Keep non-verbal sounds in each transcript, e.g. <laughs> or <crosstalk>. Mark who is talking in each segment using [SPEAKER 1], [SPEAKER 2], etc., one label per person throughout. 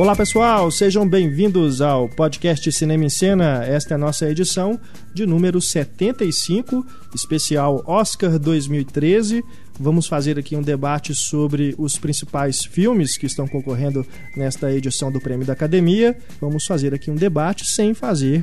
[SPEAKER 1] Olá pessoal, sejam bem-vindos ao podcast Cinema em Cena. Esta é a nossa edição de número 75, especial Oscar 2013. Vamos fazer aqui um debate sobre os principais filmes que estão concorrendo nesta edição do Prêmio da Academia. Vamos fazer aqui um debate sem fazer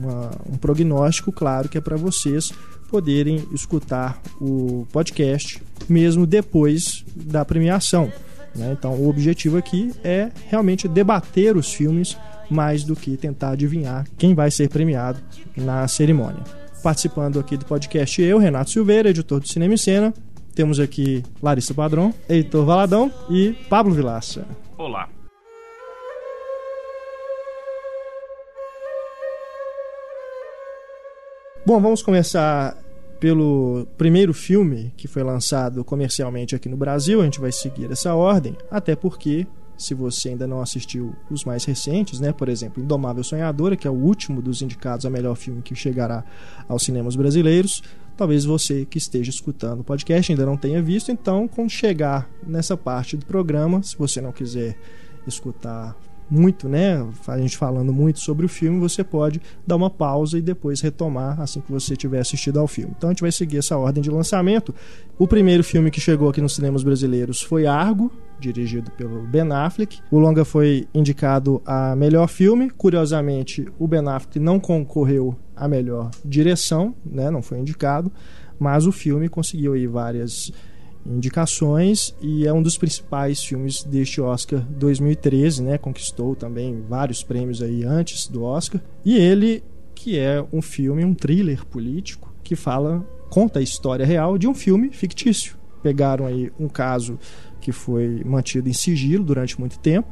[SPEAKER 1] uma, um prognóstico, claro, que é para vocês poderem escutar o podcast mesmo depois da premiação. Né? Então, o objetivo aqui é realmente debater os filmes mais do que tentar adivinhar quem vai ser premiado na cerimônia. Participando aqui do podcast, eu, Renato Silveira, editor do Cinema e Cena. Temos aqui Larissa Padrão, Heitor Valadão e Pablo Vilaça.
[SPEAKER 2] Olá.
[SPEAKER 1] Bom, vamos começar pelo primeiro filme que foi lançado comercialmente aqui no Brasil. A gente vai seguir essa ordem, até porque se você ainda não assistiu os mais recentes, né, por exemplo, Indomável Sonhadora, que é o último dos indicados a melhor filme que chegará aos cinemas brasileiros, talvez você que esteja escutando o podcast ainda não tenha visto, então quando chegar nessa parte do programa, se você não quiser escutar muito, né? A gente falando muito sobre o filme, você pode dar uma pausa e depois retomar assim que você tiver assistido ao filme. Então a gente vai seguir essa ordem de lançamento. O primeiro filme que chegou aqui nos cinemas brasileiros foi Argo, dirigido pelo Ben Affleck. O longa foi indicado a melhor filme. Curiosamente, o Ben Affleck não concorreu a melhor direção, né? Não foi indicado, mas o filme conseguiu aí várias indicações e é um dos principais filmes deste Oscar 2013, né? Conquistou também vários prêmios aí antes do Oscar. E ele que é um filme, um thriller político que fala, conta a história real de um filme fictício. Pegaram aí um caso que foi mantido em sigilo durante muito tempo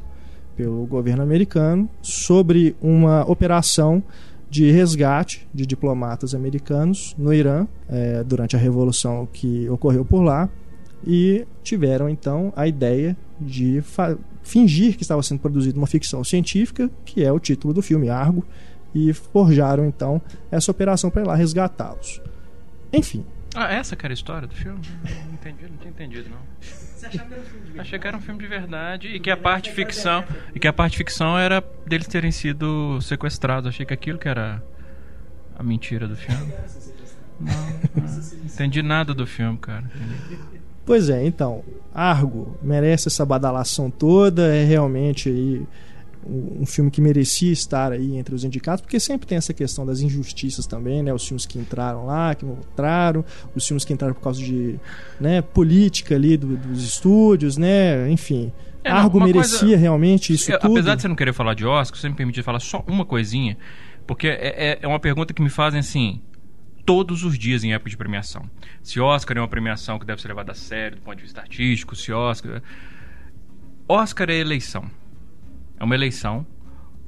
[SPEAKER 1] pelo governo americano sobre uma operação de resgate de diplomatas americanos no Irã é, durante a revolução que ocorreu por lá e tiveram então a ideia de fingir que estava sendo produzida uma ficção científica, que é o título do filme Argo, e forjaram então essa operação para ir lá resgatá-los. Enfim.
[SPEAKER 2] Ah, essa que era a história do filme? Não entendi, não tinha entendido não. Você achava que era um filme de verdade? Achei que era um filme de verdade e que a parte ficção e que a parte ficção era deles terem sido sequestrados. Achei que aquilo que era a mentira do filme. Não, não entendi nada do filme, cara. Entendi.
[SPEAKER 1] Pois é, então, Argo merece essa badalação toda, é realmente aí um filme que merecia estar aí entre os indicados, porque sempre tem essa questão das injustiças também, né? Os filmes que entraram lá, que não entraram, os filmes que entraram por causa de né, política ali do, dos estúdios, né? Enfim. É, não, Argo merecia coisa, realmente isso eu, tudo.
[SPEAKER 2] Apesar de você não querer falar de Oscar, você me permite falar só uma coisinha, porque é, é, é uma pergunta que me fazem assim todos os dias em época de premiação. Se Oscar é uma premiação que deve ser levada a sério do ponto de vista artístico, se Oscar. Oscar é eleição. É uma eleição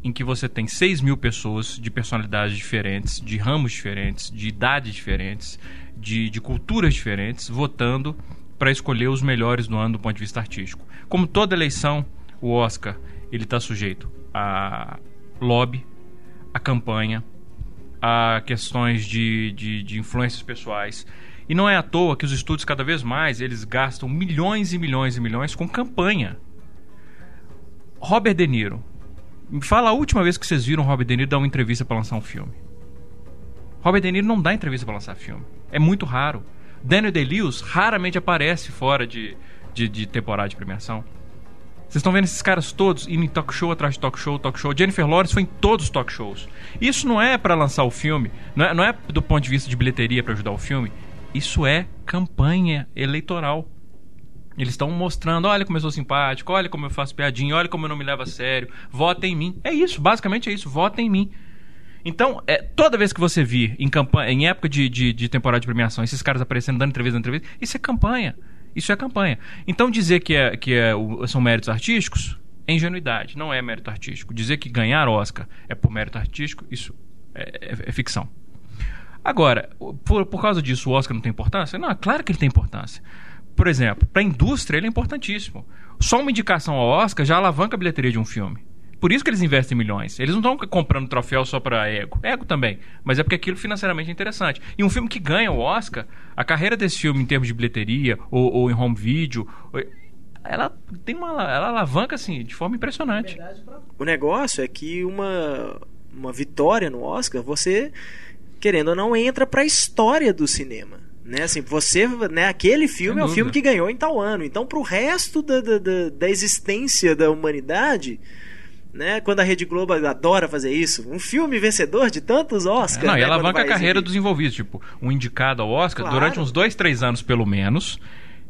[SPEAKER 2] em que você tem 6 mil pessoas de personalidades diferentes, de ramos diferentes, de idades diferentes, de, de culturas diferentes, votando para escolher os melhores do ano do ponto de vista artístico. Como toda eleição, o Oscar ele está sujeito a lobby, a campanha, a questões de, de, de influências pessoais. E não é à toa que os estúdios, cada vez mais, eles gastam milhões e milhões e milhões com campanha. Robert De Niro. Me fala a última vez que vocês viram Robert De Niro dar uma entrevista para lançar um filme. Robert De Niro não dá entrevista para lançar filme. É muito raro. Daniel Day-Lewis raramente aparece fora de, de, de temporada de premiação. Vocês estão vendo esses caras todos indo em talk show atrás de talk show, talk show. Jennifer Lawrence foi em todos os talk shows. Isso não é para lançar o filme, não é, não é do ponto de vista de bilheteria para ajudar o filme. Isso é campanha eleitoral. Eles estão mostrando, olha como eu sou simpático, olha como eu faço piadinha, olha como eu não me levo a sério, vota em mim. É isso, basicamente é isso, vota em mim. Então, é, toda vez que você vir em campanha, em época de, de, de temporada de premiação, esses caras aparecendo, dando entrevista, dando entrevista, isso é campanha. Isso é campanha. Então dizer que, é, que é, são méritos artísticos é ingenuidade, não é mérito artístico. Dizer que ganhar Oscar é por mérito artístico, isso é, é, é ficção. Agora, por, por causa disso o Oscar não tem importância? Não, é claro que ele tem importância. Por exemplo, para a indústria ele é importantíssimo. Só uma indicação ao Oscar já alavanca a bilheteria de um filme. Por isso que eles investem milhões. Eles não estão comprando troféu só para ego. Ego também. Mas é porque aquilo financeiramente é interessante. E um filme que ganha o Oscar, a carreira desse filme em termos de bilheteria ou, ou em home video ela tem uma ela alavanca assim de forma impressionante.
[SPEAKER 3] O negócio é que uma uma vitória no Oscar, você querendo ou não entra para a história do cinema. Né, assim, você, né, aquele filme é o filme que ganhou em tal ano. Então, pro resto da, da, da, da existência da humanidade, né, quando a Rede Globo adora fazer isso, um filme vencedor de tantos Oscars.
[SPEAKER 2] Não,
[SPEAKER 3] né,
[SPEAKER 2] e alavanca a carreira
[SPEAKER 3] exibir.
[SPEAKER 2] dos envolvidos. Tipo, um indicado ao Oscar,
[SPEAKER 3] Claro.
[SPEAKER 2] durante uns dois, três anos pelo menos,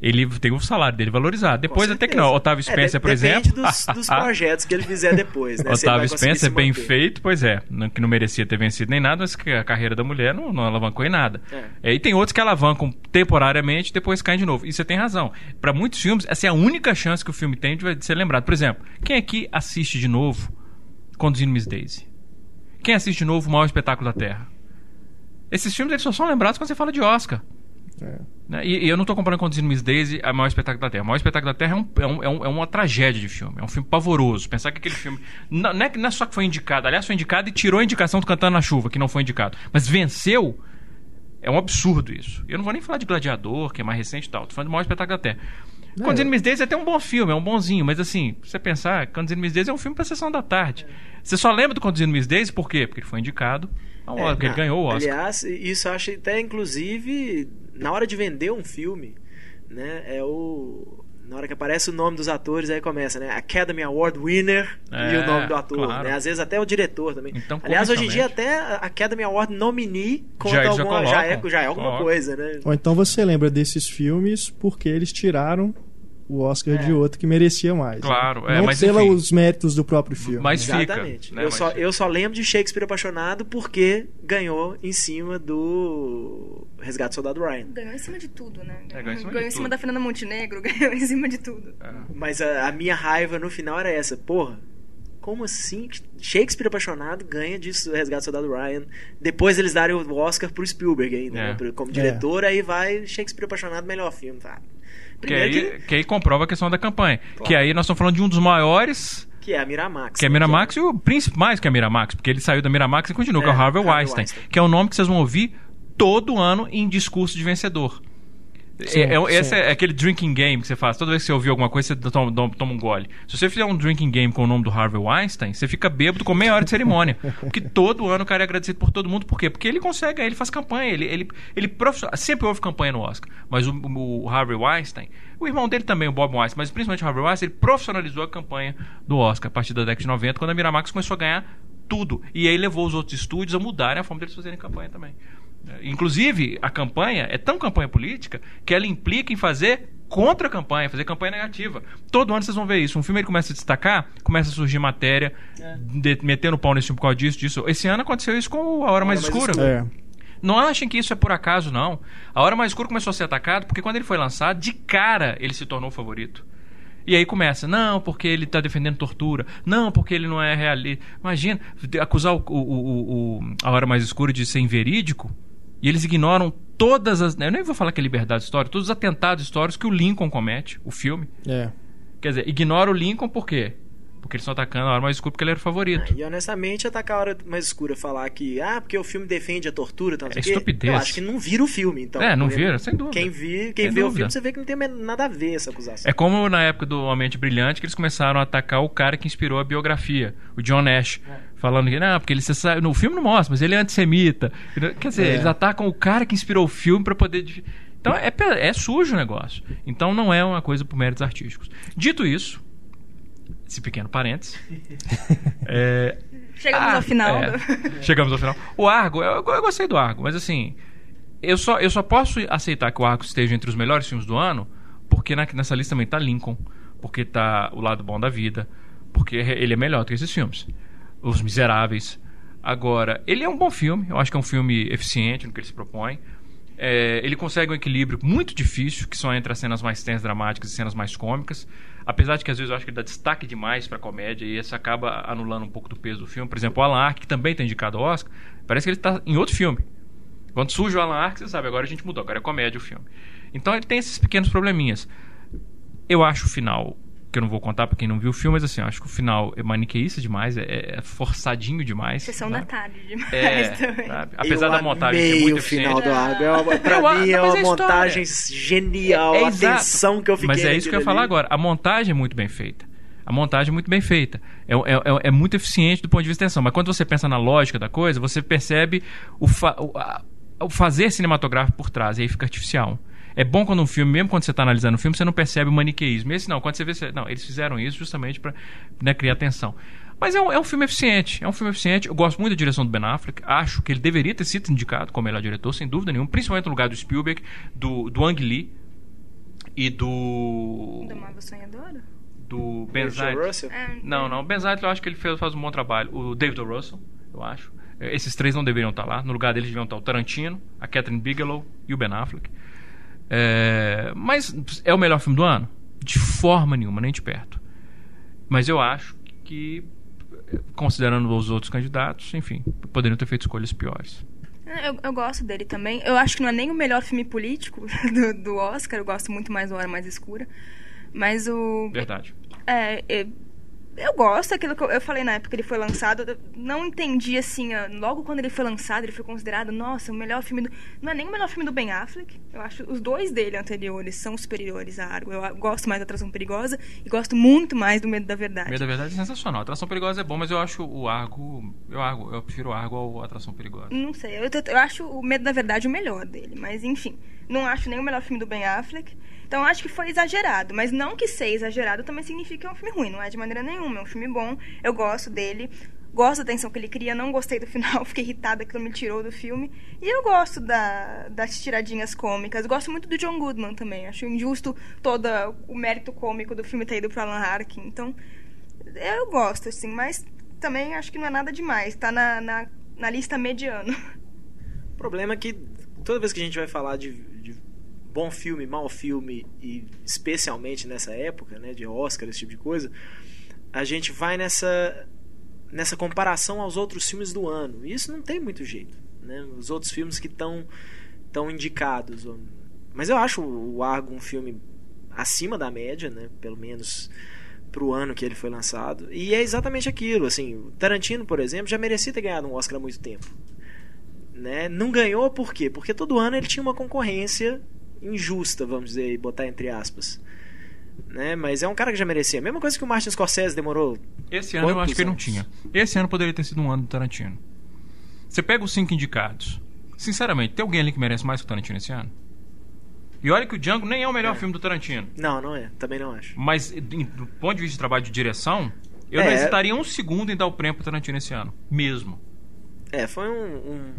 [SPEAKER 2] ele tem o salário dele valorizado. Depois até que não. Otávio
[SPEAKER 3] É,
[SPEAKER 2] Spencer,
[SPEAKER 3] de-
[SPEAKER 2] por exemplo.
[SPEAKER 3] Depende dos, dos projetos que ele fizer depois, né?
[SPEAKER 2] Otávio Spencer, bem feito, pois é. não- Que não merecia ter vencido nem nada, mas que a carreira da mulher não, não alavancou em nada.
[SPEAKER 3] É.
[SPEAKER 2] É, e tem outros que alavancam temporariamente e depois caem de novo. E você tem razão. Para muitos filmes, essa é a única chance que o filme tem de ser lembrado. Por exemplo, quem aqui assiste de novo Conduzindo Miss Daisy? Quem assiste de novo O Maior Espetáculo da Terra? Esses filmes eles só são lembrados quando você fala de Oscar.
[SPEAKER 1] É.
[SPEAKER 2] Né? E, e eu não estou comparando Conduzindo Miss Daisy a Maior Espetáculo da Terra. O Maior Espetáculo da Terra é, um, é, um- é um- é uma tragédia de filme. É um filme pavoroso. Pensar que aquele filme. <laughs> Não, não é, não é só que foi indicado. Aliás, foi indicado e tirou a indicação do Cantando na Chuva, que não foi indicado. Mas venceu. É um absurdo isso. Eu não vou nem falar de Gladiador, que é mais recente e tal. Tô falando do Maior Espetáculo da Terra.
[SPEAKER 1] É.
[SPEAKER 2] Conduzindo Miss Daisy é até um bom filme, é um bonzinho. Mas assim, pra você pensar, Conduzindo Miss Daisy é um filme pra sessão da tarde. Você só lembra do Conduzindo Miss Daisy por quê? Porque ele foi indicado. ao
[SPEAKER 3] É,
[SPEAKER 2] Oscar, ele ganhou o Oscar.
[SPEAKER 3] Aliás, isso eu acho até, inclusive, na hora de vender um filme, né, é o... Na hora que aparece o nome dos atores, aí começa, né? Academy Award winner e
[SPEAKER 2] É,
[SPEAKER 3] o nome do ator,
[SPEAKER 2] claro.
[SPEAKER 3] né? Às vezes até o diretor também.
[SPEAKER 2] Então,
[SPEAKER 3] Aliás, hoje em dia até a Academy Award nominee conta
[SPEAKER 2] Já- já
[SPEAKER 3] alguma, já, é,
[SPEAKER 2] colocam.
[SPEAKER 3] já é alguma coisa, né?
[SPEAKER 1] Ou então você lembra desses filmes porque eles tiraram o Oscar
[SPEAKER 3] É.
[SPEAKER 1] de outro que merecia mais.
[SPEAKER 2] Claro,
[SPEAKER 1] né?
[SPEAKER 2] é,
[SPEAKER 1] Não
[SPEAKER 2] mas
[SPEAKER 1] pelos
[SPEAKER 2] enfim.
[SPEAKER 1] méritos do próprio filme.
[SPEAKER 2] Mas fica.
[SPEAKER 3] Exatamente.
[SPEAKER 2] né?
[SPEAKER 3] eu,
[SPEAKER 2] Mas
[SPEAKER 3] só,
[SPEAKER 2] fica.
[SPEAKER 3] eu só lembro de Shakespeare Apaixonado porque ganhou em cima do Resgate do Soldado Ryan.
[SPEAKER 4] Ganhou em cima de tudo, né?
[SPEAKER 2] É, ganhou em cima
[SPEAKER 4] ganhou em cima
[SPEAKER 2] tudo.
[SPEAKER 4] da Fernanda Montenegro, <laughs> ganhou em cima de tudo.
[SPEAKER 2] É.
[SPEAKER 3] Mas a, a minha raiva no final era essa, porra. Como assim? Shakespeare apaixonado ganha de Resgate do Soldado Ryan. Depois eles darem o Oscar pro Spielberg ainda,
[SPEAKER 2] É.
[SPEAKER 3] né? Como diretor, aí vai Shakespeare apaixonado, melhor filme, tá?
[SPEAKER 2] Que aí,
[SPEAKER 3] que,
[SPEAKER 2] que aí comprova a questão da campanha. Que aí nós estamos falando de um dos maiores,
[SPEAKER 3] que é a Miramax.
[SPEAKER 2] que é a
[SPEAKER 3] né?
[SPEAKER 2] Miramax, e o príncipe mais que a Miramax, porque ele saiu da Miramax e continuou, que é o
[SPEAKER 3] É,
[SPEAKER 2] Harvey
[SPEAKER 3] Harvey
[SPEAKER 2] Weinstein,
[SPEAKER 3] Weinstein.
[SPEAKER 2] que é o nome que vocês vão ouvir todo ano em discurso de vencedor.
[SPEAKER 1] Sim,
[SPEAKER 2] É- é- esse é aquele drinking game que você faz. Toda vez que você ouvir alguma coisa, você toma, toma- um gole. Se você fizer um drinking game com o nome do Harvey Weinstein, você fica bêbado com meia hora de cerimônia. <laughs> Porque todo ano o cara é agradecido por todo mundo. Por quê? Porque ele consegue, ele faz campanha. Ele, ele, ele sempre houve campanha no Oscar. Mas o, o Harvey Weinstein, o irmão dele também, o Bob Weinstein, mas principalmente o Harvey Weinstein, ele profissionalizou a campanha do Oscar a partir da década de 90, quando a Miramax começou a ganhar tudo. E aí levou os outros estúdios a mudarem a forma deles fazerem campanha também. É, Inclusive, a campanha é tão campanha política que ela implica em fazer contra a campanha, fazer campanha negativa. Todo ano vocês vão ver isso. Um filme ele começa a destacar, começa a surgir matéria, de- metendo pau nesse filme por causa disso, disso. Esse ano aconteceu isso com A Hora Mais
[SPEAKER 3] Mais
[SPEAKER 2] Escura.
[SPEAKER 3] Escura.
[SPEAKER 1] É.
[SPEAKER 2] Não achem que isso é por acaso, não. A Hora Mais Escura começou a ser atacado porque quando ele foi lançado, de cara ele se tornou o favorito. E aí começa, não, porque ele está defendendo tortura, não, porque ele não é realista. Imagina, de- acusar o, o- o- o- a Hora Mais Escura de ser inverídico, e eles ignoram todas as. Eu nem vou falar que é liberdade histórica, todos os atentados históricos que o Lincoln comete, o filme.
[SPEAKER 1] É.
[SPEAKER 2] Quer dizer, ignora o Lincoln por quê? Porque eles estão atacando a Hora Mais Escura porque ele era o favorito.
[SPEAKER 3] E honestamente, atacar a hora mais escura falar que, ah, porque o filme defende a tortura, tal, não
[SPEAKER 2] É
[SPEAKER 3] o
[SPEAKER 2] estupidez.
[SPEAKER 3] Eu acho que não vira o filme, então.
[SPEAKER 2] É, não vira, sem dúvida.
[SPEAKER 3] Quem, vi, quem
[SPEAKER 2] Sem
[SPEAKER 3] vê o
[SPEAKER 2] dúvida.
[SPEAKER 3] filme, você vê que não tem nada a ver essa acusação.
[SPEAKER 2] É como na época do Mente Brilhante que eles começaram a atacar o cara que inspirou a biografia, o John Nash. Falando que, não, porque ele sabe, no filme não mostra, mas ele é antissemita. Quer dizer,
[SPEAKER 1] É.
[SPEAKER 2] eles atacam o cara que inspirou o filme pra poder. Então é, é sujo o negócio. Então não é uma coisa por méritos artísticos. Dito isso, esse pequeno parênteses. <laughs> é,
[SPEAKER 4] Chegamos
[SPEAKER 2] ah,
[SPEAKER 4] ao final.
[SPEAKER 2] é.
[SPEAKER 4] do-
[SPEAKER 2] Chegamos ao final. O Argo, eu, eu gostei do Argo, mas assim, eu só, eu só posso aceitar que o Argo esteja entre os melhores filmes do ano porque na- nessa lista também tá Lincoln, porque tá O Lado Bom da Vida, porque ele é melhor do que esses filmes. Os Miseráveis. Agora, ele é um bom filme, eu acho que é um filme eficiente no que ele se propõe. É, ele consegue um equilíbrio muito difícil, que só entre as cenas mais tensas, dramáticas e cenas mais cômicas. Apesar de que às vezes eu acho que ele dá destaque demais pra comédia e isso acaba anulando um pouco do peso do filme. Por exemplo, o Alan Arkin, que também está indicado ao Oscar, parece que ele está em outro filme. Quando surge o Alan Arkin, você sabe, agora a gente mudou, agora é comédia o filme. Então ele tem esses pequenos probleminhas. Eu acho o final que eu não vou contar pra quem não viu o filme, mas assim, acho que o final é maniqueísta demais, é, é forçadinho demais.
[SPEAKER 4] Sessão da tarde demais
[SPEAKER 2] É, <laughs>
[SPEAKER 4] também.
[SPEAKER 2] sabe? Apesar
[SPEAKER 3] eu
[SPEAKER 2] da montagem ser muito
[SPEAKER 3] o final do Argo. É uma, <laughs> pra
[SPEAKER 2] Eu a-
[SPEAKER 3] mim é
[SPEAKER 2] mas
[SPEAKER 3] uma
[SPEAKER 2] é
[SPEAKER 3] montagem genial.
[SPEAKER 2] É
[SPEAKER 3] a
[SPEAKER 2] exato.
[SPEAKER 3] tensão que eu fiquei
[SPEAKER 2] Mas é isso que eu ia falar agora. A montagem é muito bem feita. A montagem é muito bem feita. É, é, é- é muito eficiente do ponto de vista de tensão. Mas quando você pensa na lógica da coisa, você percebe o, fa- o, a- o fazer cinematográfico por trás. E aí fica artificial. É bom quando um filme, mesmo quando você está analisando o filme, você não percebe o maniqueísmo. Esse não, quando você vê. Você, não, eles fizeram isso justamente para criar tensão. Mas é um, é um filme eficiente. É um filme eficiente. Eu gosto muito da direção do Ben Affleck. Acho que ele deveria ter sido indicado como melhor diretor, sem dúvida nenhuma. Principalmente no lugar do Spielberg, do, do Ang Lee e do.
[SPEAKER 4] Do Marvel Sonhadora?
[SPEAKER 2] do Benzaith.
[SPEAKER 3] Russell?
[SPEAKER 4] É,
[SPEAKER 2] Não, não. O Benzaith eu acho que ele fez, faz um bom trabalho. O David O. Russell, eu acho. Eh, Esses três não deveriam estar lá. No lugar deles deviam estar o Tarantino, a Catherine Bigelow e o Ben Affleck. É, mas é o melhor filme do ano? De forma nenhuma, nem de perto. Mas eu acho que, considerando os outros candidatos, enfim, poderiam ter feito escolhas piores.
[SPEAKER 4] É, Eu, eu gosto dele também. Eu acho que não é nem o melhor filme político <laughs> do, do Oscar. Eu gosto muito mais do Hora Mais Escura. Mas o.
[SPEAKER 2] Verdade.
[SPEAKER 4] É, é, eu gosto daquilo que eu, eu falei na época que ele foi lançado. Não entendi assim. ó, Logo quando ele foi lançado, ele foi considerado, nossa, o melhor filme do. Não é nem o melhor filme do Ben Affleck. Eu acho os dois dele anteriores são superiores a Argo. Eu gosto mais da Atração Perigosa e gosto muito mais do Medo da Verdade.
[SPEAKER 2] Medo da verdade é sensacional. Atração Perigosa é bom, mas eu acho o Argo. Eu, Argo, eu prefiro o Argo ao Atração Perigosa.
[SPEAKER 4] Não sei, eu, eu acho o Medo da Verdade o melhor dele, mas enfim. Não acho nem o melhor filme do Ben Affleck. Então acho que foi exagerado, mas não que ser exagerado também significa que é um filme ruim, não é de maneira nenhuma. É um filme bom, eu gosto dele, gosto da tensão que ele cria, não gostei do final, <laughs> fiquei irritada que ele me tirou do filme. E eu gosto da, das tiradinhas cômicas, gosto muito do John Goodman também. Acho injusto todo o mérito cômico do filme ter ido para Alan Arkin. Então eu gosto, assim, mas também acho que não é nada demais, tá na, na, na lista mediano. <laughs>
[SPEAKER 3] O problema é que toda vez que a gente vai falar de, de bom filme, mau filme, e especialmente nessa época, né, de Oscar, esse tipo de coisa, a gente vai nessa, nessa comparação aos outros filmes do ano. E isso não tem muito jeito. Né? Os outros filmes que estão tão indicados. Mas eu acho o Argo um filme acima da média, né? pelo menos pro ano que ele foi lançado. E é exatamente aquilo. Assim, Tarantino, por exemplo, já merecia ter ganhado um Oscar há muito tempo né? Não ganhou por quê? Porque todo ano ele tinha uma concorrência injusta, vamos dizer, e botar entre aspas. Né? Mas é um cara que já merecia. A mesma coisa que o Martin Scorsese demorou.
[SPEAKER 2] Esse ano eu acho que ele não tinha. Esse ano poderia ter sido um ano do Tarantino. Você pega os cinco indicados. Sinceramente, tem alguém ali que merece mais que o Tarantino esse ano? E olha que o Django nem é o melhor
[SPEAKER 3] É.
[SPEAKER 2] filme do Tarantino.
[SPEAKER 3] Não, não é. Também não acho.
[SPEAKER 2] Mas, do ponto de vista de trabalho de direção, eu
[SPEAKER 3] É.
[SPEAKER 2] não hesitaria um segundo em dar o prêmio pro Tarantino esse ano. Mesmo.
[SPEAKER 3] É, foi um. um-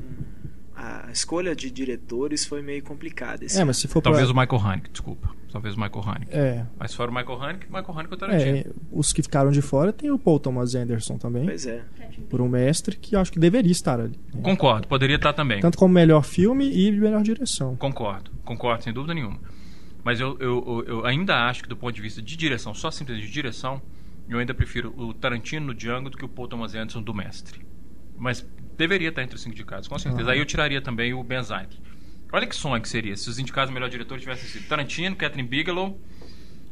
[SPEAKER 3] a escolha de diretores foi meio complicada.
[SPEAKER 1] É, mas se for pra...
[SPEAKER 2] Talvez o Michael Haneke, desculpa. Talvez o Michael Haneke.
[SPEAKER 1] É,
[SPEAKER 2] Mas fora o Michael Haneke, Michael Haneke é o Tarantino.
[SPEAKER 1] é, os que ficaram de fora tem o Paul Thomas Anderson também,
[SPEAKER 3] Pois é.
[SPEAKER 1] por um mestre que acho que deveria estar ali. né?
[SPEAKER 2] Concordo, poderia estar também.
[SPEAKER 1] Tanto como melhor filme e melhor direção.
[SPEAKER 2] Concordo, concordo, sem dúvida nenhuma. Mas eu, eu, eu- eu ainda acho que, do ponto de vista de direção, só simplesmente de direção, eu ainda prefiro o Tarantino no Django do que o Paul Thomas Anderson do Mestre. Mas deveria estar entre os cinco indicados, com certeza.
[SPEAKER 1] Ah.
[SPEAKER 2] Aí eu tiraria também o Benzac. Olha que sonho que seria se os indicados do melhor diretor tivessem sido Tarantino, Catherine Bigelow,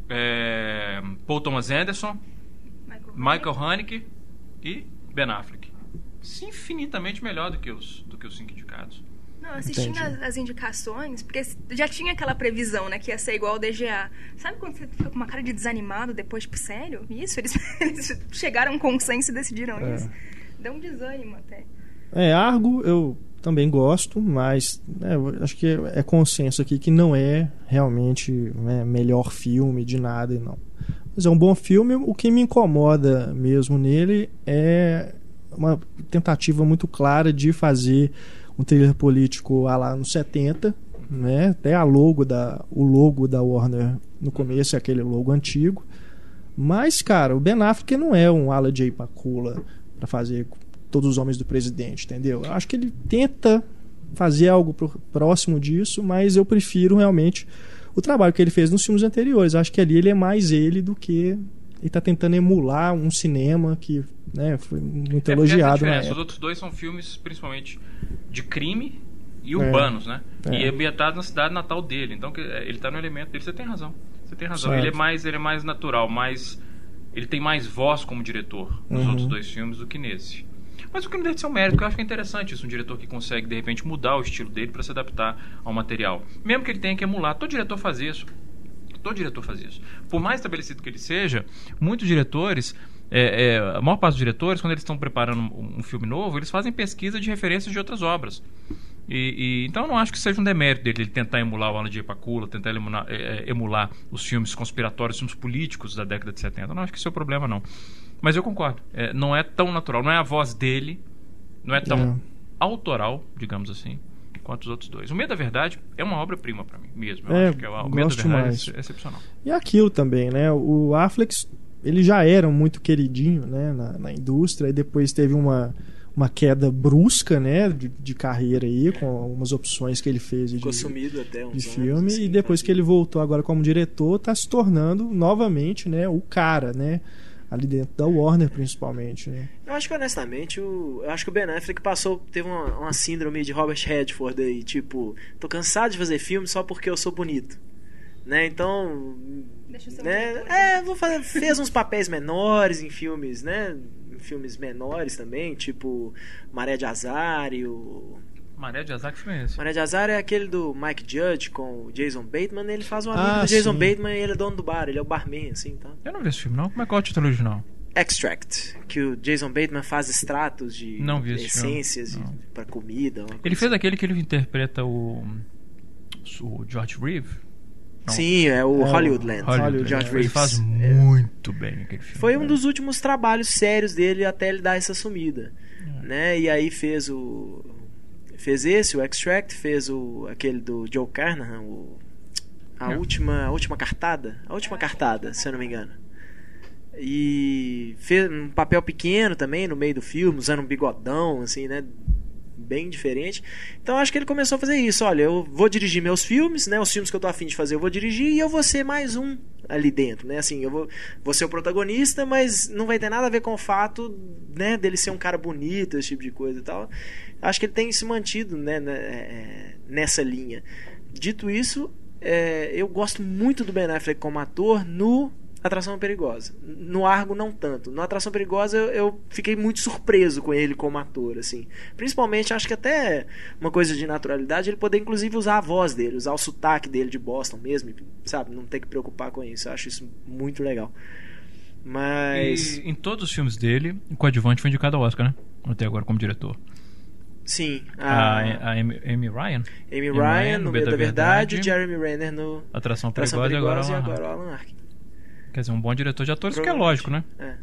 [SPEAKER 2] é, Paul Thomas Anderson, Michael Haneke e Ben Affleck. Isso é infinitamente melhor do que os, do que os cinco indicados.
[SPEAKER 4] Não, assistindo as, as indicações, porque já tinha aquela previsão, né, que ia ser igual ao DGA. Sabe quando você fica com uma cara de desanimado depois, tipo, sério? Isso? Eles, <laughs> eles chegaram a um consenso e decidiram
[SPEAKER 1] É.
[SPEAKER 4] isso? Deu um desânimo até.
[SPEAKER 1] É, Argo eu também gosto, mas né, acho que é consenso aqui que não é realmente né, melhor filme de nada e não. Mas é um bom filme. O que me incomoda mesmo nele é uma tentativa muito clara de fazer um thriller político lá, nos 70, né? Até a logo da o logo da Warner no começo é aquele logo antigo. Mas, cara, o Ben Affleck não é um Ala J. Pakula para fazer todos os homens do presidente, entendeu? Eu acho que ele tenta fazer algo próximo disso, mas eu prefiro realmente o trabalho que ele fez nos filmes anteriores. Eu acho que ali ele é mais ele do que ele tá tentando emular um cinema que né, foi muito
[SPEAKER 2] É, é
[SPEAKER 1] elogiado.
[SPEAKER 2] Os outros dois são filmes, principalmente, de crime e urbanos, né? E é ambientado na cidade natal dele. Então é, ele tá no elemento dele. Você tem razão. Você tem razão.
[SPEAKER 1] Certo.
[SPEAKER 2] Ele é mais, ele é mais natural, mais ele tem mais voz como diretor nos
[SPEAKER 1] Uhum.
[SPEAKER 2] outros dois filmes do que nesse. Mas o que não deixa de ser um mérito, porque eu acho que é interessante isso, um diretor que consegue, de repente, mudar o estilo dele para se adaptar ao material. Mesmo que ele tenha que emular. Todo diretor faz isso. Todo diretor faz isso. Por mais estabelecido que ele seja, muitos diretores, é, é, a maior parte dos diretores, quando eles estão preparando um, um filme novo, eles fazem pesquisa de referências de outras obras. E, e- então eu não acho que seja um demérito dele ele tentar emular o Alan de Epacula, tentar emular, é, é, emular os filmes conspiratórios, os filmes políticos da década de 70. Eu não acho que isso é o problema, não. Mas eu concordo. É, não é tão natural, não é a voz dele, não é tão
[SPEAKER 1] É.
[SPEAKER 2] autoral, digamos assim, quanto os outros dois. O Medo da Verdade é uma obra-prima para mim mesmo. Eu
[SPEAKER 1] É,
[SPEAKER 2] acho que é, o Medo da Verdade
[SPEAKER 1] demais.
[SPEAKER 2] é excepcional.
[SPEAKER 1] E aquilo também, né? O Affleck, ele já era muito queridinho, né? Na, na indústria, e depois teve uma, uma queda brusca, né? De, de carreira aí, com algumas opções que ele fez de,
[SPEAKER 3] até uns
[SPEAKER 1] de
[SPEAKER 3] anos,
[SPEAKER 1] filme.
[SPEAKER 3] assim,
[SPEAKER 1] e depois
[SPEAKER 3] tá?
[SPEAKER 1] que ele voltou agora como diretor, tá se tornando novamente, né? O cara, né? Ali dentro da Warner, principalmente, né?
[SPEAKER 3] Eu acho que honestamente, o, eu acho que o Ben Affleck passou, teve uma, uma síndrome de Robert Redford aí, tipo, tô cansado de fazer filme só porque eu sou bonito. Né? Então,
[SPEAKER 4] Deixa eu ser
[SPEAKER 3] né? É, vou fazer, fez uns papéis menores em filmes, né? Filmes menores também, tipo Maré de Azar e o
[SPEAKER 2] Maré de Azar que foi esse?
[SPEAKER 3] Maré de Azar é aquele do Mike Judge com o Jason Bateman, ele faz um amigo
[SPEAKER 1] Ah,
[SPEAKER 3] do Jason
[SPEAKER 1] sim.
[SPEAKER 3] Bateman e ele é dono do bar, ele é o barman, assim, tá?
[SPEAKER 2] Eu não vi esse filme, não. Como é que é o título original?
[SPEAKER 3] Extract, que o Jason Bateman faz extratos de
[SPEAKER 2] Não vi esse filme.
[SPEAKER 3] essências pra comida.
[SPEAKER 2] Ele fez aquele que ele interpreta o. o George Reeve? Não.
[SPEAKER 3] Sim, é o
[SPEAKER 1] É,
[SPEAKER 3] Hollywoodland.
[SPEAKER 1] Hollywood,
[SPEAKER 3] George
[SPEAKER 1] é.
[SPEAKER 2] Ele
[SPEAKER 3] Reeves.
[SPEAKER 2] faz
[SPEAKER 3] É.
[SPEAKER 2] muito bem aquele filme.
[SPEAKER 3] Foi um dos últimos trabalhos sérios dele até ele dar essa sumida. Né? E aí fez o. Fez esse, o Extract, fez o aquele do Joe Carnahan, o, a,
[SPEAKER 2] É.
[SPEAKER 3] última, a última cartada. A última cartada, se eu não me engano. E fez um papel pequeno também no meio do filme, usando um bigodão, assim, né? Bem diferente. Então acho que ele começou a fazer isso. Olha, eu vou dirigir meus filmes, né? Os filmes que eu tô afim de fazer eu vou dirigir e eu vou ser mais um ali dentro, né? Assim, eu vou, vou ser o protagonista, mas não vai ter nada a ver com o fato, né? Dele ser um cara bonito, esse tipo de coisa e tal. Acho que ele tem se mantido, né? né, é, Nessa linha. Dito isso, é, eu gosto muito do Ben Affleck como ator no Atração Perigosa. No Argo, não tanto. No Atração Perigosa, eu, eu fiquei muito surpreso com ele como ator, assim. Principalmente, acho que até uma coisa de naturalidade, ele poder, inclusive, usar a voz dele, usar o sotaque dele de Boston mesmo, sabe? Não ter que preocupar com isso. Eu acho isso muito legal. Mas...
[SPEAKER 2] E em todos os filmes dele, o coadjuvante foi indicado ao Oscar, né? Até agora como diretor.
[SPEAKER 3] Sim,
[SPEAKER 2] A,
[SPEAKER 3] a,
[SPEAKER 2] a Amy, Amy Ryan,
[SPEAKER 3] Amy
[SPEAKER 2] Ryan,
[SPEAKER 3] Ryan
[SPEAKER 2] no Medo da
[SPEAKER 3] da Verdade,
[SPEAKER 2] Verdade.
[SPEAKER 3] Jeremy Renner no
[SPEAKER 2] Atração
[SPEAKER 3] Atração
[SPEAKER 2] Perigosa,
[SPEAKER 3] Perigosa
[SPEAKER 2] e
[SPEAKER 3] e
[SPEAKER 2] agora,
[SPEAKER 3] agora o Alan Arkin.
[SPEAKER 2] Quer dizer, um bom diretor de atores, que é lógico, né?
[SPEAKER 3] É.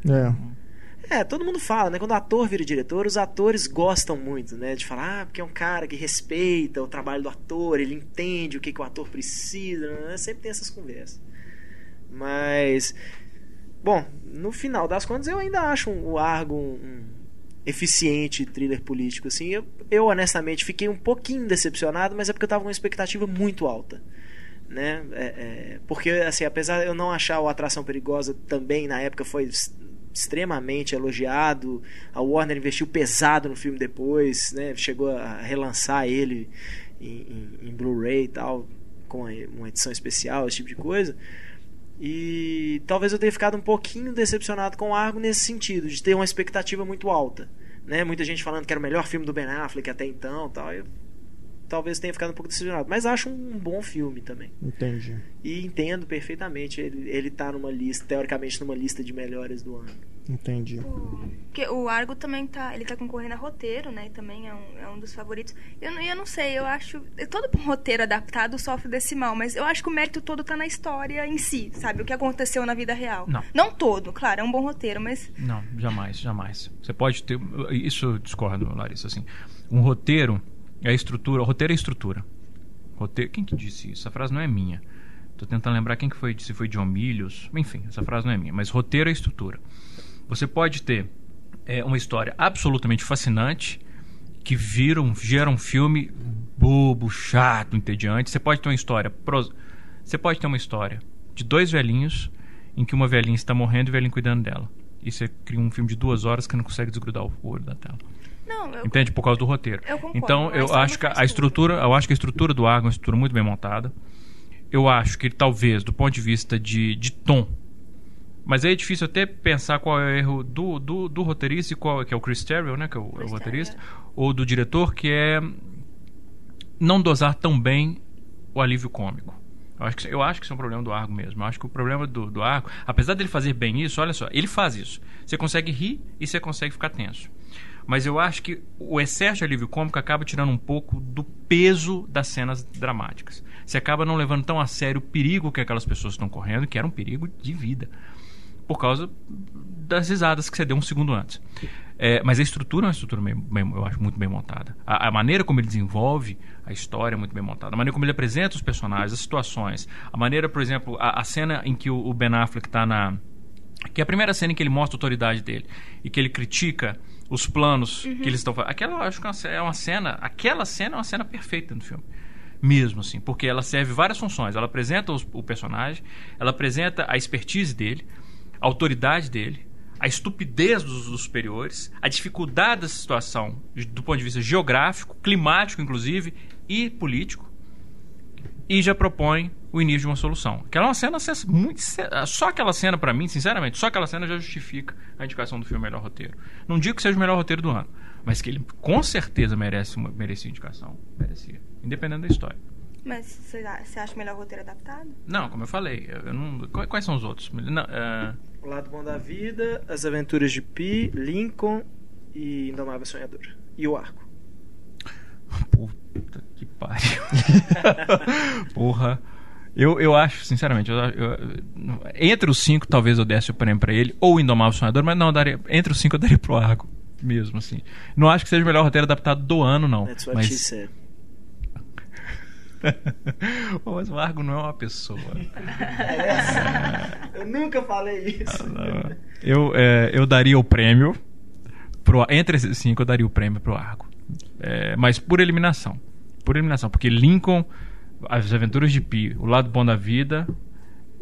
[SPEAKER 1] É.
[SPEAKER 3] É, todo mundo fala, né? Quando o ator vira diretor, os atores gostam muito, né? De falar, ah, porque é um cara que respeita o trabalho do ator, ele entende o que, que o ator precisa, né? Sempre tem essas conversas. Mas, bom, no final das contas, eu ainda acho um- o Argo um, um eficiente thriller político, assim. Eu, eu, honestamente, fiquei um pouquinho decepcionado, mas é porque eu tava com uma expectativa muito alta. Né? É, é, porque, assim, apesar de eu não achar o Atração Perigosa também, na época, foi extremamente elogiado. A Warner investiu pesado no filme depois, né? Chegou a relançar ele em, em- em Blu-ray e tal, com uma edição especial, esse tipo de coisa. E talvez eu tenha ficado um pouquinho decepcionado com o Argo nesse sentido, de ter uma expectativa muito alta. Né? Muita gente falando que era o melhor filme do Ben Affleck até então tal. Eu talvez tenha ficado um pouco decepcionado. Mas acho um bom filme também.
[SPEAKER 1] Entendi.
[SPEAKER 3] E entendo perfeitamente ele, ele tá numa lista, teoricamente numa lista de melhores do ano.
[SPEAKER 1] Entendi.
[SPEAKER 4] Porque o Argo também tá. Ele tá concorrendo a roteiro, né? E também é um, é um dos favoritos. Eu, não- eu não sei, eu acho. Todo <laughs> roteiro adaptado sofre desse mal, mas eu acho que o mérito todo tá na história em si, sabe? O que aconteceu na vida real.
[SPEAKER 2] Não.
[SPEAKER 4] Não todo, claro, é um bom roteiro, mas.
[SPEAKER 2] Não, jamais, jamais. Você pode ter. Isso eu discordo, Larissa. Assim, um roteiro é a estrutura. O roteiro é a estrutura. Roteiro, quem que disse isso? Essa frase não é minha. Tô tentando lembrar quem que foi, se foi John Milius. Enfim, essa frase não é minha. Mas roteiro é estrutura. Você pode ter é, uma história absolutamente fascinante que vira um, gera um filme bobo, chato, entediante. Você pode ter uma história. Você pode ter uma história de dois velhinhos em que uma velhinha está morrendo e o velhinho cuidando dela. E você cria um filme de duas horas que não consegue desgrudar o olho da tela.
[SPEAKER 4] Não, eu,
[SPEAKER 2] Entende? Por causa do roteiro.
[SPEAKER 4] Eu concordo,
[SPEAKER 2] então, eu
[SPEAKER 4] não
[SPEAKER 2] acho que a estrutura, eu acho que a estrutura do Argo é uma estrutura muito bem montada. Eu acho que talvez, do ponto de vista de, de tom, mas aí é difícil até pensar qual é o erro do, do, do roteirista, e qual, que é o Chris Terrell, né, que é o, é o roteirista, ou do diretor, que é não dosar tão bem o alívio cômico. Eu acho, que, eu acho que isso é um problema do Argo mesmo. Eu acho que o problema do, do Argo, apesar dele fazer bem isso, olha só, ele faz isso. Você consegue rir e você consegue ficar tenso. Mas eu acho que o excesso de alívio cômico acaba tirando um pouco do peso das cenas dramáticas. Você acaba não levando tão a sério o perigo que aquelas pessoas estão correndo, que era um perigo de vida. Por causa das risadas que você deu um segundo antes. É, mas a estrutura é uma estrutura, bem, bem- eu acho, muito bem montada. A, a maneira como ele desenvolve a história é muito bem montada. A maneira como ele apresenta os personagens, as situações. A maneira, por exemplo, a, a cena em que o, o Ben Affleck está na, que é a primeira cena em que ele mostra a autoridade dele e que ele critica os planos que eles estão fazendo. Aquela acho que é é uma cena, aquela cena é uma cena perfeita no filme. Mesmo assim, porque ela serve várias funções. Ela apresenta os- o personagem, ela apresenta a expertise dele, a autoridade dele, a estupidez dos, dos superiores, a dificuldade da situação do ponto de vista geográfico, climático, inclusive, e político e já propõe o início de uma solução. Aquela é uma cena muito só aquela cena pra mim, sinceramente, só aquela cena já justifica a indicação do filme melhor roteiro. Não digo que seja o melhor roteiro do ano, mas que ele com certeza merece uma merecia indicação, merecia, independente da história.
[SPEAKER 4] Mas você acha melhor roteiro adaptado?
[SPEAKER 2] Não, como eu falei, eu não, quais, são os outros? Não, é,
[SPEAKER 3] O Lado Bom da Vida, As Aventuras de Pi, Lincoln e Indomável Sonhador. E o Arco.
[SPEAKER 2] Puta pariu. <laughs> Porra. Eu, eu acho, sinceramente, eu, eu- entre os cinco talvez eu desse o prêmio pra ele, ou o Indomável Sonhador, mas não, eu daria, entre os cinco eu daria pro Argo, mesmo assim. Não acho que seja o melhor roteiro adaptado do ano, não.
[SPEAKER 3] That's what she
[SPEAKER 2] Mas,
[SPEAKER 3] said. <laughs>
[SPEAKER 2] Pô, mas o Argo não é uma pessoa. <laughs>
[SPEAKER 3] Eu nunca falei isso.
[SPEAKER 2] Eu, é, eu daria o prêmio. Pro, entre esses cinco, eu daria o prêmio pro Argo. É, mas por eliminação. Por eliminação. Porque Lincoln, As Aventuras de Pi, O Lado Bom da Vida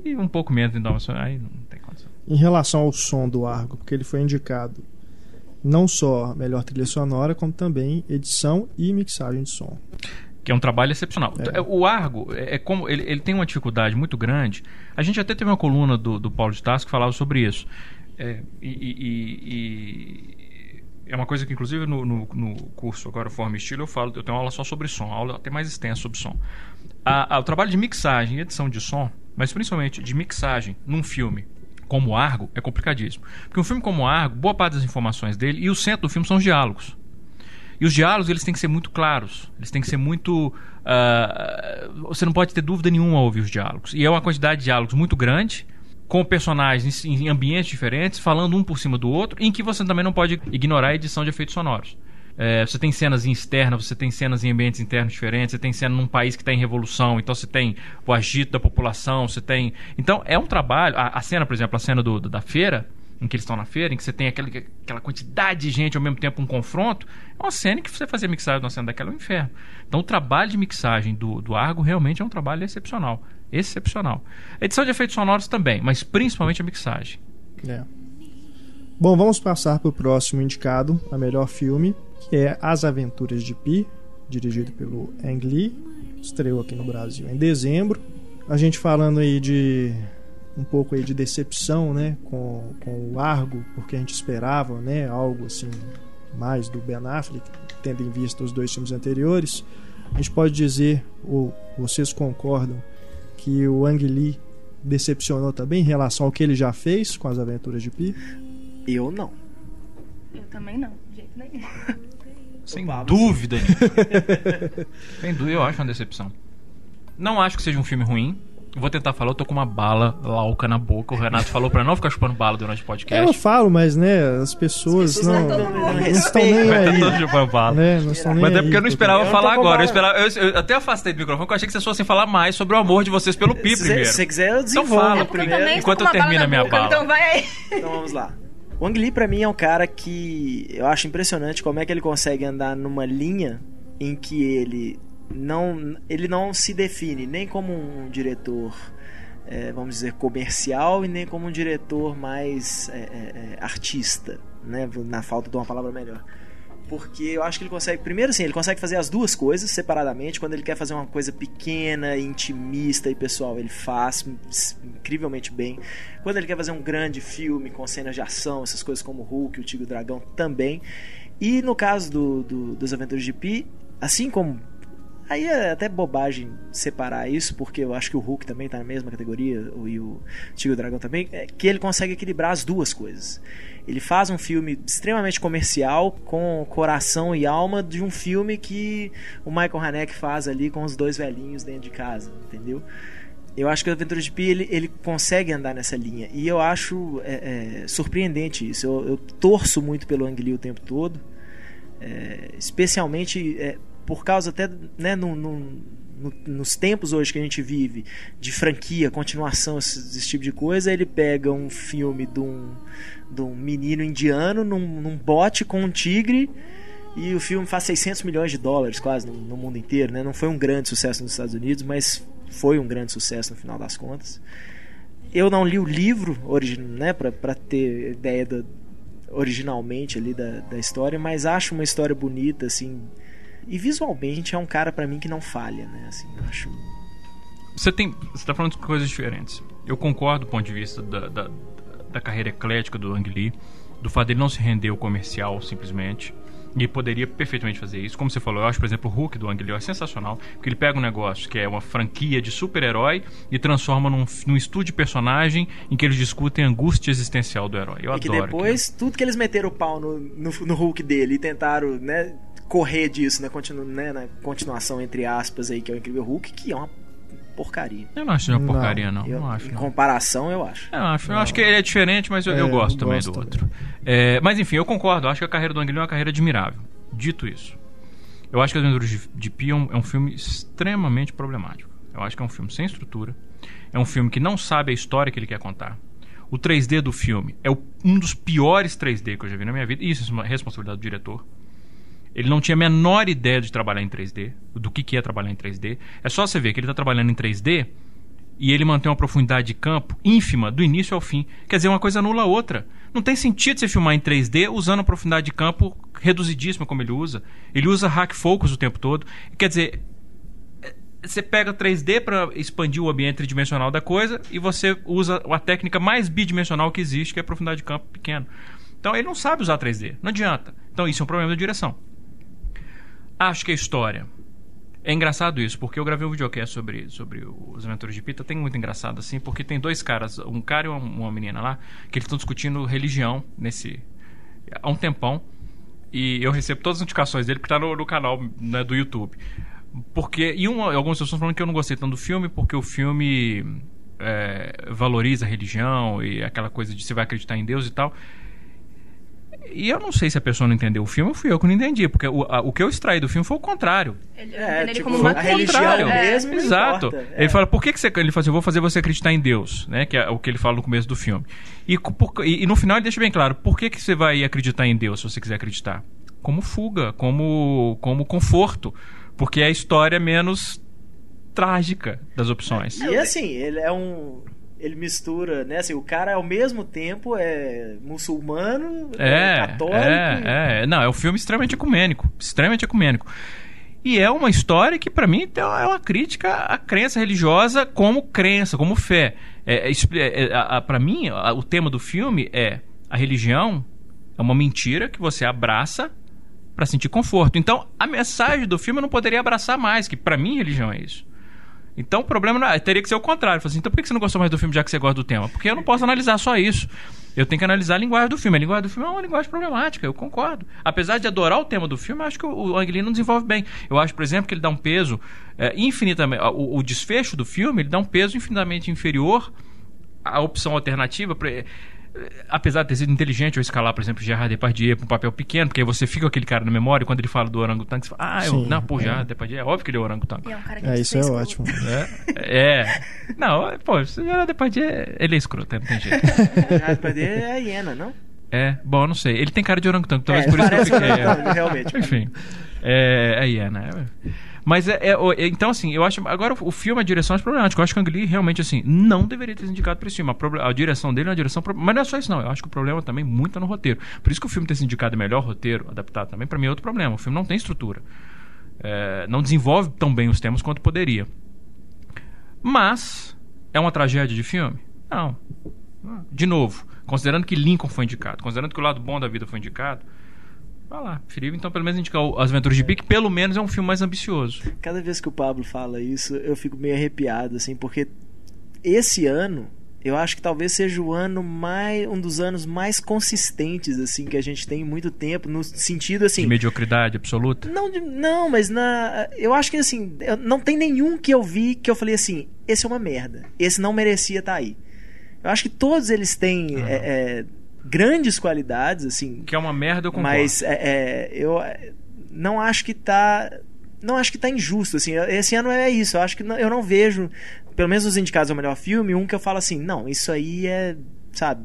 [SPEAKER 2] e um pouco menos de Indomável Aí não tem condição.
[SPEAKER 1] Em relação ao som do Argo, porque ele foi indicado não só melhor trilha sonora, como também edição e mixagem de som.
[SPEAKER 2] que é um trabalho excepcional.
[SPEAKER 1] É.
[SPEAKER 2] O Argo é é como ele, ele tem uma dificuldade muito grande. A gente até teve uma coluna do, do Paulo de Tarso que falava sobre isso. É, e- e é uma coisa que inclusive no, no- no curso agora Forma e Estilo eu falo, eu tenho uma aula só sobre som, aula até mais extensa sobre som. A- a- o trabalho de mixagem e edição de som, mas principalmente de mixagem num filme como Argo é complicadíssimo. Porque um filme como Argo, boa parte das informações dele e o centro do filme são os diálogos. E os diálogos eles têm que ser muito claros, eles têm que ser muito. ah, você não pode ter dúvida nenhuma ao ouvir os diálogos. E é uma quantidade de diálogos muito grande, com personagens em ambientes diferentes, falando um por cima do outro, em que você também não pode ignorar a edição de efeitos sonoros. É, você tem cenas em externa, você tem cenas em ambientes internos diferentes, você tem cena num país que está em revolução, então você tem o agito da população, você tem. Então é um trabalho. A, a cena, por exemplo, a cena do- do- da feira, em que eles estão na feira, em que você tem aquele, aquela quantidade de gente ao mesmo tempo um confronto, é uma cena que você fazer mixagem de uma cena daquela é um inferno. Então o trabalho de mixagem do, do Argo realmente é um trabalho excepcional. Excepcional. Edição de efeitos sonoros também, mas principalmente a mixagem.
[SPEAKER 1] É. Bom, vamos passar para o próximo indicado, a melhor filme, que é As Aventuras de Pi, dirigido pelo Ang Lee, estreou aqui no Brasil em dezembro. A gente falando aí de um pouco aí de decepção, né, com, com o Argo, porque a gente esperava, né, algo assim mais do Ben Affleck, tendo em vista os dois filmes anteriores. A gente pode dizer, ou vocês concordam, que o Ang Lee decepcionou também em relação ao que ele já fez com as Aventuras de Pi?
[SPEAKER 3] Eu não.
[SPEAKER 4] Eu também não, de jeito nenhum. <laughs>
[SPEAKER 2] Sem
[SPEAKER 3] Opa,
[SPEAKER 2] dúvida nenhuma. Sem dúvida, eu acho uma decepção. Não acho que seja um filme ruim. Eu Vou tentar falar, eu tô com uma bala lauca na boca. O Renato falou pra não ficar chupando bala durante o
[SPEAKER 1] Eu
[SPEAKER 2] podcast.
[SPEAKER 1] falo, mas né, as pessoas,
[SPEAKER 3] As pessoas
[SPEAKER 1] não,
[SPEAKER 3] não
[SPEAKER 1] não,
[SPEAKER 3] não
[SPEAKER 1] estão nem
[SPEAKER 2] Vai
[SPEAKER 1] aí.
[SPEAKER 2] todo chupando bala.
[SPEAKER 1] Né, não estão nem
[SPEAKER 2] Mas é porque eu não esperava
[SPEAKER 3] Eu
[SPEAKER 2] falar agora. Eu, esperava, eu, eu até afastei do microfone porque eu achei que vocês fossem falar mais sobre o amor de vocês pelo Pi
[SPEAKER 3] Se
[SPEAKER 2] primeiro.
[SPEAKER 3] você quiser, eu
[SPEAKER 2] Então
[SPEAKER 3] desenvolvo
[SPEAKER 2] fala,
[SPEAKER 4] É eu
[SPEAKER 2] primeiro,
[SPEAKER 4] também
[SPEAKER 2] enquanto eu termino a minha
[SPEAKER 4] boca,
[SPEAKER 2] bala.
[SPEAKER 4] Então vai aí.
[SPEAKER 3] Então vamos lá. O Ang Lee, pra mim, é um cara que eu acho impressionante como é que ele consegue andar numa linha em que ele não, ele não se define nem como um diretor, é, vamos dizer, comercial e nem como um diretor mais é, é, é, artista, né? na falta de uma palavra melhor. porque eu acho que ele consegue. Primeiro, assim, ele consegue fazer as duas coisas separadamente. Quando ele quer fazer uma coisa pequena, intimista e pessoal, ele faz incrivelmente bem. Quando ele quer fazer um grande filme com cenas de ação, essas coisas como Hulk, o Tigre e o Dragão, também. E no caso do, do, dos Aventuras de Pi, assim como Aí é até bobagem separar isso, porque eu acho que o Hulk também tá na mesma categoria, e o Tigre Dragão também, é que ele consegue equilibrar as duas coisas. Ele faz um filme extremamente comercial, com coração e alma de um filme que o Michael Haneke faz ali com os dois velhinhos dentro de casa, entendeu? Eu acho que o Aventura de Pi ele, ele consegue andar nessa linha. E eu acho é, é, surpreendente isso. Eu, eu, torço muito pelo Ang Lee o tempo todo. É, especialmente é, por causa até né, no, no, no, nos tempos hoje que a gente vive de franquia, continuação, esse, esse, tipo de coisa, ele pega um filme de um, de um menino indiano num, num bote com um tigre e o filme faz 600 milhões de dólares quase no, no, mundo inteiro, né? Não foi um grande sucesso nos Estados Unidos, mas foi um grande sucesso no final das contas. Eu não li o livro né, para ter ideia do, originalmente ali da, da história, mas acho uma história bonita, assim, e visualmente é um cara para mim que não falha, né? Assim, eu acho.
[SPEAKER 2] Você tem. Você tá falando de coisas diferentes. Eu concordo do ponto de vista da, da, da carreira eclética do Ang Lee, do fato dele não se render ao comercial simplesmente. E poderia perfeitamente fazer isso. Como você falou, eu acho, por exemplo, o Hulk do Ang Lee é sensacional, porque ele pega um negócio que é uma franquia de super-herói e transforma num, num estúdio de personagem em que eles discutem a angústia existencial do herói. Eu
[SPEAKER 3] e
[SPEAKER 2] adoro.
[SPEAKER 3] que depois, aquilo. tudo que eles meteram o pau no, no, no Hulk dele e tentaram, né, correr disso, né? Continu, né? Na continuação, entre aspas, aí, que é o Incrível Hulk, que é uma porcaria.
[SPEAKER 2] Eu não acho uma porcaria, não. não. Eu, não acho,
[SPEAKER 3] em
[SPEAKER 2] não.
[SPEAKER 3] comparação, eu acho.
[SPEAKER 2] Eu acho, eu acho que ele é diferente, mas eu, é, eu gosto também gosto do outro. É, mas enfim, eu concordo. Eu acho que a carreira do Ang Lee é uma carreira admirável. Dito isso, eu acho que As Aventuras de, de Pion é um filme extremamente problemático. Eu acho que é um filme sem estrutura. É um filme que não sabe a história que ele quer contar. O 3D do filme é o, um dos piores 3D que eu já vi na minha vida. Isso é uma responsabilidade do diretor. Ele não tinha a menor ideia de trabalhar em 3D, do que, que é trabalhar em 3D. É só você ver que ele está trabalhando em 3D e ele mantém uma profundidade de campo ínfima do início ao fim. Quer dizer, uma coisa anula a outra. Não tem sentido você filmar em 3D usando a profundidade de campo reduzidíssima como ele usa. Ele usa hack focus o tempo todo. Quer dizer, você pega 3D para expandir o ambiente tridimensional da coisa e você usa a técnica mais bidimensional que existe, que é a profundidade de campo pequeno. Então ele não sabe usar 3D, não adianta. Então isso é um problema da direção. Acho que é história. É engraçado isso, porque eu gravei um videocast sobre, sobre os Aventuras de Pita. Tem muito engraçado, assim, porque tem dois caras, um cara e uma, uma menina lá, que eles estão discutindo religião nesse. há um tempão. E eu recebo todas as notificações dele, que tá no, no canal né, do YouTube. Porque. E um, algumas pessoas falando que eu não gostei tanto do filme, porque o filme é, valoriza a religião e aquela coisa de você vai acreditar em Deus e tal. E eu não sei se a pessoa não entendeu o filme ou fui eu que não entendi, porque o, a, o que eu extraí do filme foi o contrário.
[SPEAKER 4] Ele, é, ele
[SPEAKER 3] tipo, como uma a contrário. mesmo.
[SPEAKER 2] Exato.
[SPEAKER 3] É.
[SPEAKER 2] Ele fala, por que, que você. Ele fala assim, eu vou fazer você acreditar em Deus, né? Que é o que ele fala no começo do filme. E, por, e, e, no final ele deixa bem claro, por que, que você vai acreditar em Deus se você quiser acreditar? Como fuga, como, como conforto. Porque é a história menos trágica das opções.
[SPEAKER 3] E assim, ele é um ele mistura, né? Assim, o cara ao mesmo tempo é muçulmano, é, é católico.
[SPEAKER 2] É, é, não, é um filme extremamente ecumênico, extremamente ecumênico. E é uma história que, para mim, é uma crítica à crença religiosa como crença, como fé. É, é, é para mim, o tema do filme é a religião é uma mentira que você abraça para sentir conforto. Então, a mensagem do filme eu não poderia abraçar mais, que para mim religião é isso. Então o problema não é, teria que ser o contrário. Assim, então por que você não gostou mais do filme já que você gosta do tema? Porque eu não posso analisar só isso. Eu tenho que analisar a linguagem do filme. A linguagem do filme é uma linguagem problemática, eu concordo. Apesar de adorar o tema do filme, acho que o Ang Lee não desenvolve bem. Eu acho, por exemplo, que ele dá um peso é, infinitamente. O, o, desfecho do filme ele dá um peso infinitamente inferior à opção alternativa apesar de ter sido inteligente eu escalar, por exemplo, Gerard Depardieu para um papel pequeno, porque aí você fica com aquele cara na memória, quando ele fala do orangotango, você fala, ah, eu, Sim, não, pô, é. Gerard Depardieu, é óbvio que ele é orangotango.
[SPEAKER 4] É, um cara
[SPEAKER 1] que é isso é ótimo.
[SPEAKER 2] É, é, não, pô, Gerard Depardieu, ele é escroto, não tem jeito. <laughs>
[SPEAKER 3] Gerard Depardieu é a hiena, não?
[SPEAKER 2] É, bom, não sei. Ele tem cara de orangotango, talvez é, por isso que eu fiquei.
[SPEAKER 3] realmente.
[SPEAKER 2] Enfim, é, é hiena. Mas é, é- é- Então, assim, eu acho. Agora, o filme, a direção é problemática. Eu acho que o Ang Lee realmente, assim, não deveria ter sido indicado pra esse filme. A, a direção dele é uma direção. Mas não é só isso, não. Eu acho que o problema também muito é no roteiro. Por isso que o filme ter sido indicado melhor roteiro, adaptado também, pra mim é outro problema. O filme não tem estrutura. É, não desenvolve tão bem os temas quanto poderia. Mas, é uma tragédia de filme? Não. De novo, considerando que Lincoln foi indicado, considerando que o lado bom da vida foi indicado, vai lá, preferível então pelo menos indicar As Aventuras de Pi, que pelo menos é um filme mais ambicioso.
[SPEAKER 3] Cada vez que o Pablo fala isso, eu fico meio arrepiado, assim, porque esse ano, eu acho que talvez seja o ano mais. um dos anos mais consistentes, assim, que a gente tem em muito tempo, no sentido assim.
[SPEAKER 2] De mediocridade absoluta.
[SPEAKER 3] Não, não, mas na. Eu acho que assim, não tem nenhum que eu vi que eu falei assim, esse é uma merda. Esse não merecia estar aí. Eu acho que todos eles têm é, é, grandes qualidades, assim.
[SPEAKER 2] Que é uma merda, eu concordo.
[SPEAKER 3] Mas é, é, eu é, não acho que tá. Não acho que tá injusto, assim. eu- Esse ano é isso. Eu acho que não- eu não vejo, pelo menos os indicados ao melhor filme, um que eu falo assim, não, isso aí é. Sabe?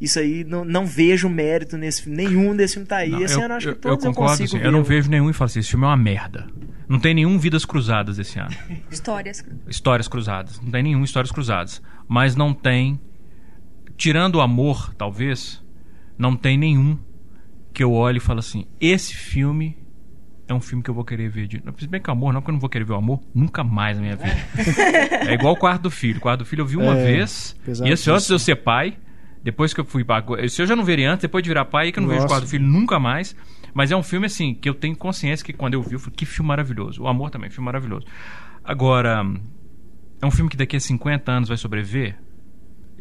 [SPEAKER 3] Isso aí não, não vejo mérito nesse filme. Nenhum desse filme tá aí.
[SPEAKER 2] Não,
[SPEAKER 3] Esse
[SPEAKER 2] eu,
[SPEAKER 3] ano eu acho
[SPEAKER 2] eu-
[SPEAKER 3] que todos
[SPEAKER 2] eu
[SPEAKER 3] eu,
[SPEAKER 2] concordo,
[SPEAKER 3] consigo
[SPEAKER 2] assim,
[SPEAKER 3] ver.
[SPEAKER 2] eu não vejo nenhum e falo assim, esse filme é uma merda. Não tem nenhum Vidas Cruzadas esse ano.
[SPEAKER 4] Histórias.
[SPEAKER 2] Histórias Cruzadas. Não tem nenhum Histórias Cruzadas. Mas não tem. Tirando o amor, talvez, não tem nenhum que eu olhe e falo assim: esse filme é um filme que eu vou querer ver. De... Se bem que amor, não, porque eu não vou querer ver o amor nunca mais na minha vida. <laughs> é igual o quarto do filho. O quarto do filho eu vi uma
[SPEAKER 1] É,
[SPEAKER 2] vez. E esse antes de eu ser pai. Depois que eu fui pra... Esse eu já não veria antes, depois de virar pai, aí que eu não vejo o
[SPEAKER 1] Nossa.
[SPEAKER 2] quarto do filho nunca mais. Mas é um filme, assim, que eu tenho consciência que quando eu vi, eu falei, que filme maravilhoso. O amor também, filme maravilhoso. Agora, é um filme que daqui a 50 anos vai sobreviver?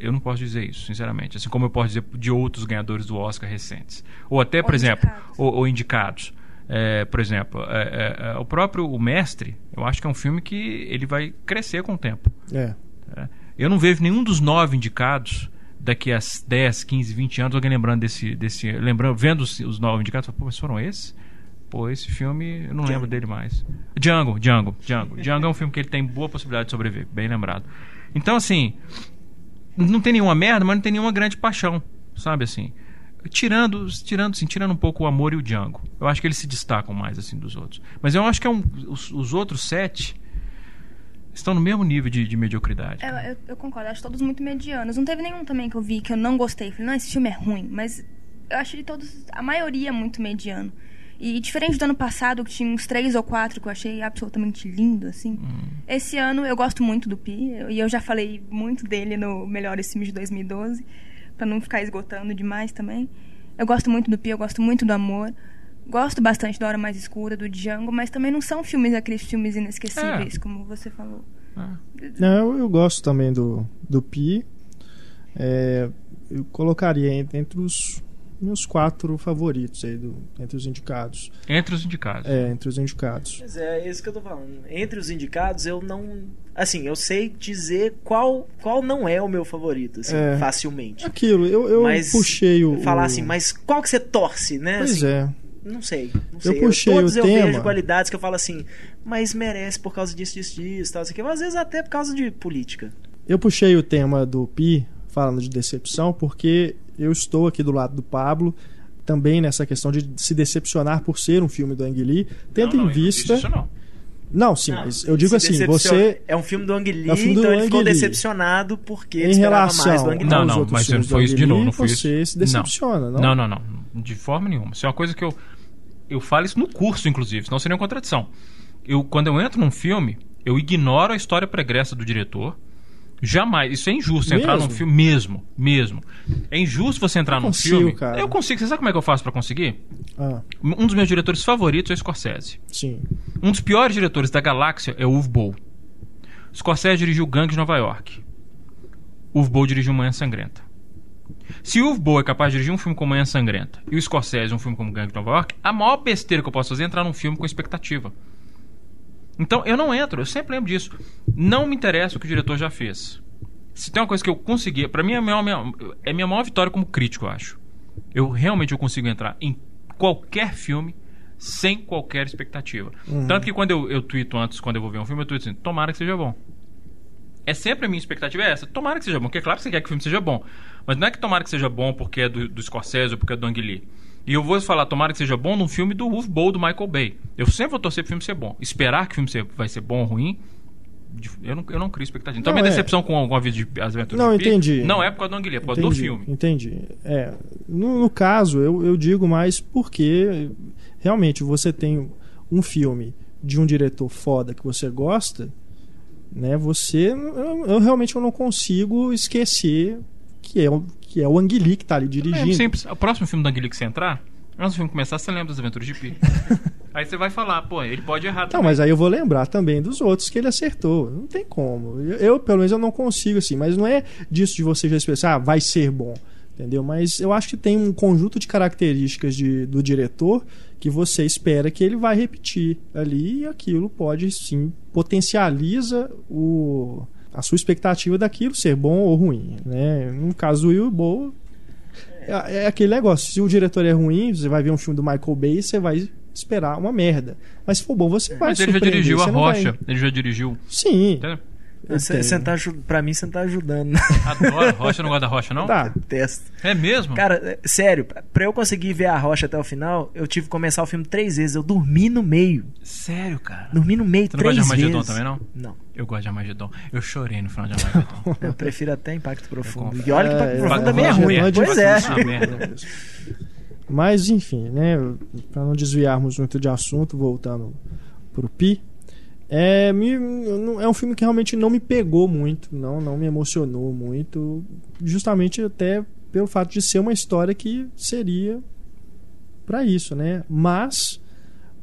[SPEAKER 2] Eu não posso dizer isso, sinceramente. Assim como eu posso dizer de outros ganhadores do Oscar recentes. Ou até, por
[SPEAKER 4] Ou
[SPEAKER 2] exemplo,
[SPEAKER 4] indicados.
[SPEAKER 2] ou, ou indicados. É, por exemplo, é, é, é, o próprio O Mestre, eu acho que é um filme que ele vai crescer com o tempo.
[SPEAKER 1] É.
[SPEAKER 2] né? Eu não vejo nenhum dos nove indicados daqui a 10, 15, 20 anos, alguém lembrando desse. desse lembrando, vendo os, os nove indicados, fala, pô, mas foram esses? Pô, esse filme eu não lembro dele mais. Django, Django, Django. Django é um filme que ele tem boa possibilidade de sobreviver, bem lembrado. Então, assim, não tem nenhuma merda, mas não tem nenhuma grande paixão, sabe assim? Tirando, tirando, assim, tirando um pouco o amor e o Django. Eu acho que eles se destacam mais assim dos outros. Mas eu acho que é um, os, os outros sete estão no mesmo nível de, de mediocridade.
[SPEAKER 4] Eu, eu, eu concordo, acho todos muito medianos. Não teve nenhum também que eu vi que eu não gostei. Falei, não, esse filme é ruim. Mas eu acho de todos, a maioria muito mediano. E diferente do ano passado, que tinha uns três ou quatro que eu achei absolutamente lindo, assim. Esse ano eu gosto muito do Pi. E eu já falei muito dele no Melhores Filmes de 2012. Pra não ficar esgotando demais também. Eu gosto muito do Pi, eu gosto muito do Amor. Gosto bastante da Hora Mais Escura, do Django, mas também não são filmes aqueles filmes inesquecíveis,
[SPEAKER 2] É.
[SPEAKER 4] como você falou.
[SPEAKER 2] Ah.
[SPEAKER 1] Não, eu, eu gosto também do, do Pi. É, eu colocaria entre, entre os meus quatro favoritos aí, do, entre os indicados.
[SPEAKER 2] Entre os indicados.
[SPEAKER 1] É, entre os indicados.
[SPEAKER 3] Pois é, é isso que eu tô falando. Entre os indicados, eu não. Assim, eu sei dizer qual, qual não é o meu favorito, assim,
[SPEAKER 1] É.
[SPEAKER 3] facilmente.
[SPEAKER 1] Aquilo, eu, eu
[SPEAKER 3] mas
[SPEAKER 1] puxei o.
[SPEAKER 3] Falar assim, mas qual que você torce, né?
[SPEAKER 1] Pois
[SPEAKER 3] assim,
[SPEAKER 1] é.
[SPEAKER 3] Não sei, não sei.
[SPEAKER 1] puxei
[SPEAKER 3] todos
[SPEAKER 1] o
[SPEAKER 3] eu
[SPEAKER 1] tema.
[SPEAKER 3] vejo qualidades que eu falo assim, mas merece por causa disso, disso, disso, tal, assim, que às vezes até por causa de política.
[SPEAKER 1] Eu puxei o tema do Pi, falando de decepção, porque eu estou aqui do lado do Pablo, também nessa questão de se decepcionar por ser um filme do Ang Lee, tendo
[SPEAKER 2] Não, não,
[SPEAKER 1] em
[SPEAKER 2] não
[SPEAKER 1] vista.
[SPEAKER 2] Isso não.
[SPEAKER 1] Não, sim, mas eu digo assim,
[SPEAKER 3] decepciona-
[SPEAKER 1] você.
[SPEAKER 3] É um filme do Ang Lee,
[SPEAKER 1] É um filme do
[SPEAKER 3] então ele
[SPEAKER 1] Ang
[SPEAKER 3] ficou
[SPEAKER 1] Lee.
[SPEAKER 3] decepcionado porque ele
[SPEAKER 1] Em
[SPEAKER 3] esperava
[SPEAKER 1] relação
[SPEAKER 3] mais do Ang Lee.
[SPEAKER 2] Não, não, mas não foi isso de novo, não foi
[SPEAKER 1] você
[SPEAKER 2] isso.
[SPEAKER 1] se decepciona, não?
[SPEAKER 2] Não, não, não. De forma nenhuma. Isso é uma coisa que eu. Eu falo isso no curso, inclusive, senão seria uma contradição. Eu, quando eu entro num filme, eu ignoro a história pregressa do diretor. Jamais. Isso é injusto você entrar num
[SPEAKER 1] Mesmo?
[SPEAKER 2] filme. Mesmo, mesmo. É injusto você entrar
[SPEAKER 1] Eu
[SPEAKER 2] num
[SPEAKER 1] consigo,
[SPEAKER 2] filme.
[SPEAKER 1] cara.
[SPEAKER 2] Eu consigo. Você sabe como é que eu faço pra conseguir?
[SPEAKER 1] Ah,
[SPEAKER 2] Um dos meus diretores favoritos é o Scorsese.
[SPEAKER 1] sim.
[SPEAKER 2] Um dos piores diretores da galáxia é o Uwe Boll. Scorsese dirigiu Gangue de Nova York. Uwe Boll dirigiu Manhã Sangrenta. Se o Boll é capaz de dirigir um filme como Manhã Sangrenta e o Scorsese um filme como Gangue de Nova York, a maior besteira que eu posso fazer é entrar num filme com expectativa. Então eu não entro, eu sempre lembro disso. Não me interessa o que o diretor já fez. Se tem uma coisa que eu consegui, pra mim é a minha, minha- é minha maior vitória como crítico, eu acho. Eu realmente eu consigo entrar em qualquer filme sem qualquer expectativa. Tanto que quando eu, eu tweeto antes, quando eu vou ver um filme, eu tweeto assim, tomara que seja bom. É sempre a minha expectativa é essa, tomara que seja bom, porque é claro que você quer que o filme seja bom. Mas não é que tomara que seja bom porque é do, do Scorsese ou porque é do Ang Lee. E eu vou falar, tomara que seja bom, num filme do Wolf Bowl do Michael Bay. Eu sempre vou torcer pro filme ser bom. Esperar que o filme vai ser bom ou ruim, eu não, eu não crio expectativa. Então,
[SPEAKER 1] Não,
[SPEAKER 2] minha
[SPEAKER 1] é.
[SPEAKER 2] decepção com, com a vida de As Aventuras
[SPEAKER 1] Não, entendi.
[SPEAKER 2] não é por causa do Anguilha, é por causa do filme.
[SPEAKER 1] Entendi. É, no, no caso, eu, eu digo mais porque realmente você tem um filme de um diretor foda que você gosta, né? Você, eu, eu realmente eu não consigo esquecer que é, o- que é o Anguili que tá ali
[SPEAKER 2] É
[SPEAKER 1] dirigindo.
[SPEAKER 2] simples. O próximo filme do Anguilha que você entrar, antes do filme começar, você lembra das Aventuras de Pi. <laughs> Aí você vai falar, pô, ele pode errar
[SPEAKER 1] Não,
[SPEAKER 2] também.
[SPEAKER 1] mas aí eu vou lembrar também dos outros que ele acertou. Não tem como. Eu, eu, pelo menos, eu não consigo, assim. Mas não é disso de você já pensar, ah, vai ser bom. Entendeu? Mas eu acho que tem um conjunto de características de, do diretor que você espera que ele vai repetir ali e aquilo pode, sim, potencializa o, a sua expectativa daquilo ser bom ou ruim. Né? No caso do Will Bowl, é, é aquele negócio. Se o diretor é ruim, você vai ver um filme do Michael Bay e você vai esperar uma merda. Mas se for bom, você vai
[SPEAKER 2] Mas ele já dirigiu A
[SPEAKER 1] não vai-
[SPEAKER 2] Rocha, ele já dirigiu.
[SPEAKER 1] Sim.
[SPEAKER 3] Você, você tá, pra mim, você não tá ajudando.
[SPEAKER 2] Adoro Rocha, não gosta da Rocha, não?
[SPEAKER 1] Tá.
[SPEAKER 3] Detesto.
[SPEAKER 2] É mesmo?
[SPEAKER 3] Cara, é, sério, pra eu conseguir ver a rocha até o final, eu tive que começar o filme três vezes. Eu dormi no meio.
[SPEAKER 2] Sério, cara.
[SPEAKER 3] Dormi no meio
[SPEAKER 2] Você não
[SPEAKER 3] três
[SPEAKER 2] gosta de Armagedon
[SPEAKER 3] vezes.
[SPEAKER 2] também, não?
[SPEAKER 3] Não.
[SPEAKER 2] Eu gosto de Armagedon. Eu chorei no final de Armagedon. <laughs>
[SPEAKER 3] Eu prefiro até Impacto Profundo. E olha que Impacto
[SPEAKER 1] É,
[SPEAKER 3] Profundo
[SPEAKER 1] é,
[SPEAKER 3] também é ruim.
[SPEAKER 1] é
[SPEAKER 3] Pois é.
[SPEAKER 2] difícil. Ah, merda.
[SPEAKER 1] Mas, enfim, né? Pra não desviarmos muito de assunto, voltando pro Pi. É, me- é um filme que realmente não me pegou muito, não, não me emocionou muito, justamente até pelo fato de ser uma história que seria pra isso, né? Mas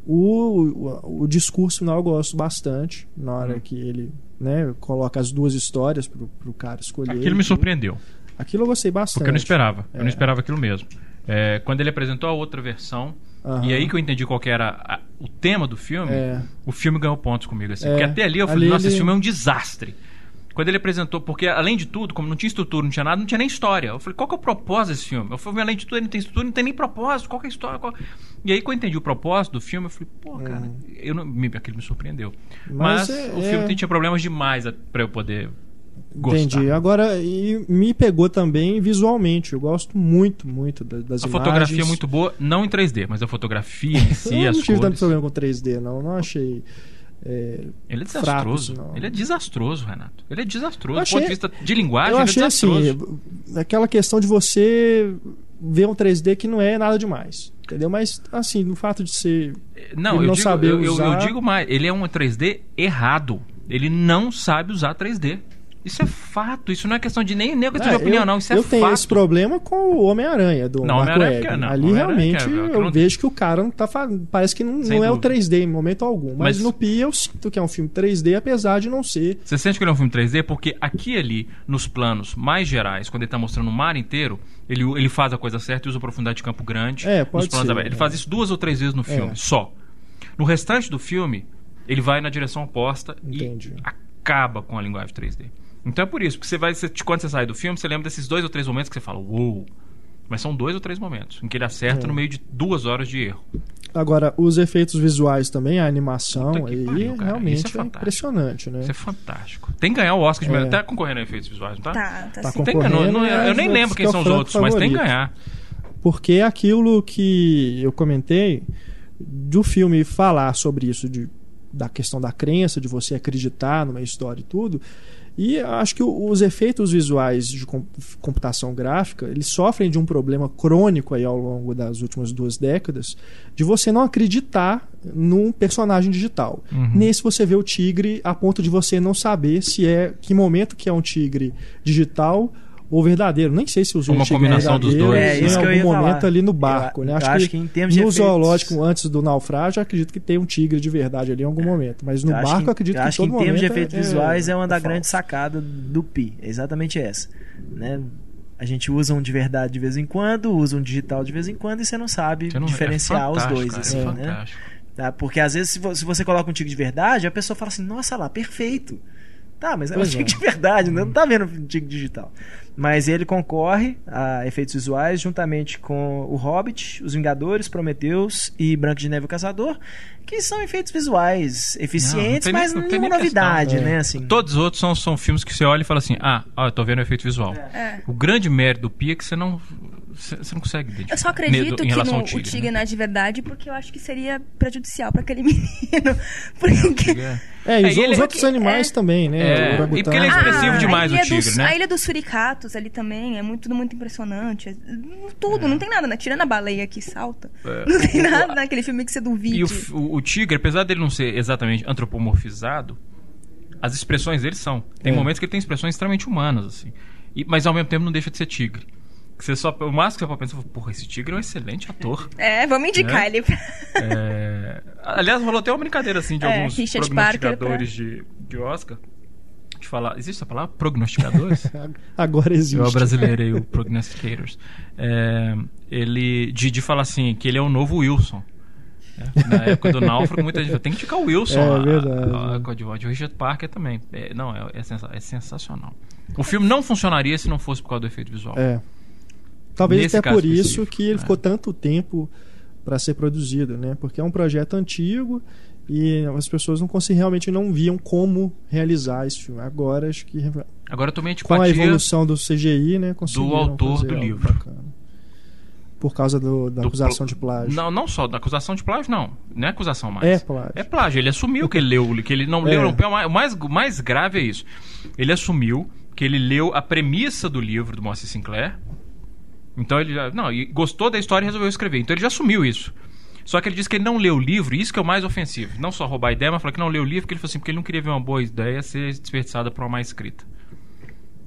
[SPEAKER 1] o, o, o discurso final eu gosto bastante na hora
[SPEAKER 2] Hum.
[SPEAKER 1] que ele né, coloca as duas histórias pro, pro cara escolher.
[SPEAKER 2] Aquilo me surpreendeu.
[SPEAKER 1] Aquilo eu gostei bastante.
[SPEAKER 2] Porque eu não esperava. Eu
[SPEAKER 1] É.
[SPEAKER 2] não esperava aquilo mesmo. É, quando ele apresentou a outra versão,
[SPEAKER 1] Aham.
[SPEAKER 2] e aí que eu entendi qual era a- o tema do filme,
[SPEAKER 1] É.
[SPEAKER 2] o filme ganhou pontos comigo. Assim,
[SPEAKER 1] É.
[SPEAKER 2] Porque até ali eu falei,
[SPEAKER 1] Ali
[SPEAKER 2] nossa,
[SPEAKER 1] ele-
[SPEAKER 2] esse filme é um desastre. Quando ele apresentou, porque além de tudo, como não tinha estrutura, não tinha nada, não tinha nem história. Eu falei, qual que é o propósito desse filme? Eu falei, além de tudo, ele não tem estrutura, não tem nem propósito, qual que é a história? Qual- E aí que eu entendi o propósito do filme, eu falei, pô, cara, eu não, me, aquilo me surpreendeu. Mas.
[SPEAKER 1] Mas é-
[SPEAKER 2] o filme
[SPEAKER 1] é-
[SPEAKER 2] tinha problemas demais a- pra eu poder gostar.
[SPEAKER 1] Entendi. Agora, e me pegou também visualmente. Eu gosto muito, muito da- das
[SPEAKER 2] A
[SPEAKER 1] imagens.
[SPEAKER 2] fotografia é muito boa, não em 3D, mas a fotografia em <laughs> si,
[SPEAKER 1] eu
[SPEAKER 2] as
[SPEAKER 1] não tive tanto problema com 3D, não. Não achei. É,
[SPEAKER 2] Ele é desastroso.
[SPEAKER 1] não.
[SPEAKER 2] ele é desastroso, Renato. Ele é desastroso.
[SPEAKER 1] Eu
[SPEAKER 2] Do ponto de
[SPEAKER 1] achei-
[SPEAKER 2] vista de linguagem,
[SPEAKER 1] eu
[SPEAKER 2] ele
[SPEAKER 1] achei
[SPEAKER 2] é desastroso.
[SPEAKER 1] assim, aquela questão de você ver um 3D que não é nada demais. Entendeu? Mas, assim, no fato de ser.
[SPEAKER 2] Não,
[SPEAKER 1] ele
[SPEAKER 2] eu,
[SPEAKER 1] não
[SPEAKER 2] digo,
[SPEAKER 1] saber
[SPEAKER 2] eu, eu- eu
[SPEAKER 1] usar-
[SPEAKER 2] digo mais. Ele é um 3D errado. Ele não sabe usar 3D. Isso é fato. Isso não é questão de nem,
[SPEAKER 1] É,
[SPEAKER 2] de opinião,
[SPEAKER 1] eu,
[SPEAKER 2] não. Isso é
[SPEAKER 1] eu tenho
[SPEAKER 2] fato.
[SPEAKER 1] esse problema com o Homem-Aranha do
[SPEAKER 2] Não,
[SPEAKER 1] Marco
[SPEAKER 2] Homem-Aranha
[SPEAKER 1] Webb.
[SPEAKER 2] que- não,
[SPEAKER 1] Ali realmente
[SPEAKER 2] é- que
[SPEAKER 1] eu
[SPEAKER 2] não-
[SPEAKER 1] vejo que o cara não tá parece que não, não é o
[SPEAKER 2] dúvida.
[SPEAKER 1] 3D em momento algum. Mas,
[SPEAKER 2] Mas-
[SPEAKER 1] no Pi eu sinto que é um filme 3D, apesar de não ser.
[SPEAKER 2] Você sente que ele é um filme 3D porque aqui ali, nos planos mais gerais, quando ele está mostrando o mar inteiro, ele, ele faz a coisa certa e usa profundidade de campo grande.
[SPEAKER 1] É, pode
[SPEAKER 2] planos
[SPEAKER 1] ser.
[SPEAKER 2] Ele
[SPEAKER 1] é.
[SPEAKER 2] faz isso duas ou três vezes no filme,
[SPEAKER 1] É.
[SPEAKER 2] só. No restante do filme, ele vai na direção oposta
[SPEAKER 1] Entendi.
[SPEAKER 2] e acaba com a linguagem 3D. Então é por isso, porque você vai, você- quando você sai do filme, você lembra desses dois ou três momentos que você fala, uou. Mas são dois ou três momentos em que ele acerta
[SPEAKER 1] É.
[SPEAKER 2] no meio de duas horas de erro.
[SPEAKER 1] Agora, os efeitos visuais também, a animação, aí
[SPEAKER 2] pariu,
[SPEAKER 1] realmente
[SPEAKER 2] é
[SPEAKER 1] é,
[SPEAKER 2] fantástico.
[SPEAKER 1] impressionante, né?
[SPEAKER 2] Isso é fantástico. Tem que ganhar o Oscar de
[SPEAKER 1] É.
[SPEAKER 2] melhor. Tá concorrendo a efeitos visuais, não tá?
[SPEAKER 4] Tá, tá,
[SPEAKER 1] Tá
[SPEAKER 4] sim.
[SPEAKER 2] Tem. Não- não-
[SPEAKER 1] Concorrendo,
[SPEAKER 2] eu nem
[SPEAKER 1] é,
[SPEAKER 2] lembro quem
[SPEAKER 1] fica
[SPEAKER 2] são os outros, mas tem que
[SPEAKER 1] favorito.
[SPEAKER 2] ganhar.
[SPEAKER 1] Porque é aquilo que eu comentei do filme falar sobre isso, de, da questão da crença, de você acreditar numa história e tudo. E acho que os efeitos visuais de com- computação gráfica, eles sofrem de um problema crônico aí ao longo das últimas duas décadas, de você não acreditar num personagem digital.
[SPEAKER 2] Uhum.
[SPEAKER 1] Nesse você vê o tigre a ponto de você não saber se é que momento que é um tigre digital ou verdadeiro. Nem sei se usou
[SPEAKER 2] Uma
[SPEAKER 1] um
[SPEAKER 2] combinação dos dois.
[SPEAKER 3] É,
[SPEAKER 1] em
[SPEAKER 3] isso eu
[SPEAKER 1] algum momento ali no
[SPEAKER 3] Eu-
[SPEAKER 1] barco, né?
[SPEAKER 3] eu
[SPEAKER 1] Acho,
[SPEAKER 3] acho
[SPEAKER 1] que,
[SPEAKER 3] que em termos de
[SPEAKER 1] no
[SPEAKER 3] efeitos-
[SPEAKER 1] zoológico antes do naufrágio, eu acredito que tem um tigre de verdade ali em algum momento, mas no
[SPEAKER 3] Eu acho
[SPEAKER 1] barco
[SPEAKER 3] que,
[SPEAKER 1] acredito
[SPEAKER 3] eu
[SPEAKER 1] que
[SPEAKER 3] acho
[SPEAKER 1] todo
[SPEAKER 3] que em termos de
[SPEAKER 1] momento
[SPEAKER 3] efeitos
[SPEAKER 1] é-
[SPEAKER 3] visuais é uma da
[SPEAKER 1] é
[SPEAKER 3] grande sacada do Pi. É exatamente essa. Né? A gente usa um de verdade de vez em quando, usa um digital de vez em quando e você não sabe
[SPEAKER 2] Você não-
[SPEAKER 3] diferenciar
[SPEAKER 2] é
[SPEAKER 3] os
[SPEAKER 2] fantástico,
[SPEAKER 3] dois.
[SPEAKER 2] cara,
[SPEAKER 3] assim,
[SPEAKER 2] é
[SPEAKER 3] né?
[SPEAKER 2] fantástico.
[SPEAKER 3] Tá? Porque às vezes, se você coloca um tigre de verdade, a pessoa fala assim: nossa lá, perfeito. Tá, mas é um tigre
[SPEAKER 1] é.
[SPEAKER 3] de verdade, né? não tá vendo tigre digital. Mas ele concorre a efeitos visuais juntamente com o Hobbit, os Vingadores, Prometheus e Branco de Neve e o Caçador, que são efeitos visuais eficientes,
[SPEAKER 2] tem nem-
[SPEAKER 3] mas
[SPEAKER 2] não tem
[SPEAKER 3] nenhuma
[SPEAKER 2] nem questão.
[SPEAKER 3] novidade,
[SPEAKER 1] É.
[SPEAKER 3] né? Assim.
[SPEAKER 2] Todos os outros são, são filmes que você olha e fala assim: ah, ó, eu tô vendo o efeito visual.
[SPEAKER 4] É.
[SPEAKER 2] O grande mérito do Pia é que você não. Você não consegue identificar.
[SPEAKER 4] Eu só acredito que no,
[SPEAKER 2] tigre,
[SPEAKER 4] o tigre
[SPEAKER 2] né?
[SPEAKER 4] não é de verdade, porque eu acho que seria prejudicial pra aquele <laughs> menino.
[SPEAKER 2] É,
[SPEAKER 4] Porque...
[SPEAKER 2] é-
[SPEAKER 1] É, e
[SPEAKER 2] É,
[SPEAKER 1] os,
[SPEAKER 2] e ele-
[SPEAKER 1] os outros animais
[SPEAKER 4] é-
[SPEAKER 1] também, né?
[SPEAKER 2] É, e porque ele é expressivo
[SPEAKER 4] Ah,
[SPEAKER 2] demais,
[SPEAKER 4] a
[SPEAKER 2] o
[SPEAKER 4] ilha
[SPEAKER 2] tigre,
[SPEAKER 4] dos,
[SPEAKER 2] né?
[SPEAKER 4] A ilha dos suricatos ali também é muito, tudo muito impressionante. É- Tudo, não tem nada, né? Tirando a baleia que salta.
[SPEAKER 2] É. <laughs>
[SPEAKER 4] Não tem nada naquele filme que você duvide.
[SPEAKER 2] E o, o, o tigre, apesar dele não ser exatamente antropomorfizado, as expressões dele são. Tem
[SPEAKER 1] É.
[SPEAKER 2] momentos que ele tem expressões extremamente humanas, assim. E- mas ao mesmo tempo não deixa de ser tigre. Você só, o máximo que você pode pensar, porra, esse tigre é um excelente ator.
[SPEAKER 4] É, vamos indicar
[SPEAKER 2] Né?
[SPEAKER 4] ele pra...
[SPEAKER 2] É, aliás, rolou até uma brincadeira assim de <laughs>
[SPEAKER 4] É,
[SPEAKER 2] alguns
[SPEAKER 4] Richard
[SPEAKER 2] prognosticadores de, de Oscar. De falar. Existe essa palavra? Prognosticadores? <laughs>
[SPEAKER 1] Agora existe.
[SPEAKER 2] Eu brasileirei o Prognosticators. É, ele, de, de falar assim, que ele é o novo Wilson. É, Na época do Náufrago, muita gente falou, tem que indicar o Wilson.
[SPEAKER 1] É
[SPEAKER 2] a-
[SPEAKER 1] verdade.
[SPEAKER 2] A, a coadjuvante. O Richard Parker também. É, não, é, é sensa- é sensacional. O filme não funcionaria se não fosse por causa do efeito visual.
[SPEAKER 1] É. Talvez
[SPEAKER 2] Nesse
[SPEAKER 1] até por isso que ele
[SPEAKER 2] é.
[SPEAKER 1] ficou tanto tempo para ser produzido, né? Porque é um projeto antigo e as pessoas não conseguiam, realmente não viam como realizar esse filme. Agora acho que
[SPEAKER 2] Agora tomei
[SPEAKER 1] com a evolução do CGI, né, conseguiram
[SPEAKER 2] autor do livro.
[SPEAKER 1] bacana. Por causa do- da
[SPEAKER 2] do
[SPEAKER 1] acusação
[SPEAKER 2] pl-
[SPEAKER 1] de plágio.
[SPEAKER 2] Não, não só da acusação de plágio, não. Não é acusação mais.
[SPEAKER 1] É plágio.
[SPEAKER 2] É plágio. Ele assumiu que ele leu, que ele não
[SPEAKER 1] É.
[SPEAKER 2] leu. não, O mais, o mais grave é isso. Ele assumiu que ele leu a premissa do livro do Moacir Sinclair. Então ele já. Não, e gostou da história e resolveu escrever. Então ele já assumiu isso. Só que ele disse que ele não leu o livro, e isso que é o mais ofensivo. Não só roubar a ideia, mas falar que não leu o livro, porque ele falou assim, porque ele não queria ver uma boa ideia ser desperdiçada por uma má escrita.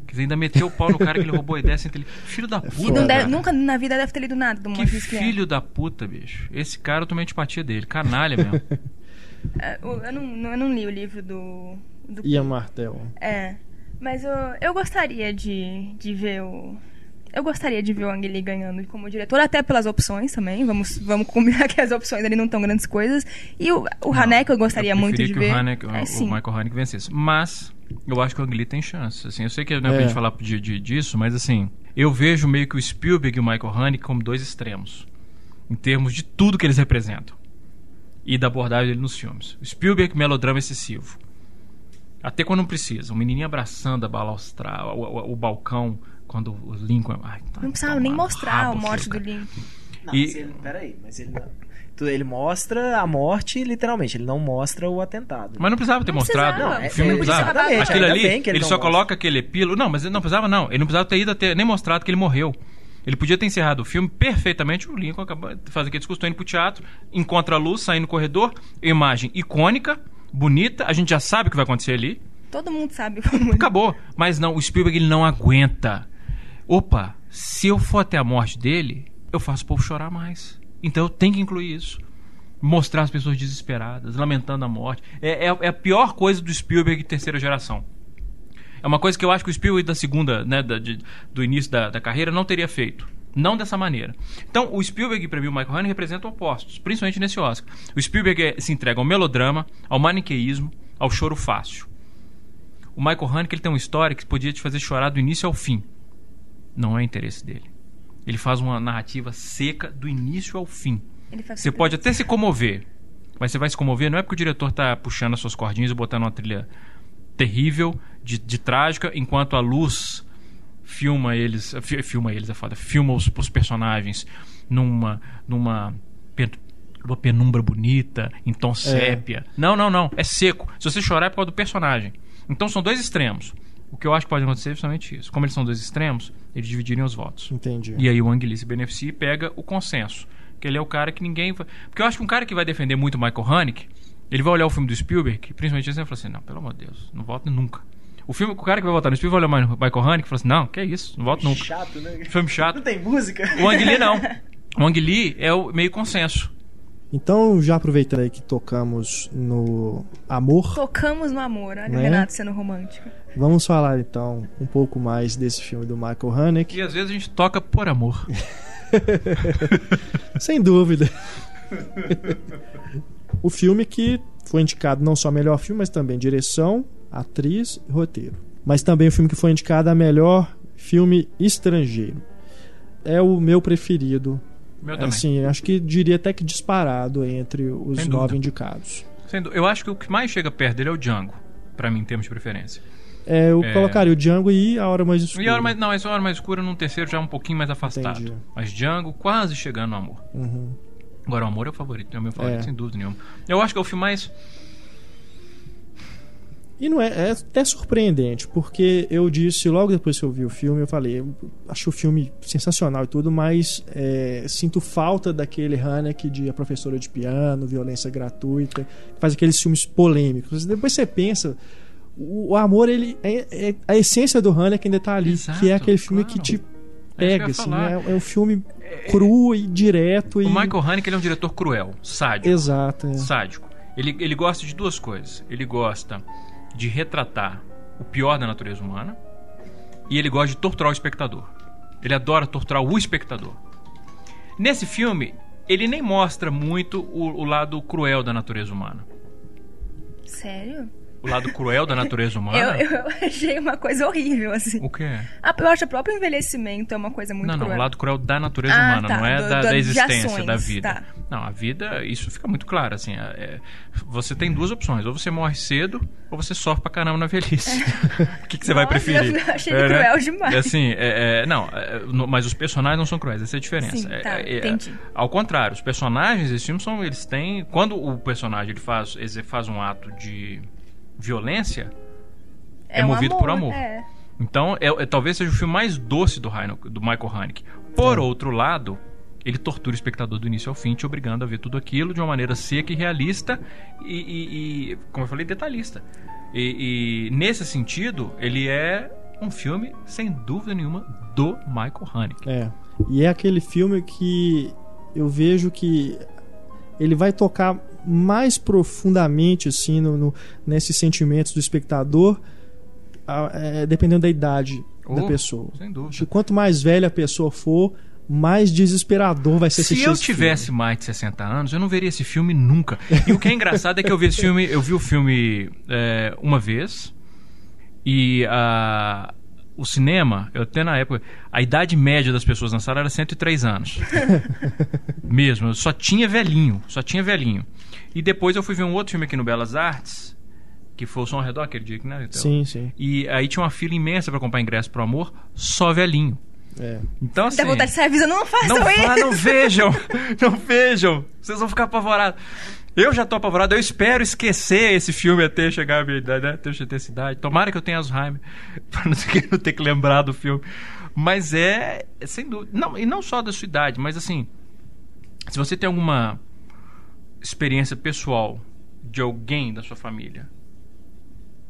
[SPEAKER 2] Quer dizer, ainda meteu o pau no cara que ele roubou a ideia sem ter lido. Filho da puta.
[SPEAKER 4] E não
[SPEAKER 1] Foda.
[SPEAKER 4] deve-
[SPEAKER 2] cara.
[SPEAKER 4] nunca na vida deve ter lido nada do
[SPEAKER 2] Que filho da puta, bicho. Esse cara eu tomei antipatia dele. Canalha mesmo. <laughs>
[SPEAKER 4] É, eu, não, não- eu não li o livro do... do
[SPEAKER 1] Ian Martel.
[SPEAKER 4] É, mas eu, eu gostaria de, de ver o... Eu gostaria de ver o Ang Lee ganhando como diretor, até pelas opções também. Vamos, vamos combinar <laughs> que as opções ali não estão grandes coisas. E o, o Haneke eu gostaria
[SPEAKER 2] eu
[SPEAKER 4] muito de
[SPEAKER 2] que
[SPEAKER 4] ver.
[SPEAKER 2] O, Haneke,
[SPEAKER 4] É,
[SPEAKER 2] o. Michael Haneke vencesse. Mas eu acho que o Ang Lee tem chance. Assim, eu sei que não é,
[SPEAKER 1] É.
[SPEAKER 2] pra gente falar de, de- disso, mas assim, eu vejo meio que o Spielberg e o Michael Haneke como dois extremos. Em termos de tudo que eles representam. E da abordagem dele nos filmes. O Spielberg, melodrama excessivo. Até quando não precisa. O menininho abraçando a balaustrada, o, o- o balcão, quando o Lincoln... Ai, tá
[SPEAKER 4] Não precisava nem
[SPEAKER 2] tomar no
[SPEAKER 4] mostrar a morte do
[SPEAKER 2] cara.
[SPEAKER 4] Lincoln.
[SPEAKER 3] Não,
[SPEAKER 2] E-
[SPEAKER 3] mas ele, peraí, mas ele não. Ele mostra a morte, literalmente, ele não mostra o atentado.
[SPEAKER 2] Mas não precisava ter
[SPEAKER 4] Não
[SPEAKER 2] mostrado.
[SPEAKER 4] precisava.
[SPEAKER 2] o
[SPEAKER 3] Não,
[SPEAKER 2] filme
[SPEAKER 3] é-
[SPEAKER 2] não precisava. Aquilo ali, ele,
[SPEAKER 3] ele
[SPEAKER 2] só
[SPEAKER 3] mostra.
[SPEAKER 2] coloca aquele epílogo. Não, mas ele não precisava, não. Ele não precisava ter ido até, nem mostrado que ele morreu. Ele podia ter encerrado o filme perfeitamente. O Lincoln acabou de fazer aquele discurso, indo pro teatro, encontra a luz, saindo no corredor, imagem icônica, bonita, a gente já sabe o que vai acontecer ali.
[SPEAKER 4] Todo mundo sabe como.
[SPEAKER 2] Acabou. Mas não, o Spielberg ele não aguenta. Opa, se eu for até a morte dele, eu faço o povo chorar mais. Então eu tenho que incluir isso. Mostrar as pessoas desesperadas, lamentando a morte. É, é- é a pior coisa do Spielberg de terceira geração. É uma coisa que eu acho que o Spielberg da segunda, né, da- de- do início da, da carreira não teria feito. Não dessa maneira. Então, o Spielberg, para mim, o Michael Haneke representam opostos, principalmente nesse Oscar. O Spielberg é- se entrega ao melodrama, ao maniqueísmo, ao choro fácil. O Michael Haneke ele tem uma história que podia te fazer chorar do início ao fim. Não é interesse dele. Ele faz uma narrativa seca do início ao fim.
[SPEAKER 4] Ele faz
[SPEAKER 2] Você pode até se comover, mas você vai se comover não é porque o diretor tá puxando as suas cordinhas e botando uma trilha terrível, de, de trágica, enquanto a luz filma eles, fi- filma eles é foda, filma os, os personagens numa numa uma penumbra bonita, em tom sépia. Não, não, não, é seco. Se você chorar é por causa do personagem. Então são dois extremos. O que eu acho que pode acontecer é justamente isso. Como eles são dois extremos, eles dividiriam os votos.
[SPEAKER 1] Entendi.
[SPEAKER 2] E aí o Ang Lee se beneficia e pega o consenso. Que ele é o cara que ninguém. vai- Porque eu acho que um cara que vai defender muito o Michael Haneke, ele vai olhar o filme do Spielberg, principalmente assim, e falar assim: não, pelo amor de Deus, não voto nunca. O, filme, o cara que vai votar no Spielberg vai olhar o Michael Haneke e falar assim: não, que é isso, não voto nunca.
[SPEAKER 3] Chato, né?
[SPEAKER 2] Filme chato.
[SPEAKER 3] Não tem música?
[SPEAKER 2] O Lee não. <laughs> O Ang Lee é o meio consenso.
[SPEAKER 1] Então, já aproveitando aí que tocamos no amor,
[SPEAKER 4] Tocamos no amor, olha o
[SPEAKER 1] Né?
[SPEAKER 4] Renato sendo romântico.
[SPEAKER 1] vamos falar então um pouco mais desse filme do Michael Haneke.
[SPEAKER 2] E às vezes a gente toca por amor. <laughs>
[SPEAKER 1] Sem dúvida. o filme que foi indicado não só melhor filme, mas também direção, atriz e roteiro. Mas também o filme que foi indicado a melhor filme estrangeiro. É o meu preferido.
[SPEAKER 2] Meu também.
[SPEAKER 1] Assim, acho que diria até que disparado entre os
[SPEAKER 2] Sem
[SPEAKER 1] nove
[SPEAKER 2] dúvida.
[SPEAKER 1] indicados.
[SPEAKER 2] Eu acho que o que mais chega perto dele é o Django, pra mim, em termos de preferência.
[SPEAKER 1] É, eu
[SPEAKER 2] É.
[SPEAKER 1] colocaria o Django e a Hora Mais Escura.
[SPEAKER 2] E a hora mais, não, essa hora mais escura num terceiro já é um pouquinho mais afastado.
[SPEAKER 1] Entendi.
[SPEAKER 2] Mas Django quase chegando no amor.
[SPEAKER 1] Uhum.
[SPEAKER 2] Agora, o amor é o favorito, é o meu favorito,
[SPEAKER 1] É.
[SPEAKER 2] sem dúvida nenhuma. Eu acho que é o filme mais.
[SPEAKER 1] E não é, é até surpreendente, porque eu disse logo depois que eu vi o filme, eu falei, eu acho o filme sensacional e tudo, mas é, sinto falta daquele Haneke de a professora de piano, violência gratuita, faz aqueles filmes polêmicos. Depois você pensa, o, amor, ele é, é- a essência do Haneke ainda tá ali,
[SPEAKER 2] Exato,
[SPEAKER 1] que é aquele filme
[SPEAKER 2] claro.
[SPEAKER 1] que te
[SPEAKER 2] É que
[SPEAKER 1] pega,
[SPEAKER 2] eu ia
[SPEAKER 1] assim,
[SPEAKER 2] falar.
[SPEAKER 1] é, é um filme cru e direto e
[SPEAKER 2] O Michael Haneke ele é um diretor cruel, sádico.
[SPEAKER 1] exato, é.
[SPEAKER 2] sádico. Ele, ele gosta de duas coisas. Ele gosta de retratar o pior da natureza humana e ele gosta de torturar o espectador. Ele adora torturar o espectador. Nesse filme, ele nem mostra muito o, o lado cruel da natureza humana.
[SPEAKER 4] Sério?
[SPEAKER 2] O lado cruel da natureza
[SPEAKER 4] Eu,
[SPEAKER 2] humana?
[SPEAKER 4] eu achei uma coisa horrível, assim.
[SPEAKER 2] O quê?
[SPEAKER 4] Ah, eu acho que o próprio envelhecimento é uma coisa muito
[SPEAKER 2] não, não,
[SPEAKER 4] cruel.
[SPEAKER 2] o lado cruel da natureza
[SPEAKER 4] Ah,
[SPEAKER 2] humana,
[SPEAKER 4] tá,
[SPEAKER 2] não é
[SPEAKER 4] do-
[SPEAKER 2] da,
[SPEAKER 4] do-
[SPEAKER 2] da existência,
[SPEAKER 4] ações,
[SPEAKER 2] da vida.
[SPEAKER 4] tá.
[SPEAKER 2] Não, a vida, isso fica muito claro, assim, é- é- você tem duas opções, ou você morre cedo, ou você sofre pra caramba na velhice. <laughs> o que, que você vai
[SPEAKER 4] Nossa,
[SPEAKER 2] preferir?
[SPEAKER 4] eu achei
[SPEAKER 2] né?
[SPEAKER 4] cruel demais.
[SPEAKER 2] É Assim, é- é, não, é, no- mas os personagens não são cruéis, essa é a diferença.
[SPEAKER 4] Sim,
[SPEAKER 2] É-
[SPEAKER 4] tá,
[SPEAKER 2] é- é-
[SPEAKER 4] entendi.
[SPEAKER 2] ao contrário, os personagens desse filme são, eles têm, quando o personagem ele faz, ele faz um ato de violência, é
[SPEAKER 4] um
[SPEAKER 2] movido por amor.
[SPEAKER 4] É.
[SPEAKER 2] então, é, é- talvez seja o filme mais doce do, Heino- do Michael Haneke. Por outro lado, ele tortura o espectador do início ao fim, te obrigando a ver tudo aquilo de uma maneira seca e realista e, e- e, como eu falei, detalhista. E, e, nesse sentido, ele é um filme, sem dúvida nenhuma, do Michael Haneke.
[SPEAKER 1] É. E é aquele filme que eu vejo que ele vai tocar mais profundamente assim no, no- nesses sentimentos do espectador, a- é, dependendo da idade da
[SPEAKER 2] Oh,
[SPEAKER 1] pessoa.
[SPEAKER 2] Sem
[SPEAKER 1] Acho que
[SPEAKER 2] dúvida.
[SPEAKER 1] quanto mais velha a pessoa for, mais desesperador vai ser
[SPEAKER 2] Se
[SPEAKER 1] assistir
[SPEAKER 2] eu
[SPEAKER 1] esse
[SPEAKER 2] tivesse
[SPEAKER 1] filme.
[SPEAKER 2] mais de 60 anos, eu não veria esse filme nunca. E o que é engraçado é que eu vi esse filme, eu vi o filme é, uma vez e a o cinema, eu até na época, a idade média das pessoas na sala era 103 anos. <laughs> Mesmo, eu só tinha velhinho, só tinha velhinho. E depois eu fui ver um outro filme aqui no Belas Artes, que foi o Som ao Redor aquele dia, né? Então,
[SPEAKER 1] Sim, sim.
[SPEAKER 2] E aí tinha uma fila imensa para comprar ingresso pro amor, só velhinho.
[SPEAKER 1] É.
[SPEAKER 2] Então assim,
[SPEAKER 4] Dá vontade de sair avisando, não façam
[SPEAKER 2] não,
[SPEAKER 4] isso.
[SPEAKER 2] não vejam, <laughs> não vejam. Vocês vão ficar apavorados. Eu já tô apavorado, eu espero esquecer esse filme até chegar a minha idade, né? até eu ter essa idade. Tomara que eu tenha Alzheimer, <laughs> pra não ter, que- não <laughs> ter que lembrar do filme. Mas é, é sem dúvida. Não, e não só da sua idade, mas assim, se você tem alguma experiência pessoal de alguém da sua família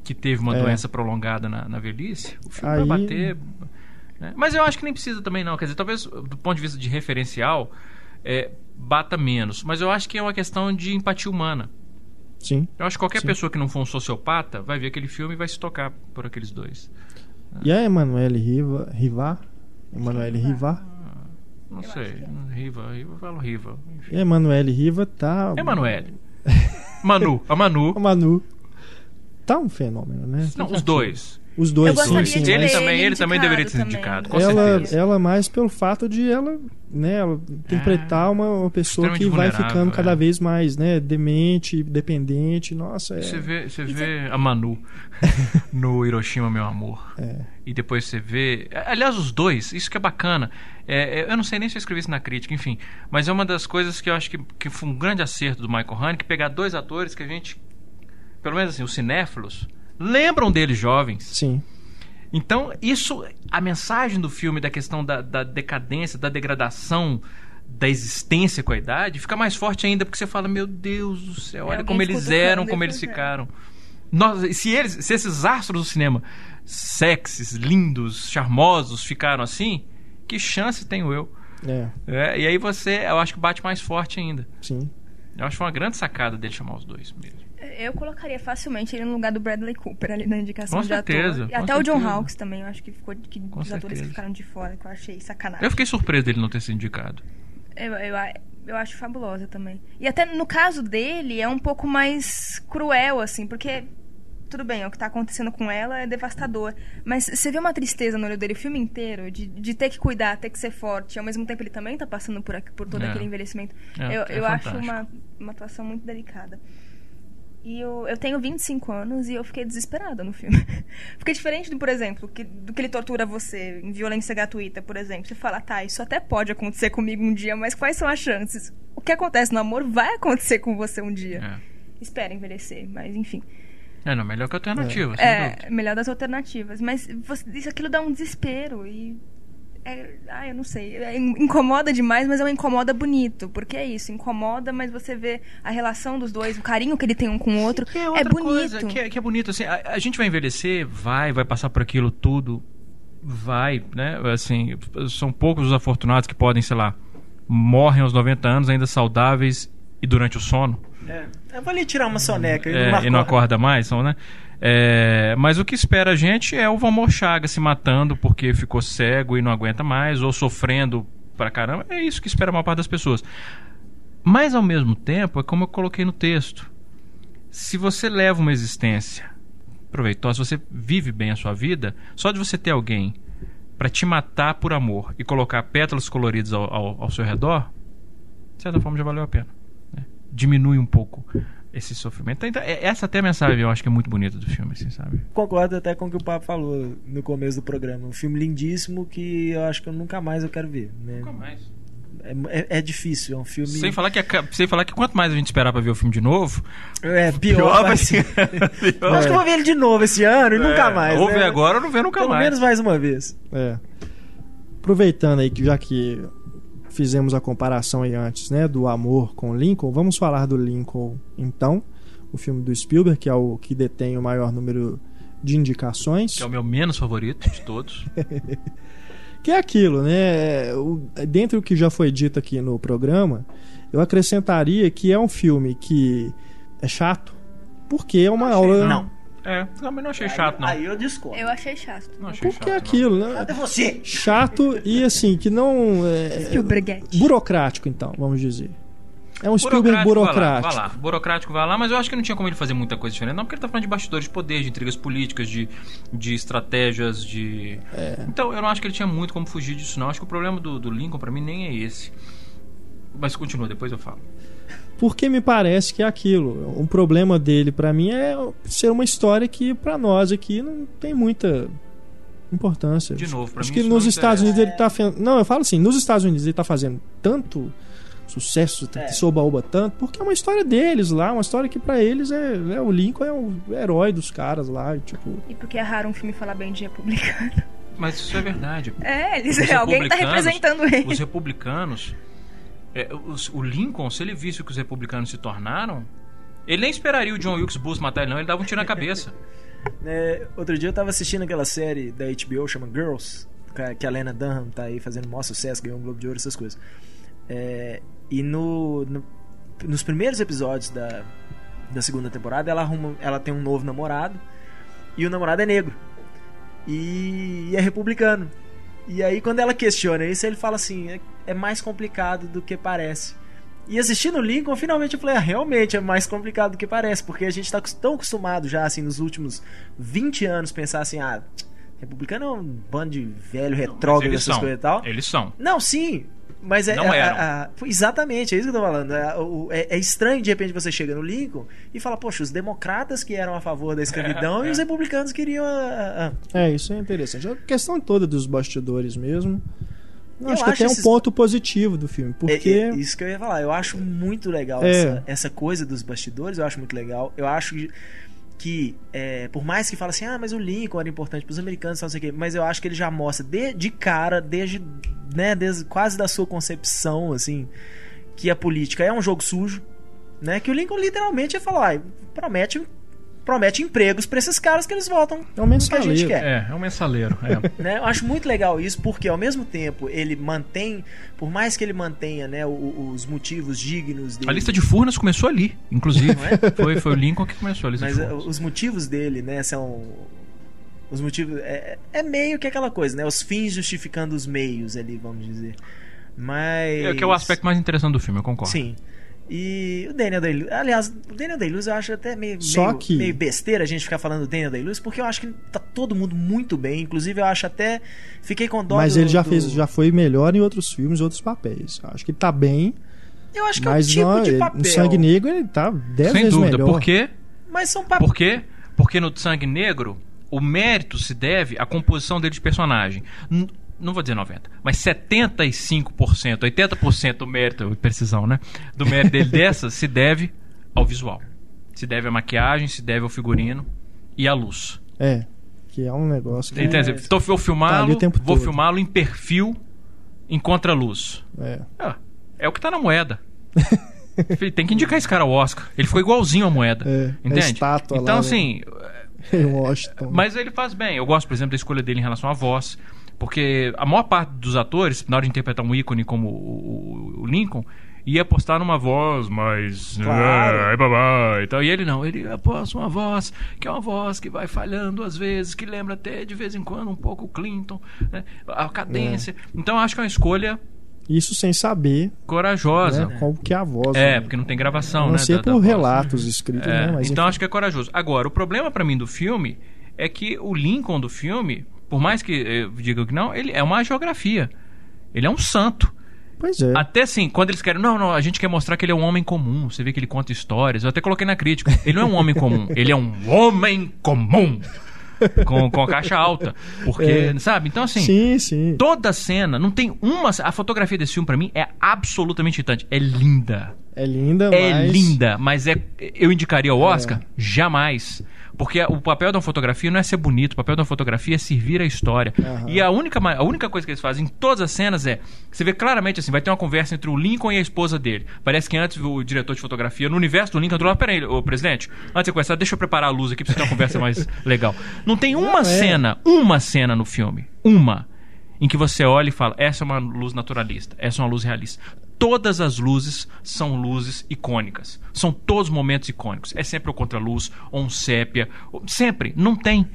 [SPEAKER 2] que teve uma
[SPEAKER 1] É.
[SPEAKER 2] doença prolongada na, na velhice, o filme
[SPEAKER 1] Aí-
[SPEAKER 2] vai bater. né? Mas eu acho que nem precisa também, não. Quer dizer, talvez do ponto de vista de referencial, é, bata menos. Mas eu acho que é uma questão de empatia humana.
[SPEAKER 1] Sim.
[SPEAKER 2] Eu acho que qualquer
[SPEAKER 1] Sim.
[SPEAKER 2] pessoa que não for um sociopata vai ver aquele filme e vai se tocar por aqueles dois.
[SPEAKER 1] E a Emanuele Riva, Rivar? Emanuele Rivar?
[SPEAKER 2] Não sei. Riva, Riva, eu falo Riva.
[SPEAKER 1] E Emanuele Riva tá.
[SPEAKER 2] Emanuele. <laughs> Manu, a Manu.
[SPEAKER 1] A Manu. Tá um fenômeno, né?
[SPEAKER 2] Não, os dois.
[SPEAKER 1] Os dois,
[SPEAKER 4] Eu gostaria
[SPEAKER 1] sim, sim.
[SPEAKER 4] de
[SPEAKER 2] Ele
[SPEAKER 1] mas
[SPEAKER 2] também-
[SPEAKER 4] ele
[SPEAKER 2] ele também deveria ser
[SPEAKER 4] também.
[SPEAKER 2] indicado, com
[SPEAKER 1] ela,
[SPEAKER 2] certeza.
[SPEAKER 1] ela mais pelo fato de ela, né, ela interpretar uma, uma pessoa que vai ficando cada
[SPEAKER 2] é.
[SPEAKER 1] vez mais, né, demente, dependente. Nossa, é.
[SPEAKER 2] Você vê, você vê a Manu <laughs> no Hiroshima, meu amor.
[SPEAKER 1] É.
[SPEAKER 2] E depois você vê. Aliás, os dois, isso que é bacana. É, é, eu não sei nem se eu escrevi isso na crítica, enfim. Mas é uma das coisas que eu acho que, que foi um grande acerto do Michael Haneke pegar dois atores que a gente, pelo menos assim, os cinéfilos, lembram deles jovens.
[SPEAKER 1] Sim.
[SPEAKER 2] Então, isso, a mensagem do filme da questão da, da decadência, da degradação da existência com a idade, fica mais forte ainda, porque você fala, meu Deus do céu, olha
[SPEAKER 4] alguém
[SPEAKER 2] como eles eram, como eles
[SPEAKER 4] fazendo.
[SPEAKER 2] ficaram. Nós, se, eles, se esses astros do cinema, sexys, lindos, charmosos, ficaram assim, que chance tenho eu?
[SPEAKER 1] É,
[SPEAKER 2] É, e aí você, eu acho que bate mais forte ainda.
[SPEAKER 1] sim.
[SPEAKER 2] Eu acho uma grande sacada dele chamar os dois mesmo.
[SPEAKER 4] Eu colocaria facilmente ele no lugar do Bradley Cooper ali na indicação
[SPEAKER 2] Com
[SPEAKER 4] de
[SPEAKER 2] certeza,
[SPEAKER 4] ator. E até o John
[SPEAKER 2] certeza.
[SPEAKER 4] Hawkes também, eu acho que ficou que
[SPEAKER 2] Com
[SPEAKER 4] dos atores
[SPEAKER 2] certeza.
[SPEAKER 4] que ficaram de fora, que eu achei sacanagem.
[SPEAKER 2] Eu fiquei surpreso dele não ter sido indicado.
[SPEAKER 4] Eu, eu, eu acho fabulosa também. E até no caso dele é um pouco mais cruel, assim, porque. Tudo bem, o que tá acontecendo com ela é devastador. Mas você vê uma tristeza no olho dele o filme inteiro, de, de ter que cuidar, ter que ser forte. Ao mesmo tempo ele também tá passando por, por todo
[SPEAKER 2] É.
[SPEAKER 4] aquele envelhecimento.
[SPEAKER 2] É,
[SPEAKER 4] eu
[SPEAKER 2] é
[SPEAKER 4] eu acho uma, uma atuação muito delicada. E eu, eu tenho 25 anos e eu fiquei desesperada no filme. <laughs> Porque diferente do, por exemplo, que, do que ele tortura você em violência gratuita, por exemplo. Você fala, tá, isso até pode acontecer comigo um dia, mas quais são as chances? O que acontece no amor vai acontecer com você um dia.
[SPEAKER 2] É.
[SPEAKER 4] Espera envelhecer, mas enfim.
[SPEAKER 2] É, não, melhor que alternativa.
[SPEAKER 4] É,
[SPEAKER 2] dúvida.
[SPEAKER 4] melhor das alternativas. Mas você, isso aquilo dá um desespero e. É, ah, eu não sei. É, in- incomoda demais, mas é um incomoda bonito. Porque é isso, incomoda, mas você vê a relação dos dois, o carinho que ele tem um com o outro.
[SPEAKER 2] Que é
[SPEAKER 4] é
[SPEAKER 2] outra
[SPEAKER 4] bonito.
[SPEAKER 2] coisa, que é, que é bonito. Assim, a, a gente vai envelhecer, vai, vai passar por aquilo tudo, vai, né? Assim, são poucos os afortunados que podem, sei lá, morrem aos 90 anos ainda saudáveis e durante o sono.
[SPEAKER 3] É. Eu vou ali tirar uma soneca e
[SPEAKER 2] É,
[SPEAKER 3] não
[SPEAKER 2] e não
[SPEAKER 3] acorda.
[SPEAKER 2] acorda mais, são, né? É, mas o que espera a gente é o Valmor Chaga se matando porque ficou cego e não aguenta mais, ou sofrendo pra caramba. É isso que espera a maior parte das pessoas. Mas ao mesmo tempo, é como eu coloquei no texto. Se você leva uma existência proveitosa, se você vive bem a sua vida, só de você ter alguém pra te matar por amor e colocar pétalas coloridas ao, ao- ao seu redor, de certa forma já valeu a pena. né? Diminui um pouco esse sofrimento. Então, é- essa até é a mensagem eu acho que é muito bonita do filme, assim, sabe?
[SPEAKER 3] Concordo até com o que o Papo falou no começo do programa. Um filme lindíssimo que eu acho que eu nunca mais eu quero ver. Né?
[SPEAKER 2] Nunca mais.
[SPEAKER 3] É, é- é difícil, é um filme.
[SPEAKER 2] Sem falar, que, sem falar que quanto mais a gente esperar pra ver o filme de novo,
[SPEAKER 3] É, pior,
[SPEAKER 2] pior
[SPEAKER 3] vai ser. Eu <laughs> acho que eu vou ver ele de novo esse ano e nunca mais.
[SPEAKER 2] Ou
[SPEAKER 3] né?
[SPEAKER 2] ver agora ou não ver nunca
[SPEAKER 3] Pelo
[SPEAKER 2] mais.
[SPEAKER 3] menos mais uma vez.
[SPEAKER 1] É. Aproveitando aí que já que fizemos a comparação aí antes, né, do amor com Lincoln, vamos falar do Lincoln então, o filme do Spielberg, que é o que detém o maior número de indicações.
[SPEAKER 2] Que é o meu menos favorito de todos. <laughs>
[SPEAKER 1] Que é aquilo, né? O, dentro do que já foi dito aqui no programa, eu acrescentaria que é um filme que é chato, porque é uma aula.
[SPEAKER 3] Não.
[SPEAKER 2] É, também não achei chato, não.
[SPEAKER 3] Aí eu discordo.
[SPEAKER 4] Eu achei chato.
[SPEAKER 2] Não achei
[SPEAKER 1] Porque
[SPEAKER 2] chato,
[SPEAKER 1] é
[SPEAKER 2] não.
[SPEAKER 1] aquilo, né?
[SPEAKER 3] Cadê você?
[SPEAKER 1] Chato e assim, que não. É,
[SPEAKER 4] Spielberguete.
[SPEAKER 1] burocrático, então, vamos dizer. É um Spielberg
[SPEAKER 2] Burocrático, Vai lá,
[SPEAKER 1] burocrático.
[SPEAKER 2] vai lá. Burocrático vai lá, mas eu acho que não tinha como ele fazer muita coisa diferente, não, porque ele tá falando de bastidores de poder, de intrigas políticas, de, de estratégias, de.
[SPEAKER 1] É.
[SPEAKER 2] Então eu não acho que ele tinha muito como fugir disso, não. Acho que o problema do, do Lincoln, pra mim, nem é esse. Mas continua, depois eu falo.
[SPEAKER 1] Porque me parece que é aquilo. Um problema dele pra mim é ser uma história que pra nós aqui não tem muita importância.
[SPEAKER 2] De novo, pra
[SPEAKER 1] Acho
[SPEAKER 2] mim
[SPEAKER 1] que nos
[SPEAKER 2] não
[SPEAKER 1] Estados. Unidos ele tá não, eu falo assim, nos Estados Unidos ele tá fazendo tanto sucesso,
[SPEAKER 3] É.
[SPEAKER 1] soba-oba tanto, porque é uma história deles lá, uma história que pra eles é, é o Lincoln é o herói dos caras lá, e, tipo,
[SPEAKER 4] E porque é raro um filme falar bem de republicano.
[SPEAKER 2] Mas isso é verdade.
[SPEAKER 4] É, eles,
[SPEAKER 2] Os
[SPEAKER 4] alguém tá representando ele.
[SPEAKER 2] Os republicanos. É, o Lincoln, se ele visse o que os republicanos se tornaram, ele nem esperaria o John Wilkes Booth matar ele, não. Ele dava um tiro na cabeça. <laughs>
[SPEAKER 3] É, outro dia eu tava assistindo aquela série da HBO chama Girls, que- que a Lena Dunham tá aí fazendo maior sucesso, ganhou um Globo de Ouro, essas coisas. É, e no, no- nos primeiros episódios da, da segunda temporada, ela, arruma, ela tem um novo namorado e o namorado é negro e, e é republicano. E aí, quando ela questiona isso, ele fala assim: é, mais complicado do que parece. E assistindo o Lincoln, finalmente eu falei: ah, realmente é mais complicado do que parece, porque a gente tá tão acostumado já, assim, nos últimos 20 anos, pensar assim: ah, republicano é um bando de velho retrógrado, essas
[SPEAKER 2] são.
[SPEAKER 3] coisas e tal.
[SPEAKER 2] Eles são.
[SPEAKER 3] Não, sim. Mas é.
[SPEAKER 2] Não eram.
[SPEAKER 3] a- a- exatamente, é isso que eu tô falando. É, o- é- é estranho de repente você chega no Lincoln e fala, poxa, os democratas que eram a favor da escravidão
[SPEAKER 2] É, <laughs>
[SPEAKER 3] e
[SPEAKER 2] é.
[SPEAKER 3] os republicanos queriam. a- a-
[SPEAKER 1] é, isso é interessante. A questão toda dos bastidores mesmo. Eu acho que até é um
[SPEAKER 3] esses-
[SPEAKER 1] ponto positivo do filme, porque
[SPEAKER 3] É, é isso que eu ia falar. Eu acho muito legal
[SPEAKER 1] É.
[SPEAKER 3] essa, essa coisa dos bastidores, eu acho muito legal. Eu acho que, é, por mais que fale assim, ah, mas o Lincoln era importante para os americanos, não sei o quê, mas eu acho que ele já mostra de, de cara, desde, né, desde quase da sua concepção, assim, que a política é um jogo sujo, né? Que o Lincoln literalmente ia falar, ah, promete, promete empregos para esses caras que eles votam
[SPEAKER 1] É um
[SPEAKER 3] no que a gente
[SPEAKER 1] mensaleiro.
[SPEAKER 3] quer
[SPEAKER 2] É, é um mensaleiro. É. <laughs>
[SPEAKER 3] né? Eu acho muito legal isso, porque ao mesmo tempo ele mantém, por mais que ele mantenha né, o- o- os motivos dignos dele.
[SPEAKER 2] A lista de Furnas começou ali, inclusive.
[SPEAKER 3] Não é? <laughs>
[SPEAKER 2] Foi, foi o Lincoln que começou a lista
[SPEAKER 3] Mas
[SPEAKER 2] de
[SPEAKER 3] eh,
[SPEAKER 2] Furnas.
[SPEAKER 3] os motivos dele, né, são. Os motivos. É, é meio que aquela coisa, né? Os fins justificando os meios ali, vamos dizer. Mas.
[SPEAKER 2] É, que é o aspecto mais interessante do filme, eu concordo.
[SPEAKER 3] Sim. E o Daniel Day-Lewis, aliás, o Daniel Day-Lewis eu acho até meio,
[SPEAKER 1] Só
[SPEAKER 3] meio,
[SPEAKER 1] que-
[SPEAKER 3] meio besteira a gente ficar falando do Daniel Day-Lewis, porque eu acho que tá todo mundo muito bem, inclusive eu acho até fiquei com dó
[SPEAKER 1] Mas
[SPEAKER 3] do-
[SPEAKER 1] ele já
[SPEAKER 3] do-
[SPEAKER 1] fez, já foi melhor em outros filmes, outros papéis. Acho que ele tá bem,
[SPEAKER 3] Eu acho que
[SPEAKER 1] mas
[SPEAKER 3] é o tipo
[SPEAKER 1] não,
[SPEAKER 3] de papel.
[SPEAKER 1] no Sangue Negro ele tá dez
[SPEAKER 2] Sem
[SPEAKER 1] vezes
[SPEAKER 2] dúvida,
[SPEAKER 1] melhor.
[SPEAKER 2] porque
[SPEAKER 3] Mas são papos.
[SPEAKER 2] Por quê? Porque no Sangue Negro, o mérito se deve à composição dele de personagem. Não vou dizer 90, mas 75%, 80% do mérito, precisão, né? Do mérito dele dessa se deve ao visual. Se deve à maquiagem, se deve ao figurino e à luz.
[SPEAKER 1] É. Que é um negócio que.
[SPEAKER 2] Entende? Então, vou
[SPEAKER 1] Tá
[SPEAKER 2] filmá-lo,
[SPEAKER 1] tempo
[SPEAKER 2] vou filmá-lo em perfil, em contraluz.
[SPEAKER 1] É.
[SPEAKER 2] Ah, é o que tá na moeda. Tem que indicar esse cara ao Oscar. Ele ficou igualzinho à moeda.
[SPEAKER 1] É, a
[SPEAKER 2] entende?
[SPEAKER 1] estátua
[SPEAKER 2] então,
[SPEAKER 1] lá, né?
[SPEAKER 2] assim,
[SPEAKER 1] Em Washington.
[SPEAKER 2] mas ele faz bem. Eu gosto, por exemplo, da escolha dele em relação à voz. Porque a maior parte dos atores, na hora de interpretar um ícone como o, o- Lincoln, ia apostar numa voz mais.
[SPEAKER 3] Claro.
[SPEAKER 2] "Ah, babá", e tal. E ele não, ele aposta uma voz que é uma voz que vai falhando às vezes, que lembra até de vez em quando um pouco o Clinton, né? a cadência. Então eu acho que é uma escolha
[SPEAKER 1] Isso sem saber
[SPEAKER 2] corajosa.
[SPEAKER 1] né, qual que é a voz.
[SPEAKER 2] É,
[SPEAKER 1] né?
[SPEAKER 2] porque não tem gravação,
[SPEAKER 1] não
[SPEAKER 2] né?
[SPEAKER 1] ser
[SPEAKER 2] da- da
[SPEAKER 1] por
[SPEAKER 2] voz.
[SPEAKER 1] relatos escritos,
[SPEAKER 2] É,
[SPEAKER 1] né? Mas
[SPEAKER 2] então
[SPEAKER 1] enfim.
[SPEAKER 2] acho que é corajoso. Agora, o problema pra mim do filme é que o Lincoln do filme, por mais que eu diga que não, ele é uma geografia. Ele é um santo.
[SPEAKER 1] Pois é.
[SPEAKER 2] Até assim, quando eles querem, não, não, a gente quer mostrar que ele é um homem comum. Você vê que ele conta histórias. Eu até coloquei na crítica. Ele não é um homem comum, <laughs> ele é um homem comum. Com, com a caixa alta. Porque,
[SPEAKER 1] É.
[SPEAKER 2] sabe? Então, assim,
[SPEAKER 1] Sim, sim.
[SPEAKER 2] toda cena, não tem uma. A fotografia desse filme, pra mim, é absolutamente irritante. É linda.
[SPEAKER 1] É linda,
[SPEAKER 2] É
[SPEAKER 1] mas.
[SPEAKER 2] linda, mas é eu indicaria ao Oscar? Jamais. Porque o papel da fotografia não é ser bonito, o papel da fotografia é servir a história.
[SPEAKER 1] Aham.
[SPEAKER 2] E a única, a única coisa que eles fazem em todas as cenas é. Você vê claramente assim, vai ter uma conversa entre o Lincoln e a esposa dele. Parece que antes o diretor de fotografia, no universo do Lincoln, falou: peraí, ô presidente, antes de começar, deixa eu preparar a luz aqui pra você ter uma conversa mais <laughs> legal. Não tem uma
[SPEAKER 1] Não, é.
[SPEAKER 2] cena, uma cena no filme, uma, em que você olha e fala: essa é uma luz naturalista, essa é uma luz realista. Todas as luzes são luzes icônicas. São todos momentos icônicos. É sempre o contraluz, ou um sépia. ou- Sempre. Não tem.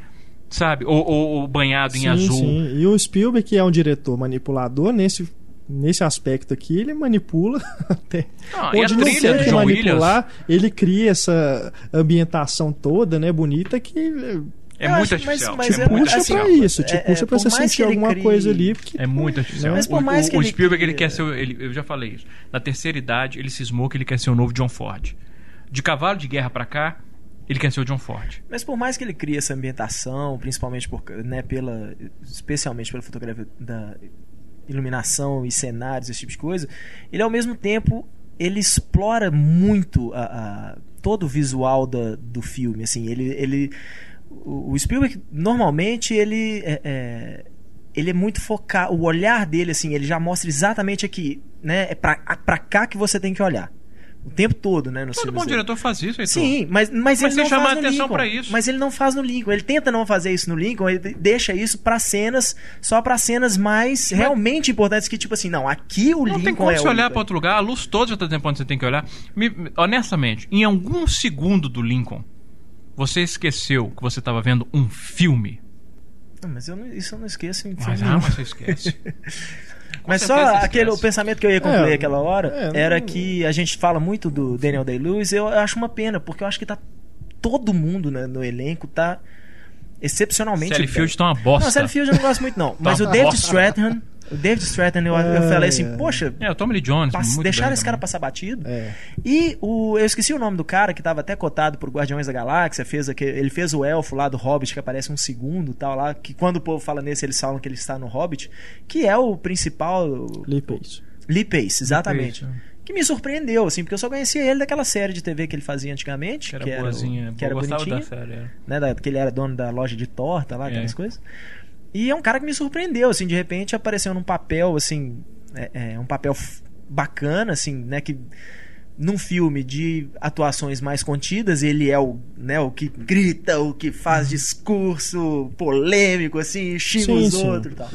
[SPEAKER 2] Sabe? Ou, ou- ou banhado em
[SPEAKER 1] Sim,
[SPEAKER 2] azul.
[SPEAKER 1] sim. E o Spielberg, que é um diretor manipulador, nesse, nesse aspecto aqui, ele manipula <laughs> até.
[SPEAKER 2] Ah, e a
[SPEAKER 1] Onde não tem que manipular, ele cria essa ambientação toda, né, bonita, que
[SPEAKER 2] É
[SPEAKER 3] Eu
[SPEAKER 2] muito
[SPEAKER 3] acho-
[SPEAKER 2] artificial.
[SPEAKER 3] mas- mas é-
[SPEAKER 1] puxa
[SPEAKER 3] assim,
[SPEAKER 1] pra isso, te
[SPEAKER 3] é-
[SPEAKER 1] puxa
[SPEAKER 3] é,
[SPEAKER 1] pra você sentir
[SPEAKER 3] que ele
[SPEAKER 1] alguma
[SPEAKER 3] crie-
[SPEAKER 1] coisa ali. Porque,
[SPEAKER 2] É muito artificial.
[SPEAKER 3] Mas por
[SPEAKER 2] O-
[SPEAKER 3] mais
[SPEAKER 2] o,
[SPEAKER 3] que
[SPEAKER 2] o
[SPEAKER 3] ele
[SPEAKER 2] Spielberg, ele
[SPEAKER 3] crie-
[SPEAKER 2] quer ser. o- Ele, eu já falei isso. Na terceira idade, ele cismou que ele quer ser o novo John Ford. De cavalo de guerra pra cá, ele quer ser o John Ford.
[SPEAKER 3] Mas por mais que ele crie essa ambientação, principalmente por, né, pela, especialmente pela fotografia da iluminação e cenários, esse tipo de coisa, ele ao mesmo tempo ele explora muito a, a- todo o visual da, do filme. Assim, ele, ele, o o Spielberg normalmente ele é, é, ele é muito focado, o olhar dele assim, ele já mostra exatamente aqui, né, é pra, pra cá que você tem que olhar. O tempo todo, né,
[SPEAKER 2] Todo bom
[SPEAKER 3] dele.
[SPEAKER 2] diretor faz isso, Heitor.
[SPEAKER 3] Sim, mas, mas,
[SPEAKER 2] Mas
[SPEAKER 3] ele não faz no
[SPEAKER 2] atenção
[SPEAKER 3] Lincoln.
[SPEAKER 2] isso.
[SPEAKER 3] Mas ele não faz no Lincoln. Ele tenta não fazer isso no Lincoln, ele deixa isso pra cenas, só pra cenas mais realmente importantes que tipo assim, não, aqui o
[SPEAKER 2] Não
[SPEAKER 3] Lincoln
[SPEAKER 2] tem como
[SPEAKER 3] é
[SPEAKER 2] você olhar pra outro lugar, a luz toda já tá dizendo pra onde você tem que olhar. Me- honestamente, em algum segundo do Lincoln, você esqueceu que você tava vendo um filme.
[SPEAKER 3] Não, mas eu não- isso eu não esqueço em filme
[SPEAKER 2] Mas, ah, mas você esquece. <laughs>
[SPEAKER 3] Mas só aquele, o pensamento que eu ia concluir
[SPEAKER 1] É,
[SPEAKER 3] aquela hora
[SPEAKER 1] é,
[SPEAKER 3] era
[SPEAKER 1] não-
[SPEAKER 3] que a gente fala muito do Daniel Day-Lewis, eu acho uma pena, porque eu acho que tá todo mundo né, no elenco tá excepcionalmente
[SPEAKER 2] Sally. Field tá uma bosta.
[SPEAKER 3] Não, Sally Field eu não gosto muito não, <laughs> mas o David
[SPEAKER 2] bosta.
[SPEAKER 3] O David Strathairn eu, eu
[SPEAKER 1] É,
[SPEAKER 3] falei assim,
[SPEAKER 1] é.
[SPEAKER 3] poxa,
[SPEAKER 2] É, o Tommy Lee Jones.
[SPEAKER 3] pass-
[SPEAKER 2] muito
[SPEAKER 3] deixaram
[SPEAKER 2] bem
[SPEAKER 3] esse cara passar batido.
[SPEAKER 1] É.
[SPEAKER 3] E o, eu esqueci o nome do cara que estava até cotado por Guardiões da Galáxia, fez aquele, ele fez o elfo lá do Hobbit, que aparece um segundo tal lá, que quando o povo fala nesse, eles falam que ele está no Hobbit, que é o principal
[SPEAKER 1] Lee Pace.
[SPEAKER 3] Lee Pace, exatamente.
[SPEAKER 2] Lee Pace,
[SPEAKER 3] Que me surpreendeu, assim, porque eu só conhecia ele daquela série de TV que ele fazia antigamente,
[SPEAKER 2] Que era
[SPEAKER 3] que era, o-
[SPEAKER 2] boazinha.
[SPEAKER 3] que era bonitinho,
[SPEAKER 2] da série. é.
[SPEAKER 3] né, da, que ele era dono da loja de torta lá, aquelas
[SPEAKER 2] É.
[SPEAKER 3] coisas. E é um cara que me surpreendeu, assim, de repente apareceu num papel, assim, é, é, um papel bacana, assim, né, que num filme de atuações mais contidas, ele é o, né, o que grita, o que faz discurso polêmico, assim, xinga
[SPEAKER 1] Sim,
[SPEAKER 3] os
[SPEAKER 1] sim.
[SPEAKER 3] outros e tal.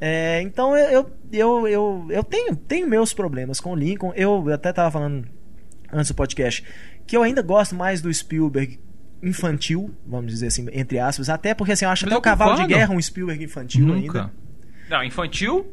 [SPEAKER 3] É, então eu, eu, eu, eu tenho, tenho meus problemas com o Lincoln. Eu até tava falando antes do podcast que eu ainda gosto mais do Spielberg infantil, vamos dizer assim, entre aspas, até porque assim, eu acho até
[SPEAKER 2] eu
[SPEAKER 3] o Cavalo de Guerra um Spielberg infantil
[SPEAKER 2] Nunca.
[SPEAKER 3] ainda.
[SPEAKER 2] Não, infantil,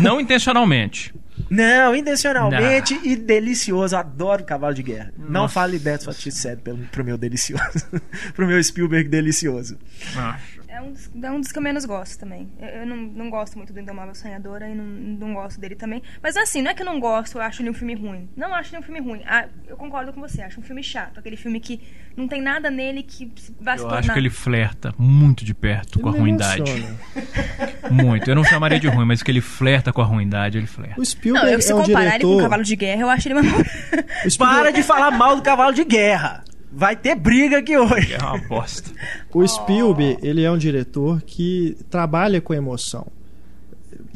[SPEAKER 2] não intencionalmente.
[SPEAKER 3] Não, intencionalmente e delicioso. Adoro Cavalo de Guerra. Não
[SPEAKER 2] Nossa.
[SPEAKER 3] fale Beto Satisfeito pelo pro meu delicioso. <laughs> pro meu Spielberg delicioso.
[SPEAKER 2] Acho.
[SPEAKER 4] É um, dos, é um dos que eu menos gosto também. Eu, eu não, não gosto muito do Indomável Sonhadora e não, não gosto dele também. Mas assim, não é que eu não gosto, eu acho ele um filme ruim. Não acho ele um filme ruim. Ah, eu concordo com você, acho um filme chato. Aquele filme que não tem nada nele que vai se
[SPEAKER 2] Eu
[SPEAKER 4] tornar...
[SPEAKER 2] acho que ele flerta muito de perto com a
[SPEAKER 1] Ele
[SPEAKER 2] ruindade.
[SPEAKER 1] emociona. <laughs>
[SPEAKER 2] Muito. Eu não chamaria de ruim, mas que ele flerta com a ruindade, ele flerta.
[SPEAKER 1] O Spielberg
[SPEAKER 4] Não, eu, se
[SPEAKER 1] é um
[SPEAKER 4] comparar ele com o
[SPEAKER 1] diretor.
[SPEAKER 4] Cavalo de Guerra, eu acho ele uma... <laughs>
[SPEAKER 1] Spielberg-
[SPEAKER 3] Para de falar mal do cavalo de guerra. Vai ter briga aqui hoje.
[SPEAKER 2] É uma bosta.
[SPEAKER 1] O Spielberg, ele é um diretor que trabalha com emoção.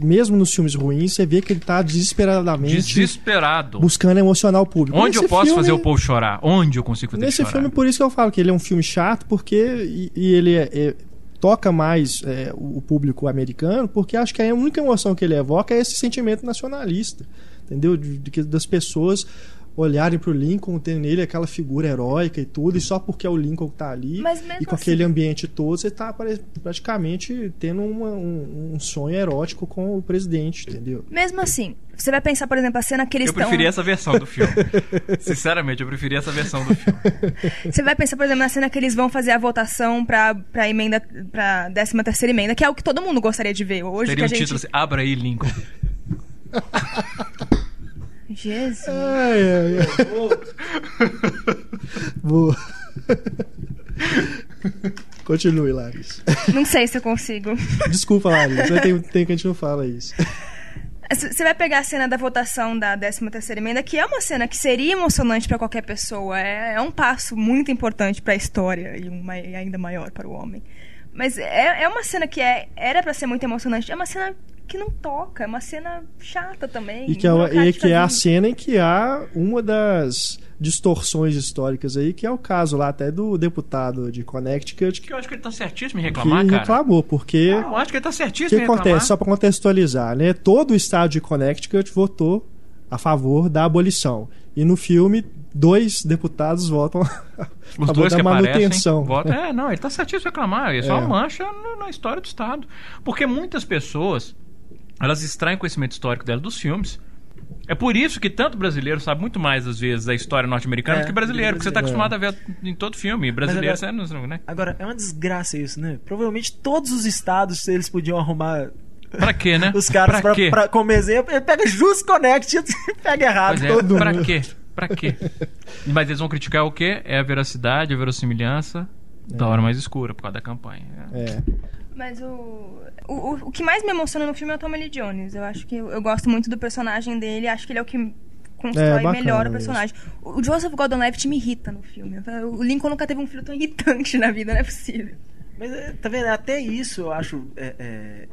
[SPEAKER 1] Mesmo nos filmes ruins, você vê que ele tá desesperadamente
[SPEAKER 2] Desesperado.
[SPEAKER 1] buscando emocionar o público.
[SPEAKER 2] Onde eu
[SPEAKER 1] Nesse
[SPEAKER 2] posso
[SPEAKER 1] filme-
[SPEAKER 2] fazer o povo chorar? Onde eu consigo fazer
[SPEAKER 1] Nesse
[SPEAKER 2] chorar?
[SPEAKER 1] filme, por isso que eu falo que ele é um filme chato, porque e, e ele é- é- toca mais é, o público americano, porque acho que a única emoção que ele evoca é esse sentimento nacionalista, entendeu? De, de que- das pessoas olharem pro Lincoln, ter nele aquela figura heróica e tudo, e só porque é o Lincoln que tá ali, e com
[SPEAKER 4] assim-
[SPEAKER 1] aquele ambiente todo, você tá pare- praticamente tendo uma- um, um sonho erótico com o presidente, entendeu?
[SPEAKER 4] Mesmo assim, você vai pensar, por exemplo, a cena que eles
[SPEAKER 2] Eu
[SPEAKER 4] estão...
[SPEAKER 2] preferi essa versão do filme. <laughs> Sinceramente, eu preferi essa versão do filme. <laughs>
[SPEAKER 4] Você vai pensar, por exemplo, na cena que eles vão fazer a votação pra, pra emenda, pra 13 terceira emenda, que é o que todo mundo gostaria de ver. Hoje
[SPEAKER 2] Teria um
[SPEAKER 4] a gente...
[SPEAKER 2] título assim, Abra aí, Lincoln. <laughs>
[SPEAKER 4] Jesus.
[SPEAKER 1] Ai, ai, ai. Boa. Continue, Larissa.
[SPEAKER 4] Não sei se eu consigo.
[SPEAKER 1] Desculpa, Larissa, mas tem, tem que a gente não fala isso.
[SPEAKER 4] Você vai pegar a cena da votação da 13 terceira emenda, que é uma cena que seria emocionante pra qualquer pessoa. É, é um passo muito importante pra história e, um, ma- e ainda maior para o homem. Mas é, é uma cena que é, era pra ser muito emocionante. É uma cena que não toca, é uma cena chata também.
[SPEAKER 1] E que, é, e que é a cena em que há uma das distorções históricas aí, que é o caso lá até do deputado de Connecticut que,
[SPEAKER 2] Que eu acho que ele tá certíssimo em
[SPEAKER 1] que
[SPEAKER 2] reclamar, cara.
[SPEAKER 1] reclamou, porque
[SPEAKER 2] Eu acho que ele tá
[SPEAKER 1] o
[SPEAKER 2] certíssimo
[SPEAKER 1] que
[SPEAKER 2] em reclamar.
[SPEAKER 1] acontece? Só para contextualizar, né? Todo o estado de Connecticut votou a favor da abolição. E no filme, dois deputados votam <laughs> a
[SPEAKER 2] Os
[SPEAKER 1] favor
[SPEAKER 2] dois
[SPEAKER 1] da
[SPEAKER 2] que
[SPEAKER 1] manutenção.
[SPEAKER 2] aparecem, votam. É, não, ele tá certíssimo em reclamar. É só
[SPEAKER 1] É.
[SPEAKER 2] uma mancha na história do Estado. Porque muitas pessoas, elas extraem conhecimento histórico dela dos filmes. É por isso que tanto brasileiro sabe muito mais, às vezes, da história norte-americana
[SPEAKER 3] É,
[SPEAKER 2] do que brasileiro. Porque você tá
[SPEAKER 1] brasileiro.
[SPEAKER 2] acostumado a ver em todo filme. Brasileiro,
[SPEAKER 3] agora-
[SPEAKER 2] você né?
[SPEAKER 3] Agora, é uma desgraça isso, né? Provavelmente todos os estados eles podiam arrumar
[SPEAKER 2] Pra quê, né? <laughs>
[SPEAKER 3] os caras
[SPEAKER 2] pra
[SPEAKER 3] pra,
[SPEAKER 2] quê?
[SPEAKER 3] pra- como exemplo. Pega Just Connect e <laughs> pega errado.
[SPEAKER 2] É,
[SPEAKER 1] todo
[SPEAKER 2] pra
[SPEAKER 1] mundo.
[SPEAKER 2] quê? Pra quê? <laughs> Mas eles vão criticar o quê? É a veracidade, a verossimilhança da hora mais escura, por causa da campanha.
[SPEAKER 1] É.
[SPEAKER 4] Mas o, o, o- o que mais me emociona no filme é o Tommy Lee Jones. Eu acho que eu, eu gosto muito do personagem dele. Acho que ele é o que constrói
[SPEAKER 1] É, bacana
[SPEAKER 4] o personagem. O o Joseph Gordon-Levitt me irrita no filme. O Lincoln nunca teve um filho tão irritante na vida, não é possível.
[SPEAKER 3] Mas é, tá vendo? Até isso eu acho. é, é,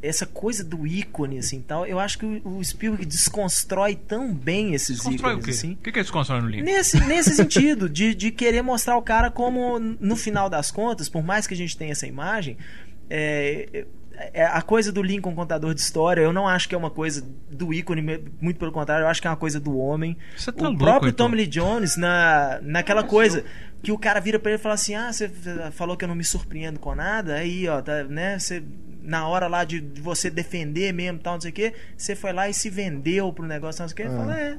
[SPEAKER 3] essa coisa do ícone, assim tal, eu acho que o, o Spielberg desconstrói tão bem esses
[SPEAKER 2] Constrói o
[SPEAKER 3] ícones,
[SPEAKER 2] quê?
[SPEAKER 3] assim.
[SPEAKER 2] O que, que eles constroem no livro?
[SPEAKER 3] Nesse, <laughs> nesse sentido, de, de querer mostrar o cara como, no final das contas, por mais que a gente tenha essa imagem, é, é, a coisa do Lincoln contador de história, eu não acho que é uma coisa do ícone, muito pelo contrário, eu acho que é uma coisa do homem.
[SPEAKER 2] Você tá
[SPEAKER 3] o
[SPEAKER 2] louco,
[SPEAKER 3] próprio
[SPEAKER 2] Heitor.
[SPEAKER 3] Tommy Lee Jones, na, naquela coisa que o cara vira pra ele e fala assim: Ah, você falou que eu não me surpreendo com nada, aí, ó, tá, né, você. Na hora lá de, de você defender mesmo, tal, não sei o que, você foi lá e se vendeu pro negócio, tal, não sei o que. Ele
[SPEAKER 1] Ah.
[SPEAKER 3] fala, é.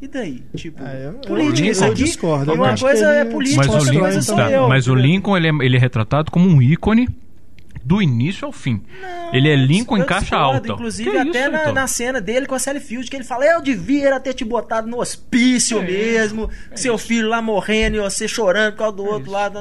[SPEAKER 3] E daí? Tipo,
[SPEAKER 1] Ah, eu- eu-
[SPEAKER 3] política,
[SPEAKER 2] eu
[SPEAKER 3] isso aqui.
[SPEAKER 1] discordo, eu
[SPEAKER 3] uma coisa
[SPEAKER 1] ele-
[SPEAKER 3] é política,
[SPEAKER 2] Mas o,
[SPEAKER 3] outra
[SPEAKER 2] Lincoln,
[SPEAKER 3] coisa sou
[SPEAKER 2] tá,
[SPEAKER 3] eu.
[SPEAKER 2] mas o? Lincoln ele é, ele é retratado como um ícone do início ao fim. ele é Lincoln em caixa alta.
[SPEAKER 3] Inclusive,
[SPEAKER 2] Que
[SPEAKER 3] até
[SPEAKER 2] isso,
[SPEAKER 3] na,
[SPEAKER 2] Heitor?
[SPEAKER 3] na cena dele com a Sally Field, que ele fala: Eu devia ter te botado no hospício
[SPEAKER 2] É
[SPEAKER 3] mesmo,
[SPEAKER 2] é
[SPEAKER 3] seu
[SPEAKER 2] isso.
[SPEAKER 3] filho lá morrendo e você chorando por causa do outro
[SPEAKER 2] isso.
[SPEAKER 3] lado.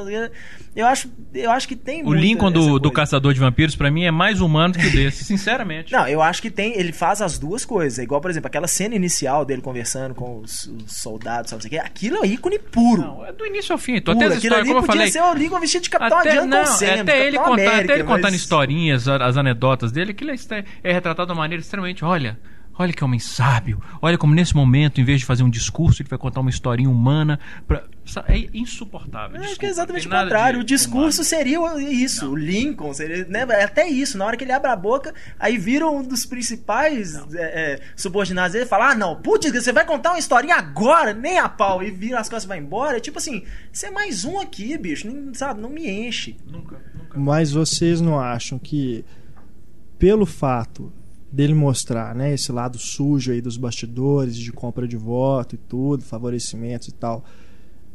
[SPEAKER 3] Eu acho, eu acho que tem
[SPEAKER 2] O Lincoln do, do. Caçador de Vampiros, pra mim, é mais humano que o desse, <laughs> sinceramente.
[SPEAKER 3] Não, eu acho que tem. Ele faz as duas coisas. É igual, por exemplo, aquela cena inicial dele conversando com os, os soldados, sabe, o quê. Aquilo é ícone puro.
[SPEAKER 2] Não, é do início ao fim. Tô
[SPEAKER 3] puro.
[SPEAKER 2] até
[SPEAKER 3] Aquilo
[SPEAKER 2] histórias,
[SPEAKER 3] ali
[SPEAKER 2] como eu
[SPEAKER 3] podia
[SPEAKER 2] falei.
[SPEAKER 3] ser o Lincoln vestido de Capitão
[SPEAKER 2] Até,
[SPEAKER 3] Adriano
[SPEAKER 2] não,
[SPEAKER 3] Sam,
[SPEAKER 2] até ele,
[SPEAKER 3] Capitão
[SPEAKER 2] contar,
[SPEAKER 3] América,
[SPEAKER 2] até ele contando
[SPEAKER 3] mas-
[SPEAKER 2] historinhas, a- as anedotas dele, aquilo é, é retratado de uma maneira extremamente. Olha, olha que homem sábio. Olha como nesse momento, em vez de fazer um discurso, ele vai contar uma historinha humana. Pra, é insuportável.
[SPEAKER 3] Acho
[SPEAKER 2] desculpa,
[SPEAKER 3] que é exatamente o
[SPEAKER 2] não
[SPEAKER 3] contrário.
[SPEAKER 2] de
[SPEAKER 3] O discurso
[SPEAKER 2] humano.
[SPEAKER 3] seria isso. O Lincoln seria. Né, até isso. Na hora que ele abre a boca, aí vira um dos principais é, é, subordinados dele e fala: Ah, não, putz, você vai contar uma historinha agora, nem a pau, e vira as costas e vai embora. É tipo assim, você é mais um aqui, bicho. Nem, sabe, não me enche.
[SPEAKER 2] Nunca, nunca.
[SPEAKER 1] Mas vocês não acham que, pelo fato dele mostrar né, esse lado sujo aí dos bastidores, de compra de voto e tudo, favorecimentos e tal,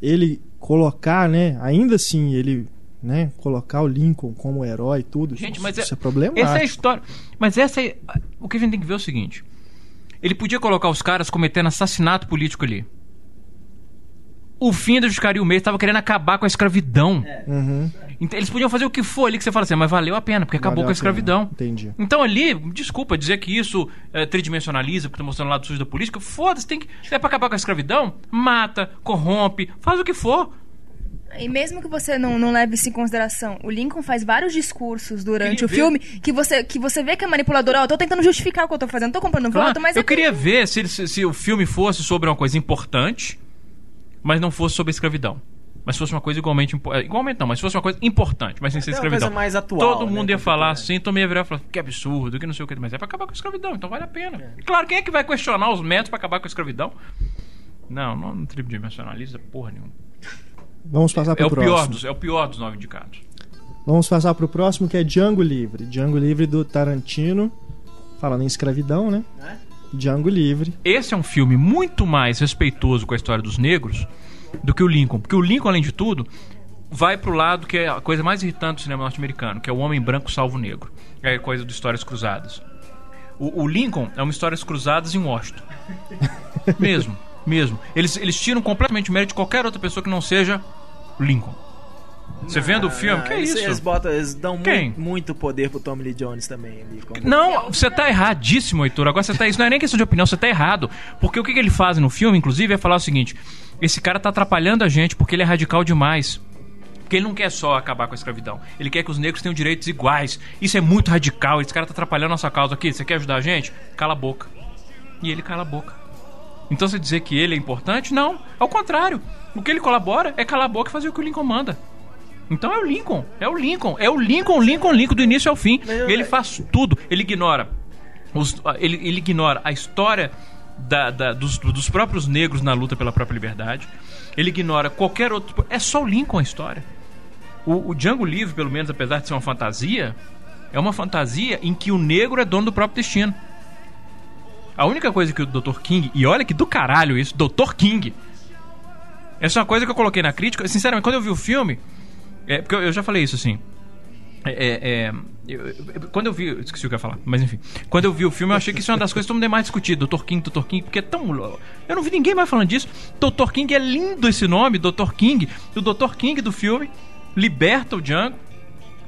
[SPEAKER 1] ele colocar, né, ainda assim, ele né, colocar o Lincoln como herói e tudo.
[SPEAKER 2] Gente,
[SPEAKER 1] isso,
[SPEAKER 2] mas
[SPEAKER 1] isso
[SPEAKER 2] é,
[SPEAKER 1] é problemático.
[SPEAKER 2] essa é a história. Mas essa é. O que a gente tem que ver é o seguinte: ele podia colocar os caras cometendo assassinato político ali. O fim da justiçaria o meio estava querendo acabar com a escravidão.
[SPEAKER 1] Uhum,
[SPEAKER 2] Então, eles podiam fazer o que for ali que você fala assim, mas valeu a pena, porque acabou
[SPEAKER 1] valeu
[SPEAKER 2] com a
[SPEAKER 1] pena.
[SPEAKER 2] escravidão.
[SPEAKER 1] Entendi.
[SPEAKER 2] Então ali, desculpa dizer que isso é, tridimensionaliza, porque tá mostrando o lado sujo da política. Foda-se, tem que. Se é pra acabar com a escravidão, mata, corrompe, faz o que for.
[SPEAKER 4] E mesmo que você não, não leve isso em consideração, o Lincoln faz vários discursos durante
[SPEAKER 2] Queria
[SPEAKER 4] o
[SPEAKER 2] ver.
[SPEAKER 4] filme que você, que você vê que é manipulador. Ó, eu tô tentando justificar o que eu tô fazendo, tô comprando
[SPEAKER 2] Claro,
[SPEAKER 4] voto, mas
[SPEAKER 2] eu
[SPEAKER 4] é
[SPEAKER 2] queria ver se, se, se o filme fosse sobre uma coisa importante, mas não fosse sobre a escravidão. Mas fosse uma coisa igualmente eh, Igualmente não, mas fosse uma coisa importante, mas sem ser
[SPEAKER 3] É uma
[SPEAKER 2] escravidão.
[SPEAKER 3] coisa mais atual,
[SPEAKER 2] Todo
[SPEAKER 3] né,
[SPEAKER 2] mundo ia falar assim, Tomei ia virar e falar, que absurdo, que não sei o que, mas é pra acabar com a escravidão, então vale a pena.
[SPEAKER 3] É.
[SPEAKER 2] E claro, quem é que vai questionar os métodos pra acabar com a escravidão? Não, não, não tridimensionaliza porra nenhuma.
[SPEAKER 1] Vamos passar pro
[SPEAKER 2] É o,
[SPEAKER 1] próximo.
[SPEAKER 2] pior dos, é o pior dos nove indicados.
[SPEAKER 1] Vamos passar pro próximo que é Django Livre. Django Livre do Tarantino. Falando em escravidão, né? Django Livre.
[SPEAKER 2] Esse é um filme muito mais respeitoso com a história dos negros do que o Lincoln. Porque o Lincoln, além de tudo, vai pro lado que é a coisa mais irritante do cinema norte-americano, que é o homem branco salvo o negro. É a coisa de histórias cruzadas. O, o Lincoln é uma histórias cruzadas em Washington. <laughs> mesmo, mesmo. Eles, eles tiram completamente o mérito de qualquer outra pessoa que não seja o Lincoln. Você vendo o filme?
[SPEAKER 3] Ah,
[SPEAKER 2] que é isso?
[SPEAKER 3] Eles, botam, eles dão muito, muito poder pro Tommy Lee Jones também. Ali, como-
[SPEAKER 2] Não, você tá erradíssimo, Heitor. Agora você tá. Isso não é nem questão de opinião, você tá errado. Porque o que, que ele faz no filme, inclusive, é falar o seguinte: esse cara tá atrapalhando a gente porque ele é radical demais. Porque ele não quer só acabar com a escravidão. Ele quer que os negros tenham direitos iguais. Isso é muito radical. Esse cara tá atrapalhando a nossa causa aqui. Você quer ajudar a gente? Cala a boca. E ele cala a boca. Então você dizer que ele é importante? Não. Ao contrário. O que ele colabora é calar a boca e fazer o que o Lincoln manda. Então é o Lincoln, é o Lincoln, é o Lincoln, Lincoln, Lincoln do início ao fim. Ele faz tudo, ele ignora, os- ele, ele ignora a história da- da- dos, dos próprios negros na luta pela própria liberdade. Ele ignora qualquer outro. É só o Lincoln a história. O, o Django Livre, pelo menos, apesar de ser uma fantasia, é uma fantasia em que o negro é dono do próprio destino. A única coisa que o Dr. King, e olha que do caralho isso, Dr. King. Essa é uma coisa que eu coloquei na crítica. Sinceramente, quando eu vi o filme, é, porque eu, eu já falei isso assim. É, é, é, quando eu vi. Esqueci o que eu ia falar, mas enfim. Quando eu vi o filme, eu achei que isso é uma das coisas que todo mundo é mais discutido. Dr. King, Dr. King, porque é tão. Eu não vi ninguém mais falando disso. Dr. King é lindo esse nome, Dr. King. O Dr. King do filme liberta o Django,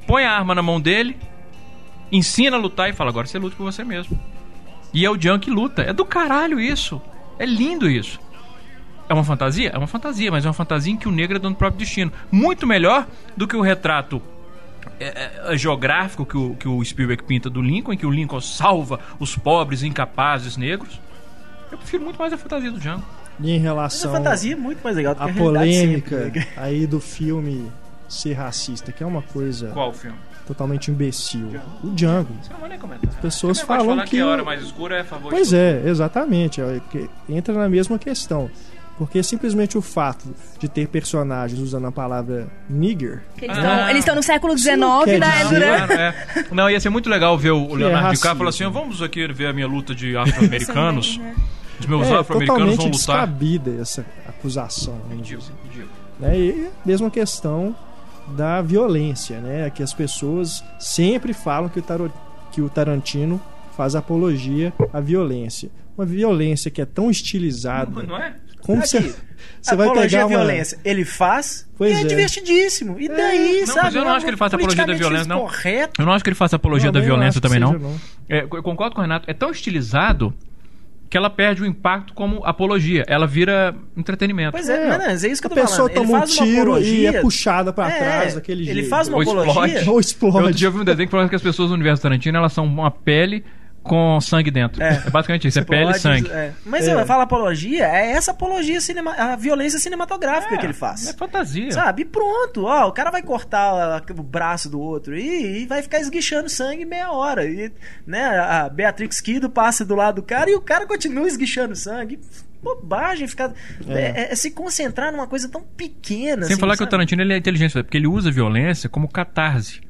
[SPEAKER 2] põe a arma na mão dele, ensina a lutar e fala: agora você lute por você mesmo. E é o Django que luta. É do caralho isso. É lindo isso. É uma fantasia? É uma fantasia, mas é uma fantasia em que o negro é dono do próprio destino. Muito melhor do que o retrato é, é, geográfico que o, que o Spielberg pinta do Lincoln, em que o Lincoln salva os pobres, incapazes negros. Eu prefiro muito mais a fantasia do Django.
[SPEAKER 1] E em
[SPEAKER 3] Mas
[SPEAKER 1] relação
[SPEAKER 3] a fantasia é muito mais legal do que a realidade
[SPEAKER 1] polêmica
[SPEAKER 3] sempre, <laughs>
[SPEAKER 1] aí do filme ser racista, que é uma coisa
[SPEAKER 2] Qual filme?
[SPEAKER 1] totalmente imbecil. O Django.
[SPEAKER 2] Você não vai nem comentar. As
[SPEAKER 1] pessoas falam
[SPEAKER 2] que,
[SPEAKER 1] que-
[SPEAKER 2] a hora mais escura é a favor
[SPEAKER 1] Pois
[SPEAKER 2] de
[SPEAKER 1] é, exatamente. é que Entra na mesma questão. Porque simplesmente o fato de ter personagens usando a palavra nigger
[SPEAKER 4] eles
[SPEAKER 2] Ah.
[SPEAKER 4] estão eles estão no século XIX, né?
[SPEAKER 1] dizer-.
[SPEAKER 2] Claro, é. Não, ia ser muito legal ver o <laughs> Leonardo
[SPEAKER 1] é
[SPEAKER 2] DiCaprio falar assim: vamos aqui ver a minha luta de afro-americanos.
[SPEAKER 4] Né?
[SPEAKER 2] Os meus
[SPEAKER 1] é
[SPEAKER 2] afro-americanos vão lutar.
[SPEAKER 1] descabida essa acusação. dizer.
[SPEAKER 2] Ridículo, ridículo.
[SPEAKER 1] né? E a mesma questão da violência, né? Que as pessoas sempre falam que o, Taro- que o Tarantino faz apologia à violência. Uma violência que é tão estilizada.
[SPEAKER 2] Não é?
[SPEAKER 1] Como você,
[SPEAKER 3] Aqui,
[SPEAKER 1] você vai
[SPEAKER 3] apologia
[SPEAKER 1] pegar
[SPEAKER 3] à
[SPEAKER 1] uma...
[SPEAKER 3] violência. Ele faz
[SPEAKER 1] Pois
[SPEAKER 3] e é,
[SPEAKER 1] é.
[SPEAKER 3] divertidíssimo. E daí,
[SPEAKER 2] Não,
[SPEAKER 3] sabe?
[SPEAKER 2] mas eu não acho que ele faça apologia da violência, não.
[SPEAKER 3] Correto.
[SPEAKER 2] Eu não acho que ele faça apologia
[SPEAKER 1] Não,
[SPEAKER 2] da
[SPEAKER 1] eu
[SPEAKER 2] violência também, não.
[SPEAKER 1] não.
[SPEAKER 2] É, eu concordo com o Renato. É tão estilizado que ela perde o impacto como apologia. Ela vira entretenimento.
[SPEAKER 3] Pois é,
[SPEAKER 1] É,
[SPEAKER 3] não, não, é isso que
[SPEAKER 1] A
[SPEAKER 3] eu tô
[SPEAKER 1] pessoa
[SPEAKER 3] falando. Ele
[SPEAKER 1] toma um
[SPEAKER 3] faz uma
[SPEAKER 1] tiro
[SPEAKER 3] apologia,
[SPEAKER 1] e é puxada pra
[SPEAKER 3] É,
[SPEAKER 1] trás daquele jeito.
[SPEAKER 3] Ele faz uma
[SPEAKER 2] Ou
[SPEAKER 3] apologia.
[SPEAKER 2] explode.
[SPEAKER 1] Ou
[SPEAKER 2] Eu
[SPEAKER 1] explode.
[SPEAKER 2] outro dia vi um desenho que falava que as pessoas do universo Tarantino elas são uma pele com sangue dentro.
[SPEAKER 3] É.
[SPEAKER 2] É, basicamente isso, é pele e sangue.
[SPEAKER 3] é. Mas
[SPEAKER 1] É.
[SPEAKER 3] eu falo apologia, é essa apologia, cinema, a violência cinematográfica que ele faz.
[SPEAKER 2] É fantasia.
[SPEAKER 3] Sabe? E pronto, ó, o cara vai cortar o braço do outro e, e vai ficar esguichando sangue meia hora. E, né, a Beatrix Kido passa do lado do cara e o cara continua esguichando sangue. Bobagem, ficar.
[SPEAKER 1] É.
[SPEAKER 3] É. é se concentrar numa coisa tão pequena.
[SPEAKER 2] Sem
[SPEAKER 3] assim,
[SPEAKER 2] falar que o
[SPEAKER 3] sabe?
[SPEAKER 2] Tarantino ele é inteligente, porque ele usa violência como catarse.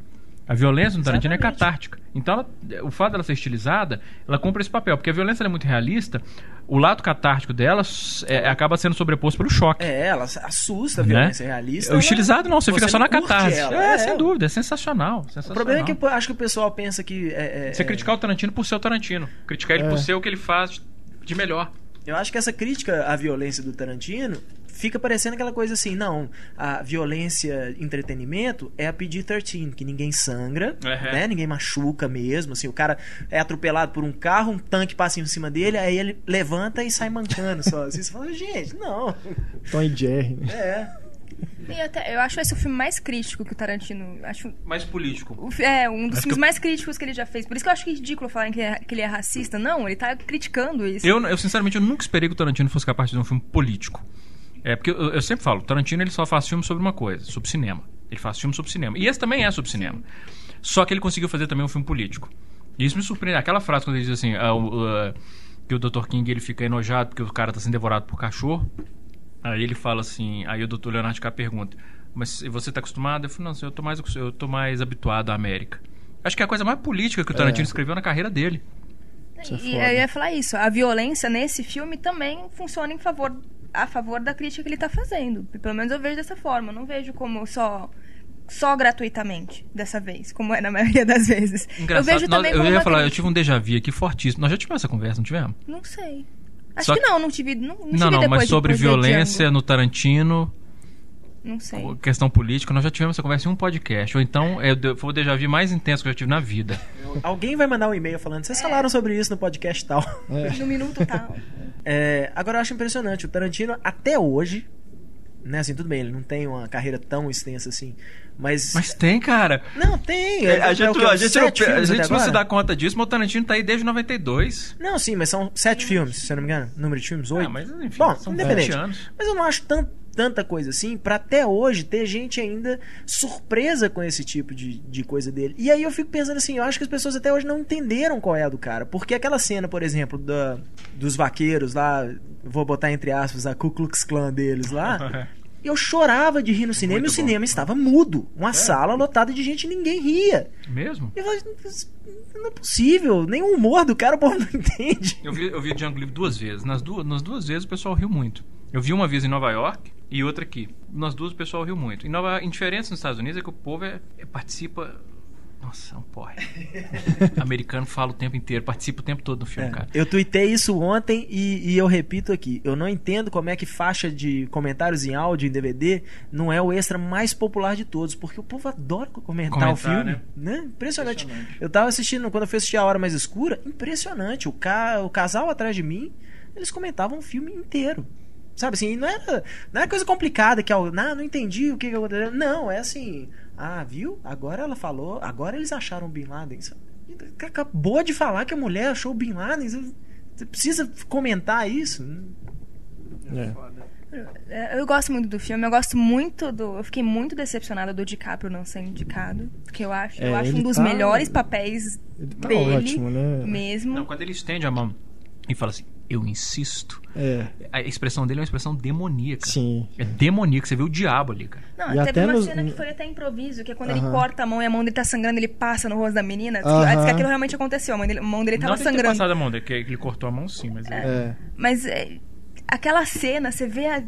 [SPEAKER 2] A violência no Tarantino é
[SPEAKER 3] Exatamente.
[SPEAKER 2] catártica. Então, ela- o fato dela ser estilizada, ela cumpre esse papel. Porque a violência é muito realista, o lado catártico dela é, acaba sendo sobreposto pelo choque.
[SPEAKER 3] É, ela assusta a
[SPEAKER 2] né?
[SPEAKER 3] violência realista.
[SPEAKER 2] O estilizado não, você, fica só na catarse.
[SPEAKER 3] ela.
[SPEAKER 2] É, sem dúvida, é sensacional.
[SPEAKER 3] O
[SPEAKER 2] sensacional.
[SPEAKER 3] problema é que eu acho que o pessoal pensa que. É, é,
[SPEAKER 2] Você
[SPEAKER 3] é-
[SPEAKER 2] criticar o Tarantino por ser o Tarantino. Criticar ele
[SPEAKER 1] É.
[SPEAKER 2] por ser o que ele faz de melhor.
[SPEAKER 3] Eu acho que essa crítica à violência do Tarantino fica parecendo aquela coisa assim, não, a violência entretenimento é a PG-13, que ninguém sangra,
[SPEAKER 2] Uhum.
[SPEAKER 3] né? Ninguém machuca mesmo, assim, o cara é atropelado por um carro, um tanque passa em cima dele, aí ele levanta e sai mancando só. Assim, você fala, gente, não.
[SPEAKER 1] Tom e Jerry. né?
[SPEAKER 3] É.
[SPEAKER 4] E até, eu acho esse o filme mais crítico que o Tarantino. Acho
[SPEAKER 2] Mais político.
[SPEAKER 4] o é um dos
[SPEAKER 2] Acho
[SPEAKER 4] filmes
[SPEAKER 2] eu-
[SPEAKER 4] mais críticos que ele já fez. Por isso que eu acho que é ridículo falarem que, é- que ele é racista. Não, ele tá criticando isso.
[SPEAKER 2] Eu, eu, sinceramente, eu nunca esperei que o Tarantino fosse capaz de fazer um filme político. É, porque eu, eu sempre falo, o Tarantino ele só faz filme sobre uma coisa, sobre cinema. Ele faz filme sobre cinema. E esse também é sobre cinema. Só que ele conseguiu fazer também um filme político. E isso me surpreende. Aquela frase quando ele diz assim, o, ah, que o Dr. King ele fica enojado porque o cara tá sendo devorado por cachorro. Aí ele fala assim, aí o Dr. Leonardo DiCaprio pergunta, mas você tá acostumado? Eu falo, não, eu tô mais, eu tô mais habituado à América. Acho que é a coisa mais política que o Tarantino escreveu na carreira dele.
[SPEAKER 1] Isso é
[SPEAKER 4] E
[SPEAKER 1] foda.
[SPEAKER 4] eu ia falar isso. A violência nesse filme também funciona em favor, a favor da crítica que ele tá fazendo. Pelo menos eu vejo dessa forma. Eu não vejo como só só gratuitamente dessa vez, como é na <laughs> maioria das vezes. eu
[SPEAKER 2] Engraçado,
[SPEAKER 4] vejo
[SPEAKER 2] nós-
[SPEAKER 4] também
[SPEAKER 2] eu
[SPEAKER 4] como
[SPEAKER 2] ia falar, eu
[SPEAKER 4] crítica.
[SPEAKER 2] tive um déjà vu aqui fortíssimo. Nós já tivemos essa conversa, não tivemos?
[SPEAKER 4] Não sei. Acho
[SPEAKER 2] Só
[SPEAKER 4] que
[SPEAKER 2] que-
[SPEAKER 4] não, não tive. Não, não,
[SPEAKER 2] Não,
[SPEAKER 4] tive
[SPEAKER 2] não,
[SPEAKER 4] depois
[SPEAKER 2] mas sobre violência no Tarantino,
[SPEAKER 4] Não sei.
[SPEAKER 2] questão política, nós já tivemos essa conversa em um podcast. Ou então, é, foi o déjà vu mais intenso que eu já tive na vida. <laughs>
[SPEAKER 3] Alguém vai mandar um e-mail falando, vocês falaram sobre isso no podcast tal.
[SPEAKER 4] No minuto tal. <laughs>
[SPEAKER 3] É, agora eu acho impressionante, o Tarantino até hoje, né, assim, tudo bem, ele não tem uma carreira tão extensa assim, mas...
[SPEAKER 2] Mas tem, cara.
[SPEAKER 3] Não, tem.
[SPEAKER 2] É,
[SPEAKER 3] é
[SPEAKER 2] a
[SPEAKER 3] o
[SPEAKER 2] gente,
[SPEAKER 3] quê?
[SPEAKER 2] a gente,
[SPEAKER 3] sete
[SPEAKER 2] não, a gente não se dá conta disso, mas o Tarantino tá aí desde 92.
[SPEAKER 3] Não, sim, mas são sete filmes, se eu não me engano. Número de filmes, oito.
[SPEAKER 2] Ah, mas enfim,
[SPEAKER 3] Bom,
[SPEAKER 2] são
[SPEAKER 3] independente.
[SPEAKER 2] 20 anos.
[SPEAKER 3] Mas eu não acho tan- tanta coisa assim pra até hoje ter gente ainda surpresa com esse tipo de, de coisa dele. E aí eu fico pensando assim, eu acho que as pessoas até hoje não entenderam qual é a do cara. Porque aquela cena, por exemplo, da, dos vaqueiros lá, vou botar entre aspas, a Ku Klux Klan deles lá. <laughs> Eu chorava de rir no cinema
[SPEAKER 2] Muito
[SPEAKER 3] e o
[SPEAKER 2] bom.
[SPEAKER 3] cinema estava mudo. Uma sala lotada de gente e ninguém ria.
[SPEAKER 2] Mesmo?
[SPEAKER 3] Eu falei, não é possível, nem o humor do cara o povo não <laughs> entende.
[SPEAKER 2] Eu vi, eu vi Django Livre duas vezes. Nas duas, nas duas vezes o pessoal riu muito. Eu vi uma vez em Nova York e outra aqui. Nas duas o pessoal riu muito. Em Nova York, indiferença nos Estados Unidos é que o povo é, é- participa. Nossa, é um porre. <laughs> Americano fala o tempo inteiro, participa o tempo todo do filme,
[SPEAKER 3] É,
[SPEAKER 2] cara.
[SPEAKER 3] Eu tuitei isso ontem e, e eu repito aqui. Eu não entendo como é que faixa de comentários em áudio em DVD não é o extra mais popular de todos, porque o povo adora comentar,
[SPEAKER 2] Comentar,
[SPEAKER 3] o filme.
[SPEAKER 2] né?
[SPEAKER 3] Né? Impressionante.
[SPEAKER 2] Impressionante.
[SPEAKER 3] Eu tava assistindo, quando eu fui assistir A Hora Mais Escura, impressionante. O, ca... o casal atrás de mim, eles comentavam o filme inteiro. Sabe assim, não era, não era coisa complicada que não, não entendi o que, que aconteceu. Não, é assim, ah, viu? Agora ela falou, agora eles acharam o Bin Laden. sabe? Acabou de falar que a mulher achou o Bin Laden. Você precisa comentar isso?
[SPEAKER 1] É.
[SPEAKER 4] É, Eu gosto muito do filme, eu gosto muito do. Eu fiquei muito decepcionada do DiCaprio não ser indicado. Porque eu acho, eu
[SPEAKER 1] É,
[SPEAKER 4] acho um dos
[SPEAKER 1] tá-
[SPEAKER 4] melhores papéis
[SPEAKER 1] Ele tá
[SPEAKER 4] dele
[SPEAKER 1] ótimo, né?
[SPEAKER 4] mesmo.
[SPEAKER 2] Não, quando ele estende a mão e fala assim, eu insisto.
[SPEAKER 1] É,
[SPEAKER 2] A expressão dele é uma expressão demoníaca.
[SPEAKER 1] sim.
[SPEAKER 2] É demoníaca, você vê o diabo ali, cara.
[SPEAKER 4] Não,
[SPEAKER 1] E
[SPEAKER 4] teve
[SPEAKER 1] até
[SPEAKER 4] uma
[SPEAKER 1] nos-
[SPEAKER 4] cena que foi até improviso, que é quando ele
[SPEAKER 1] Aham.
[SPEAKER 4] corta a mão e a mão dele tá sangrando, ele passa no rosto da menina. Diz que,
[SPEAKER 1] Aham.
[SPEAKER 4] diz que aquilo realmente aconteceu, a mão dele, a mão dele tava
[SPEAKER 2] não
[SPEAKER 4] sangrando.
[SPEAKER 2] passado a mão dele, que ele cortou a mão sim, mas... É.
[SPEAKER 1] É.
[SPEAKER 4] Mas é, aquela cena, você vê a-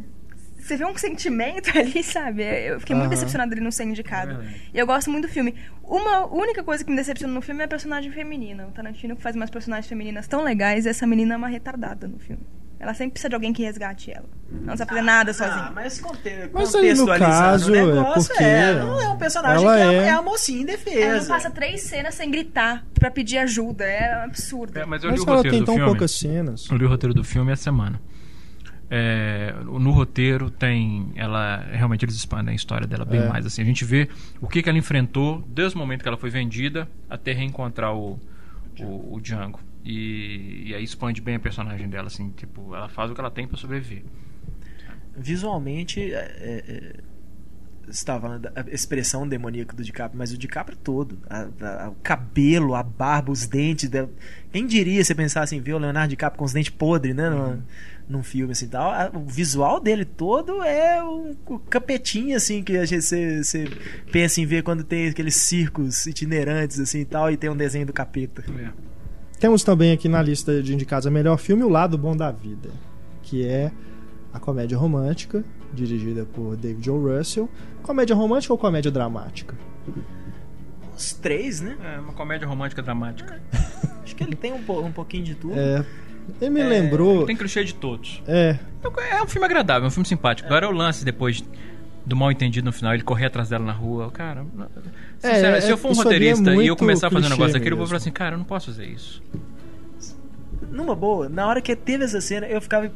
[SPEAKER 4] Você vê um sentimento <laughs> ali, sabe? Eu fiquei muito
[SPEAKER 1] Aham.
[SPEAKER 4] decepcionada dele não ser indicado.
[SPEAKER 2] É
[SPEAKER 4] e eu gosto muito do filme. Uma única coisa que me decepciona no filme é a personagem feminina. O Tarantino que faz umas personagens femininas tão legais, e essa menina é uma retardada no filme. Ela sempre precisa de alguém que resgate ela. Não sabe fazer nada sozinha.
[SPEAKER 3] Ah, mas conte
[SPEAKER 1] Mas aí, no caso,
[SPEAKER 3] o
[SPEAKER 1] é
[SPEAKER 3] negócio,
[SPEAKER 1] porque
[SPEAKER 3] é, não é um personagem
[SPEAKER 1] ela
[SPEAKER 3] que é,
[SPEAKER 1] é-
[SPEAKER 3] é a mocinha em defesa.
[SPEAKER 4] Ela não passa três cenas sem gritar pra pedir ajuda. É um absurdo.
[SPEAKER 2] É, mas eu li
[SPEAKER 1] Mas
[SPEAKER 2] o
[SPEAKER 1] ela
[SPEAKER 2] roteiro
[SPEAKER 1] tem
[SPEAKER 2] do
[SPEAKER 1] tão
[SPEAKER 2] filme.
[SPEAKER 1] poucas cenas.
[SPEAKER 2] Eu li o roteiro do filme essa semana. É, no roteiro tem. Ela. Realmente eles expandem a história dela bem
[SPEAKER 1] É.
[SPEAKER 2] mais. Assim, a gente vê o que, que ela enfrentou desde o momento que ela foi vendida até reencontrar o, o, o Django. E, e aí expande bem a personagem dela, assim, tipo, ela faz o que ela tem pra sobreviver.
[SPEAKER 3] Visualmente, é, é, estava falando da expressão demoníaca do DiCaprio, mas o DiCaprio todo. A- a- o cabelo, a barba, os dentes. Quem diria você pensar assim, ver o Leonardo DiCaprio com os dentes podres, né? Num, num filme assim tal. A- O visual dele todo é um, o capetinho, assim, que a gente você, você pensa em ver quando tem aqueles circos itinerantes, assim e tal, e tem um desenho do capeta.
[SPEAKER 2] É.
[SPEAKER 1] Temos também aqui na lista de indicados a melhor filme O Lado Bom da Vida, que é a comédia romântica, dirigida por David O. Russell. Comédia romântica ou comédia dramática?
[SPEAKER 3] Os três, né?
[SPEAKER 2] É uma comédia romântica dramática. <laughs>
[SPEAKER 3] Acho que ele tem um, po- um pouquinho de tudo.
[SPEAKER 1] É, ele me lembrou.
[SPEAKER 2] Tem clichê de todos.
[SPEAKER 1] É,
[SPEAKER 2] É um filme agradável, é um filme simpático. Agora é o lance depois do mal entendido no final, ele correr atrás dela na rua. Cara,
[SPEAKER 1] É,
[SPEAKER 2] sincero,
[SPEAKER 1] é,
[SPEAKER 2] se eu for um
[SPEAKER 1] é
[SPEAKER 2] roteirista e eu começar a fazer um negócio daquele, eu vou falar assim, cara, eu não posso fazer isso.
[SPEAKER 3] Numa boa, na hora que teve essa cena, eu ficava.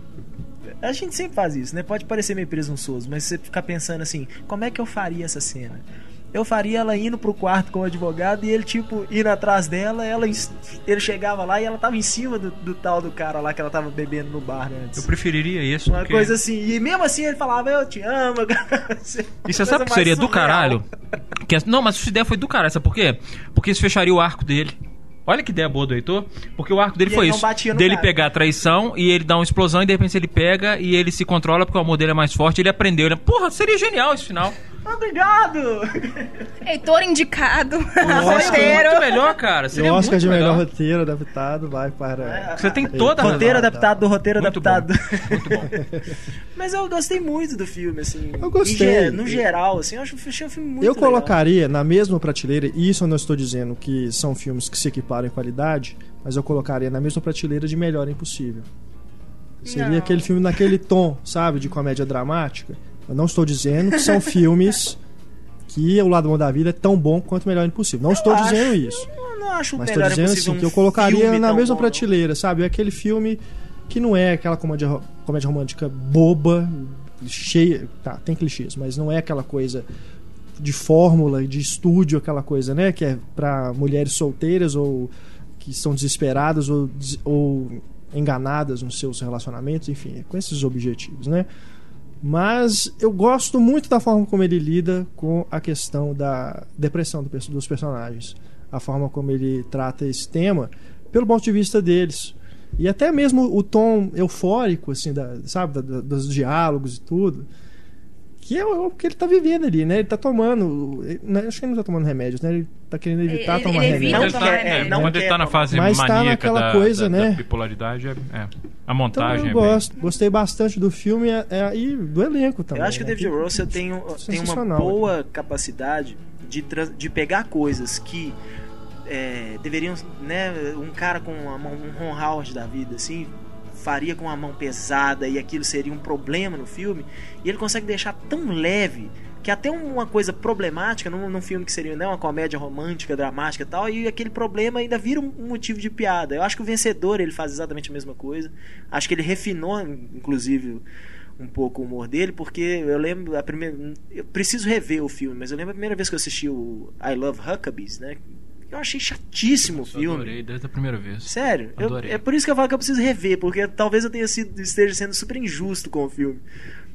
[SPEAKER 3] A gente sempre faz isso, né? Pode parecer meio presunçoso, mas você ficar pensando assim: como é que eu faria essa cena? Eu faria ela indo pro quarto com o advogado e ele, tipo, indo atrás dela, ela, ele chegava lá e ela tava em cima do, do tal do cara lá que ela tava bebendo no bar né, antes.
[SPEAKER 2] Eu preferiria isso.
[SPEAKER 3] Uma
[SPEAKER 2] porque-
[SPEAKER 3] coisa assim, e mesmo assim ele falava, eu te amo. <laughs>
[SPEAKER 2] E você sabe o que seria do caralho? Que as- Não, mas sua ideia foi do caralho, sabe por quê? Porque isso fecharia o arco dele. Olha que ideia boa do Heitor. Porque o arco dele
[SPEAKER 3] E
[SPEAKER 2] foi isso. Dele
[SPEAKER 3] cara.
[SPEAKER 2] pegar a traição e ele dá uma explosão e de repente ele pega e ele se controla porque o amor dele é mais forte. Ele aprendeu. Ele... Porra, seria genial esse final.
[SPEAKER 3] Obrigado!
[SPEAKER 4] Heitor indicado. <laughs>
[SPEAKER 1] Oscar.
[SPEAKER 4] roteiro.
[SPEAKER 2] Muito melhor, cara.
[SPEAKER 1] o
[SPEAKER 2] Seria
[SPEAKER 1] Oscar
[SPEAKER 2] muito
[SPEAKER 1] de melhor
[SPEAKER 2] melhor.
[SPEAKER 1] roteiro adaptado vai para.
[SPEAKER 2] Você tem toda a
[SPEAKER 3] Roteiro adaptado do roteiro
[SPEAKER 2] Muito
[SPEAKER 3] adaptado.
[SPEAKER 2] bom. Muito bom. <laughs>
[SPEAKER 3] Mas eu gostei muito do filme, assim.
[SPEAKER 1] Eu gostei.
[SPEAKER 3] No geral, assim, eu acho achei um filme muito
[SPEAKER 1] Eu
[SPEAKER 3] legal.
[SPEAKER 1] colocaria na mesma prateleira, e isso eu não estou dizendo que são filmes que se equiparam em qualidade, mas eu colocaria na mesma prateleira de Melhor Impossível. Seria
[SPEAKER 4] Não.
[SPEAKER 1] aquele filme naquele tom, sabe, de comédia dramática. Eu não estou dizendo que são <laughs> filmes que o lado bom da vida é tão bom quanto Melhor Impossível. Não estou
[SPEAKER 3] acho-
[SPEAKER 1] dizendo isso.
[SPEAKER 3] Eu não acho
[SPEAKER 1] Mas estou dizendo assim, que
[SPEAKER 3] um
[SPEAKER 1] eu colocaria na mesma
[SPEAKER 3] bom,
[SPEAKER 1] prateleira, sabe? É aquele filme que não é aquela comédia, comédia romântica boba, cheia. Tá, tem clichês, mas não é aquela coisa de fórmula, de estúdio, aquela coisa, né? Que é pra mulheres solteiras ou que estão desesperadas ou, ou enganadas nos seus relacionamentos, enfim, é com esses objetivos, né? Mas eu gosto muito da forma como ele lida com a questão da depressão dos personagens. A forma como ele trata esse tema, pelo ponto de vista deles. E até mesmo o tom eufórico, assim, da, sabe, da- da- dos diálogos e tudo. Que é o que ele tá vivendo ali, né? Ele tá tomando. ele- né, Acho que ele não tá tomando remédios, né? Ele tá querendo evitar
[SPEAKER 4] Ele-
[SPEAKER 1] tomar
[SPEAKER 4] ele evita
[SPEAKER 1] remédios.
[SPEAKER 3] Não
[SPEAKER 2] Quando ele
[SPEAKER 3] quer,
[SPEAKER 2] tá,
[SPEAKER 3] é,
[SPEAKER 2] é,
[SPEAKER 3] não
[SPEAKER 2] quando ele
[SPEAKER 3] quer
[SPEAKER 2] tá na
[SPEAKER 3] tomar.
[SPEAKER 2] fase
[SPEAKER 1] Mas tá
[SPEAKER 2] maníaca
[SPEAKER 1] naquela
[SPEAKER 2] da,
[SPEAKER 1] coisa,
[SPEAKER 2] da-
[SPEAKER 1] né?
[SPEAKER 2] da bipolaridade, é, é. a
[SPEAKER 1] Então
[SPEAKER 2] montagem
[SPEAKER 1] eu
[SPEAKER 2] é bem-
[SPEAKER 1] gosto, gostei bastante do filme é, é, e do elenco também.
[SPEAKER 3] Eu acho que o
[SPEAKER 1] né?
[SPEAKER 3] David Russell tem, tem uma boa capacidade de, de pegar coisas que é, deveriam, né, um cara com uma um Ron Howard da vida, assim, faria com a mão pesada e aquilo seria um problema no filme, e ele consegue deixar tão leve que até uma coisa problemática num, num filme que seria né, uma comédia romântica, dramática e tal, e aquele problema ainda vira um motivo de piada. Eu acho que o vencedor ele faz exatamente a mesma coisa. Acho que ele refinou, inclusive, um pouco o humor dele, porque eu lembro a primeira. Eu preciso rever o filme, mas eu lembro a primeira vez que eu assisti o I Love Huckabees, né? Eu achei chatíssimo o
[SPEAKER 2] Eu
[SPEAKER 3] filme.
[SPEAKER 2] adorei desde a primeira vez.
[SPEAKER 3] Sério, eu-
[SPEAKER 2] Adorei.
[SPEAKER 3] é por isso que eu falo que eu preciso rever, porque talvez eu tenha sido, esteja sendo super injusto com o filme.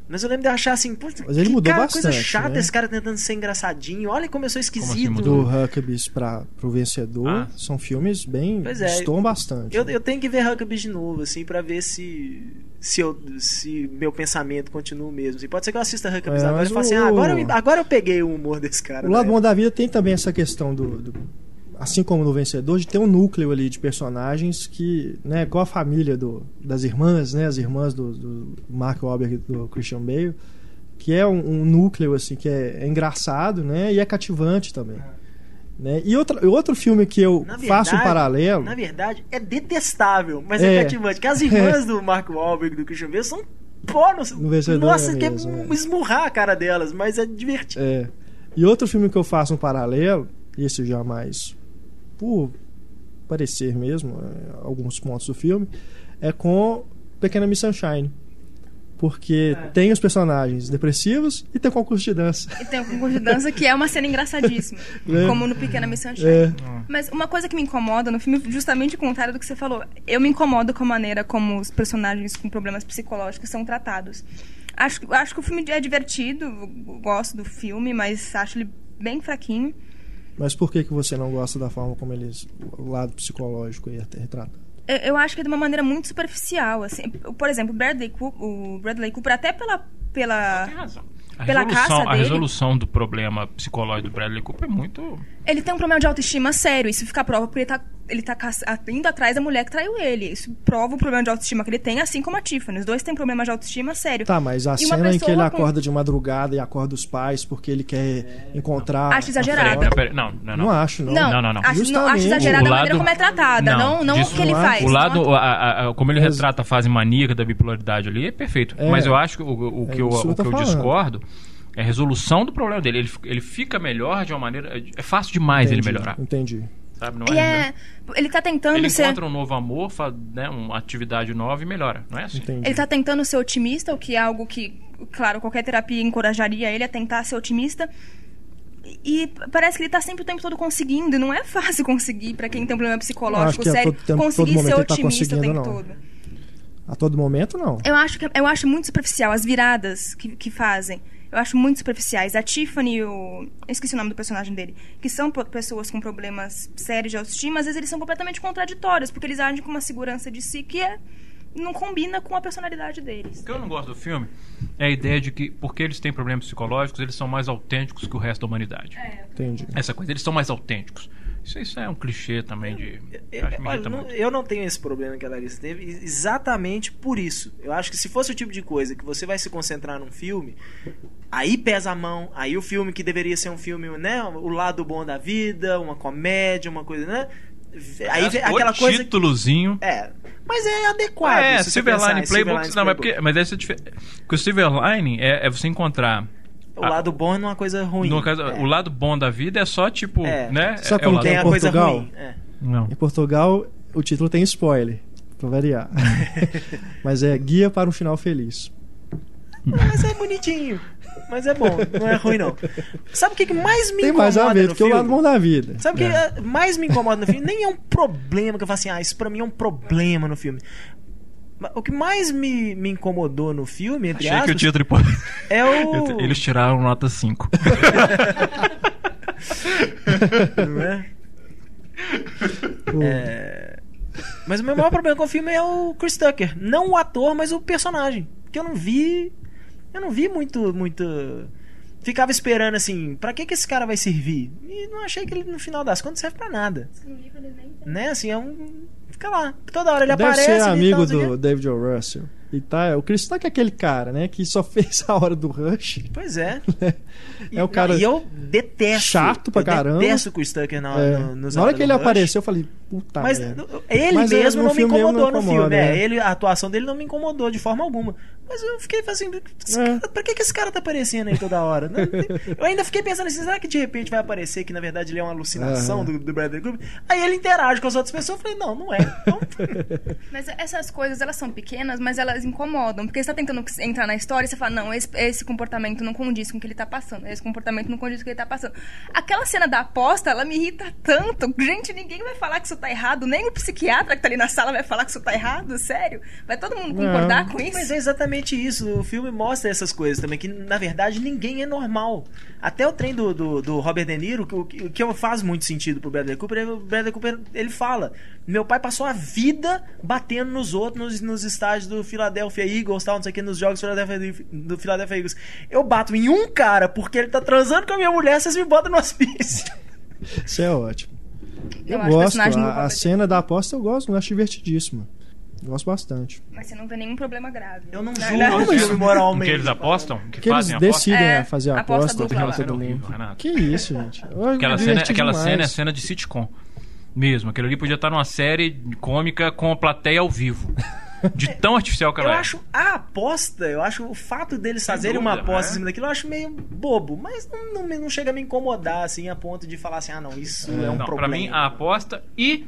[SPEAKER 3] Mas eu lembro de achar assim, pô,
[SPEAKER 1] Mas ele
[SPEAKER 3] que
[SPEAKER 1] mudou
[SPEAKER 3] cara, coisa
[SPEAKER 1] bastante,
[SPEAKER 3] chata
[SPEAKER 1] né?
[SPEAKER 3] esse cara tentando ser engraçadinho. Olha como eu sou esquisito.
[SPEAKER 2] assim mudou?
[SPEAKER 1] do Huckabees para pro vencedor
[SPEAKER 2] Ah.
[SPEAKER 1] são filmes bem
[SPEAKER 3] Pois é.
[SPEAKER 1] estão bastante.
[SPEAKER 3] Eu,
[SPEAKER 1] né?
[SPEAKER 3] eu tenho que ver Huckabees de novo, assim, pra ver se se, eu, se meu pensamento continua o mesmo. assim. pode ser que eu assista Huckabees
[SPEAKER 1] É,
[SPEAKER 3] agora e
[SPEAKER 1] mas
[SPEAKER 3] fale assim, ah, agora, eu, agora eu peguei o humor desse cara.
[SPEAKER 1] O lado
[SPEAKER 3] né?
[SPEAKER 1] bom da vida tem também essa questão do, do- assim como no vencedor de ter um núcleo ali de personagens que, né, igual a família do, das irmãs, né, as irmãs do, do Mark Wahlberg e do Christian Bale, que é um, um núcleo assim que é, é engraçado, né, e é cativante também. Né? E outra, outro filme que eu
[SPEAKER 3] Na
[SPEAKER 1] faço um
[SPEAKER 3] verdade-
[SPEAKER 1] paralelo,
[SPEAKER 3] Na verdade, é detestável, mas é,
[SPEAKER 1] É.
[SPEAKER 3] cativante. Porque as irmãs <laughs> do Mark Wahlberg e do Christian Bale são nossa,
[SPEAKER 1] No vencedor
[SPEAKER 3] nossa
[SPEAKER 1] é
[SPEAKER 3] quer
[SPEAKER 1] mesmo, é.
[SPEAKER 3] esmurrar a cara delas, mas é divertido.
[SPEAKER 1] É. E outro filme que eu faço um paralelo, esse já mais por parecer mesmo, é, alguns pontos do filme, é com Pequena Miss Sunshine. Porque tem os personagens depressivos e tem o concurso de dança.
[SPEAKER 4] E tem o concurso de dança que é uma cena engraçadíssima. <laughs>
[SPEAKER 1] É.
[SPEAKER 4] Como no Pequena Miss Sunshine.
[SPEAKER 1] É,
[SPEAKER 4] Mas uma coisa que me incomoda no filme, justamente o contrário do que você falou. Eu me incomodo com a maneira como os personagens com problemas psicológicos são tratados. Acho, acho que o filme é divertido, gosto do filme, mas acho ele bem fraquinho.
[SPEAKER 1] Mas por que, que você não gosta da forma como eles. o lado psicológico é retratado?
[SPEAKER 4] Eu, eu acho que é de uma maneira muito superficial, assim. Por exemplo, o Bradley Cooper, o Bradley Cooper até pela pela
[SPEAKER 2] Tem razão. A
[SPEAKER 4] Pela
[SPEAKER 2] resolução,
[SPEAKER 4] caça
[SPEAKER 2] a
[SPEAKER 4] dele-
[SPEAKER 2] resolução do problema psicológico do Bradley Cooper é muito.
[SPEAKER 4] ele tem um problema de autoestima sério. Isso fica a prova porque ele tá, ele tá indo atrás da mulher que traiu ele. Isso prova o problema de autoestima que ele tem, assim como a Tiffany. Os dois têm problema de autoestima sério.
[SPEAKER 1] Tá, mas a
[SPEAKER 4] E
[SPEAKER 1] cena em que ele
[SPEAKER 4] com-
[SPEAKER 1] acorda de madrugada e acorda os pais porque ele quer encontrar.
[SPEAKER 4] Acho exagerado.
[SPEAKER 2] Não, não,
[SPEAKER 1] Não
[SPEAKER 2] não.
[SPEAKER 1] acho, não.
[SPEAKER 4] Não,
[SPEAKER 2] Não, não, não.
[SPEAKER 4] Acho, não, acho exagerada
[SPEAKER 2] O
[SPEAKER 4] a maneira como é tratada, não,
[SPEAKER 2] Não,
[SPEAKER 4] não,
[SPEAKER 2] disso
[SPEAKER 4] o que ele
[SPEAKER 1] é.
[SPEAKER 4] faz.
[SPEAKER 2] O lado,
[SPEAKER 4] não-
[SPEAKER 2] a- a- a- como ele retrata a fase maníaca da bipolaridade ali, é perfeito.
[SPEAKER 1] É.
[SPEAKER 2] Mas eu acho que o, o
[SPEAKER 1] É
[SPEAKER 2] que,
[SPEAKER 1] que eu
[SPEAKER 2] o que eu discordo é a resolução do problema dele. Ele, ele fica melhor de uma maneira. É fácil demais
[SPEAKER 1] Entendi,
[SPEAKER 2] ele melhorar.
[SPEAKER 1] Entendi.
[SPEAKER 2] Sabe? Não
[SPEAKER 4] E
[SPEAKER 2] é,
[SPEAKER 4] é, ele tá tentando
[SPEAKER 2] Ele
[SPEAKER 4] ser.
[SPEAKER 2] encontra um novo amor, faz, né, uma atividade nova e melhora. Não é assim?
[SPEAKER 1] Entendi.
[SPEAKER 4] Ele tá tentando ser otimista, o que é algo que, claro, qualquer terapia encorajaria ele a tentar ser otimista. E parece que ele tá sempre o tempo todo conseguindo. E não é fácil conseguir pra quem tem um problema psicológico sério
[SPEAKER 1] todo tempo-
[SPEAKER 4] conseguir
[SPEAKER 1] todo
[SPEAKER 4] ser
[SPEAKER 1] momento ele tá
[SPEAKER 4] otimista o tempo
[SPEAKER 1] não.
[SPEAKER 4] todo.
[SPEAKER 1] A todo momento, não.
[SPEAKER 4] Eu acho, que, eu acho muito superficial as viradas que, que fazem. Eu acho muito superficiais. A Tiffany e o. Eu esqueci o nome do personagem dele. Que são pessoas com problemas sérios de autoestima, às vezes eles são completamente contraditórios, porque eles agem com uma segurança de si que é, não combina com a personalidade deles.
[SPEAKER 2] O que eu não gosto do filme é a ideia de que, porque eles têm problemas psicológicos, eles são mais autênticos que o resto da humanidade.
[SPEAKER 1] Entendi.
[SPEAKER 2] Essa coisa, eles são mais autênticos. Isso, isso é um clichê também de. Eu acho que me
[SPEAKER 3] Olha, não- eu não tenho esse problema que a Larissa teve exatamente por isso. Eu acho que se fosse o tipo de coisa que você vai se concentrar num filme, aí pesa a mão, aí o filme que deveria ser um filme, né, o lado bom da vida, uma comédia, uma coisa, né? Aí vem aquela coisa
[SPEAKER 2] títulozinho.
[SPEAKER 3] é, mas é adequado.
[SPEAKER 2] é, Silverline
[SPEAKER 3] pensar em
[SPEAKER 2] Playbook.
[SPEAKER 3] Silverline's
[SPEAKER 2] Não, mas, porque, mas essa é diferente. Porque o Silverline é, é você encontrar.
[SPEAKER 3] O lado bom não é uma coisa ruim.
[SPEAKER 2] no caso,
[SPEAKER 3] é.
[SPEAKER 2] O lado bom da vida é só tipo.
[SPEAKER 3] É.
[SPEAKER 2] Né?
[SPEAKER 1] Sabe
[SPEAKER 2] é
[SPEAKER 1] que
[SPEAKER 3] tem
[SPEAKER 1] em
[SPEAKER 3] a coisa ruim. é.
[SPEAKER 2] Não.
[SPEAKER 1] Em Portugal, o título tem spoiler, pra variar. <laughs> Mas é Guia para um Final Feliz.
[SPEAKER 3] Mas é bonitinho. Mas é bom, não é ruim não. Sabe o que que mais me
[SPEAKER 1] Tem
[SPEAKER 3] incomoda
[SPEAKER 1] mais a ver
[SPEAKER 3] no
[SPEAKER 1] do que o lado bom da vida.
[SPEAKER 3] Sabe o que eh, mais me incomoda no filme? Nem é um problema que eu falo assim, ah, isso pra mim é um problema no filme. O que mais me, me incomodou no filme, entre
[SPEAKER 2] Achei que o
[SPEAKER 3] aspas,
[SPEAKER 2] título pode.
[SPEAKER 3] é o. <laughs>
[SPEAKER 2] Eles tiraram nota 5. <laughs>
[SPEAKER 3] Não é? É, Mas o meu maior problema com o filme é o Chris Tucker. Não o ator, mas o personagem. Que eu não vi. Eu não vi muito. muito... Ficava esperando assim, pra que, que esse cara vai servir? E não achei que ele, no final das contas, serve pra nada. Né? Assim, é um. Fica lá. Toda hora ele
[SPEAKER 1] Deve
[SPEAKER 3] aparece.
[SPEAKER 1] ser
[SPEAKER 3] e
[SPEAKER 1] amigo do. David O. Russell. E tá, o Chris Tucker é aquele cara, né? Que só <laughs> fez a hora do Rush.
[SPEAKER 3] Pois é.
[SPEAKER 1] É o cara
[SPEAKER 3] Não, e eu detesto.
[SPEAKER 1] chato pra
[SPEAKER 3] eu
[SPEAKER 1] caramba.
[SPEAKER 3] Detesto o Chris Tucker na,
[SPEAKER 1] É.
[SPEAKER 3] no, nos
[SPEAKER 1] Na hora que ele
[SPEAKER 3] Rush.
[SPEAKER 1] apareceu, eu falei, puta
[SPEAKER 3] Mas
[SPEAKER 1] merda.
[SPEAKER 3] ele
[SPEAKER 1] Mas, é,
[SPEAKER 3] mesmo não me incomodou
[SPEAKER 1] não
[SPEAKER 3] no filme.
[SPEAKER 1] incomoda,
[SPEAKER 3] É.
[SPEAKER 1] é.
[SPEAKER 3] Ele, a atuação dele não me incomodou de forma alguma. Mas eu fiquei assim,
[SPEAKER 1] É.
[SPEAKER 3] pra que, que esse cara tá aparecendo aí toda hora? Eu ainda fiquei pensando assim, será que de repente vai aparecer que na verdade ele é uma alucinação do, do Bradley Cooper? Aí ele interage com as outras pessoas, eu falei, não, não é. Então, <laughs>
[SPEAKER 4] Mas essas coisas, elas são pequenas, mas elas incomodam. Porque você tá tentando entrar na história e você fala, não, esse, esse comportamento não condiz com o que ele tá passando. Esse comportamento não condiz com o que ele tá passando. Aquela cena da aposta, ela me irrita tanto. Gente, ninguém vai falar que isso tá errado. Nem o psiquiatra que tá ali na sala vai falar que isso tá errado. Sério? Vai todo mundo concordar com isso?
[SPEAKER 3] Mas é exatamente isso. O filme mostra essas coisas também, que na verdade ninguém é normal. Até o trem do, do, do Robert De Niro, que, o que- que faz muito sentido pro Bradley Cooper, é o Bradley Cooper ele fala: Meu pai passou a vida batendo nos outros nos, nos estádios do Philadelphia Eagles, tal, não sei o que, nos jogos do Philadelphia, do Philadelphia Eagles. Eu bato em um cara porque ele tá transando com a minha mulher, vocês me botam no hospício.
[SPEAKER 1] Isso é ótimo. Eu,
[SPEAKER 4] Eu acho o
[SPEAKER 1] gosto,
[SPEAKER 4] personagem do
[SPEAKER 1] a, a cena da aposta eu gosto, eu acho divertidíssima. Gosto bastante.
[SPEAKER 4] Mas você não vê nenhum problema grave.
[SPEAKER 3] Eu não julgo
[SPEAKER 4] na-
[SPEAKER 3] o filme moralmente.
[SPEAKER 2] Que eles apostam? Que,
[SPEAKER 1] Que eles decidem
[SPEAKER 4] É,
[SPEAKER 1] a fazer a
[SPEAKER 4] aposta
[SPEAKER 1] aposta,
[SPEAKER 4] dupla
[SPEAKER 1] todo
[SPEAKER 2] Era horrível. Renato.
[SPEAKER 1] Que isso, gente. Eu
[SPEAKER 2] Aquela, cena, aquela
[SPEAKER 1] demais.
[SPEAKER 2] cena é cena de sitcom. Mesmo. Aquilo ali podia estar numa série cômica com a plateia ao vivo. De <laughs> tão artificial que
[SPEAKER 3] Eu
[SPEAKER 2] ela é.
[SPEAKER 3] acho a aposta, eu acho o fato deles
[SPEAKER 2] Sem
[SPEAKER 3] fazerem uma aposta
[SPEAKER 2] é.
[SPEAKER 3] em cima daquilo, eu acho meio bobo. Mas não, não, não chega a me incomodar, assim, a ponto de falar assim, ah, não, isso é, um
[SPEAKER 2] Não,
[SPEAKER 3] problema.
[SPEAKER 2] pra mim, a aposta e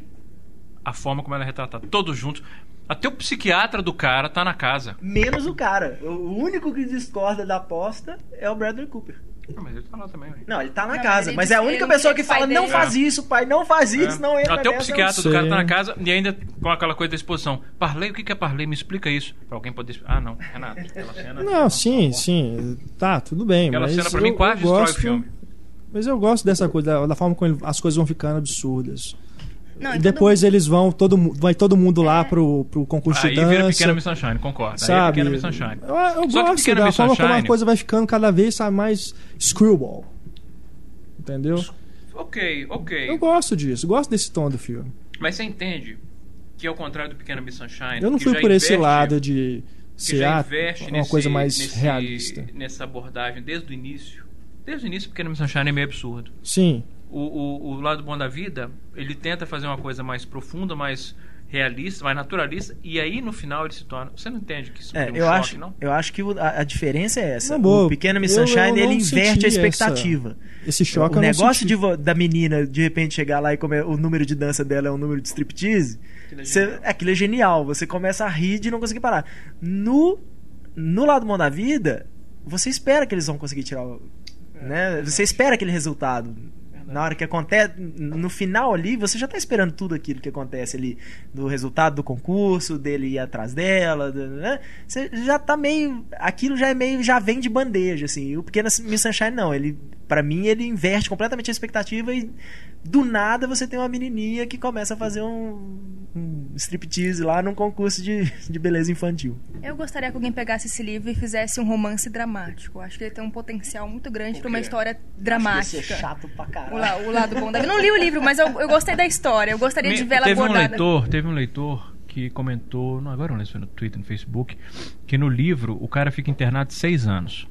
[SPEAKER 2] a forma como ela é retratada. Todos juntos. Até o psiquiatra do cara tá na casa.
[SPEAKER 3] Menos o cara. O único que discorda da aposta é o Bradley Cooper.
[SPEAKER 2] Ah, mas ele tá lá também.
[SPEAKER 3] Não, ele tá na
[SPEAKER 4] Não,
[SPEAKER 3] casa, mas é a única
[SPEAKER 4] não
[SPEAKER 3] pessoa que fala, não faz isso, pai, não faz isso, não entra
[SPEAKER 2] Até o
[SPEAKER 3] nessa."
[SPEAKER 2] psiquiatra do cara tá na casa e ainda com aquela coisa da exposição. Parley, o que é parley? Me explica isso. Pra alguém poder. Ah, não, Renato. Aquela cena.
[SPEAKER 1] Não, sim, sim. Tá, tudo bem.
[SPEAKER 2] Aquela
[SPEAKER 1] mas
[SPEAKER 2] cena pra mim quase destrói o filme.
[SPEAKER 1] Mas eu gosto dessa coisa, da, da forma como ele- as coisas vão ficando absurdas.
[SPEAKER 4] Não,
[SPEAKER 1] E depois
[SPEAKER 4] todo
[SPEAKER 1] eles vão, todo, vai todo mundo lá
[SPEAKER 4] É.
[SPEAKER 1] pro, pro concurso
[SPEAKER 2] Aí
[SPEAKER 1] de
[SPEAKER 2] vira
[SPEAKER 1] dança.
[SPEAKER 2] Pequena Miss Sunshine, concordo. Aí é
[SPEAKER 1] sabe?
[SPEAKER 2] Pequena Miss Sunshine.
[SPEAKER 1] Eu, eu
[SPEAKER 2] Só que
[SPEAKER 1] gosto
[SPEAKER 2] Pequena
[SPEAKER 1] da
[SPEAKER 2] Miss
[SPEAKER 1] forma como a
[SPEAKER 2] Sunshine-
[SPEAKER 1] coisa vai ficando cada vez sabe, mais screwball. Entendeu?
[SPEAKER 2] Ok, ok.
[SPEAKER 1] Eu gosto disso, gosto desse tom do filme.
[SPEAKER 2] Mas você entende que ao contrário do Pequena Miss Sunshine.
[SPEAKER 1] Eu não
[SPEAKER 2] que
[SPEAKER 1] fui por esse lado de
[SPEAKER 2] que
[SPEAKER 1] ser
[SPEAKER 2] já investe
[SPEAKER 1] uma
[SPEAKER 2] nesse-
[SPEAKER 1] coisa mais
[SPEAKER 2] nesse-
[SPEAKER 1] realista.
[SPEAKER 2] Nessa abordagem desde o início. Desde o início, Pequena Miss Sunshine é meio absurdo.
[SPEAKER 1] Sim,
[SPEAKER 2] O, o, o lado bom da vida, ele tenta fazer uma coisa mais profunda, mais realista, mais naturalista, e aí no final ele se torna. Você não entende que isso
[SPEAKER 3] É,
[SPEAKER 2] tem um
[SPEAKER 3] eu,
[SPEAKER 2] choque,
[SPEAKER 3] acho,
[SPEAKER 2] não?
[SPEAKER 3] eu acho que o- a, a diferença é essa.
[SPEAKER 1] Não, boa.
[SPEAKER 3] o Pequeno Miss Sunshine, ele inverte a
[SPEAKER 1] senti essa-
[SPEAKER 3] expectativa.
[SPEAKER 1] esse choque
[SPEAKER 3] o
[SPEAKER 1] não
[SPEAKER 3] negócio de da menina de repente chegar lá e comer, o número de dança dela é um número de striptease,
[SPEAKER 2] Aquilo é
[SPEAKER 3] você,
[SPEAKER 2] genial.
[SPEAKER 3] aquilo é genial. Você começa a rir de não conseguir parar. No, no lado bom da vida, você espera que eles vão conseguir tirar o. Né? Você espera aquele resultado. Na hora que acontece, no final ali, você já tá esperando tudo aquilo que acontece ali, do resultado do concurso, dele ir atrás dela, né? Você já tá meio. Aquilo já é meio. já vem de bandeja, assim. E o Pequeno Miss Sunshine, não. Ele, para mim, ele inverte completamente a expectativa e do nada você tem uma menininha que começa a fazer um, um striptease lá num concurso de, de beleza infantil.
[SPEAKER 4] Eu gostaria que alguém pegasse esse livro e fizesse um romance dramático. Acho que ele tem um potencial muito grande para uma história
[SPEAKER 3] Acho que
[SPEAKER 4] dramática.
[SPEAKER 3] ia ser chato pra
[SPEAKER 4] O, la- o lado bom da vida. Eu não li o livro, mas eu, eu gostei da história. Eu gostaria de
[SPEAKER 2] Me-
[SPEAKER 4] ver ela
[SPEAKER 2] teve um
[SPEAKER 4] abordada.
[SPEAKER 2] leitor, teve um leitor que comentou, não agora não lembro se foi no Twitter, no Facebook, que no livro o cara fica internado seis anos.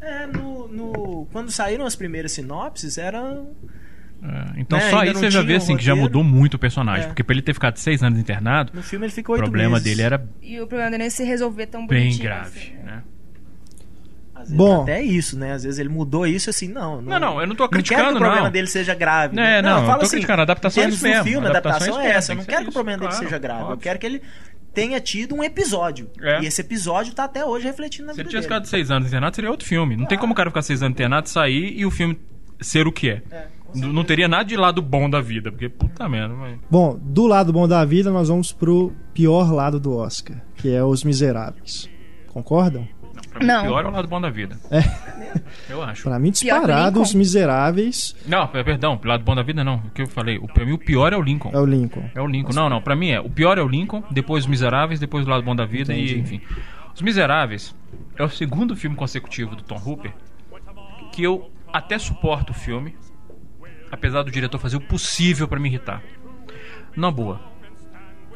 [SPEAKER 3] É, no, no- quando saíram as primeiras sinopses, era.
[SPEAKER 2] É, então
[SPEAKER 3] Né,
[SPEAKER 2] só
[SPEAKER 3] ainda
[SPEAKER 2] aí você já vê
[SPEAKER 3] um
[SPEAKER 2] assim que já mudou muito o personagem,
[SPEAKER 3] É.
[SPEAKER 2] porque pra ele ter ficado seis anos internado,
[SPEAKER 3] No filme ele ficou
[SPEAKER 2] o problema
[SPEAKER 3] meses.
[SPEAKER 2] dele era
[SPEAKER 4] E o problema dele é se resolver tão
[SPEAKER 2] bem grave,
[SPEAKER 4] assim.
[SPEAKER 2] né?
[SPEAKER 3] Às vezes
[SPEAKER 1] Bom.
[SPEAKER 3] Até isso, né? Às vezes ele mudou isso assim, não.
[SPEAKER 2] Não, não, eu não tô
[SPEAKER 3] quero que
[SPEAKER 2] criticando,
[SPEAKER 3] o problema
[SPEAKER 2] não.
[SPEAKER 3] dele seja grave.
[SPEAKER 2] É,
[SPEAKER 3] né?
[SPEAKER 2] não,
[SPEAKER 3] eu falo
[SPEAKER 2] eu tô
[SPEAKER 3] assim,
[SPEAKER 2] criticando, a adaptação é isso mesmo,
[SPEAKER 3] filme,
[SPEAKER 2] adaptação
[SPEAKER 3] adaptação
[SPEAKER 2] é
[SPEAKER 3] é essa. Eu não
[SPEAKER 2] tem
[SPEAKER 3] quero que o
[SPEAKER 2] que ser
[SPEAKER 3] problema dele
[SPEAKER 2] isso,
[SPEAKER 3] seja
[SPEAKER 2] claro,
[SPEAKER 3] grave. Eu
[SPEAKER 2] óbvio.
[SPEAKER 3] quero que ele tenha tido um episódio.
[SPEAKER 2] É.
[SPEAKER 3] E esse episódio tá até hoje refletindo na
[SPEAKER 2] Se ele
[SPEAKER 3] vida
[SPEAKER 2] tivesse
[SPEAKER 3] dele.
[SPEAKER 2] ficado seis anos internado, seria outro filme. Não tem como o cara ficar seis anos internado, sair e o filme ser o que é. N- não teria nada de lado bom da vida, porque puta merda. mas-
[SPEAKER 1] Bom, do lado bom da vida, nós vamos pro pior lado do Oscar, que é Os Miseráveis. Concordam?
[SPEAKER 2] Não, pra mim,
[SPEAKER 4] Não.
[SPEAKER 2] o pior é o lado bom da vida.
[SPEAKER 1] É.
[SPEAKER 2] Eu acho.
[SPEAKER 1] Pra mim,
[SPEAKER 4] Pior que o
[SPEAKER 1] disparado? Os Miseráveis
[SPEAKER 2] Não, perdão, o lado bom da vida não. O que eu falei, o, pra mim o pior é o Lincoln.
[SPEAKER 1] é o Lincoln.
[SPEAKER 2] É o Lincoln. Não, não, pra mim é. O pior é o Lincoln, depois Os Miseráveis, depois o Lado Bom da Vida
[SPEAKER 1] Entendi.
[SPEAKER 2] e enfim. Os Miseráveis é o segundo filme consecutivo do Tom Hooper que eu até suporto o filme, apesar do diretor fazer o possível pra me irritar. Na boa.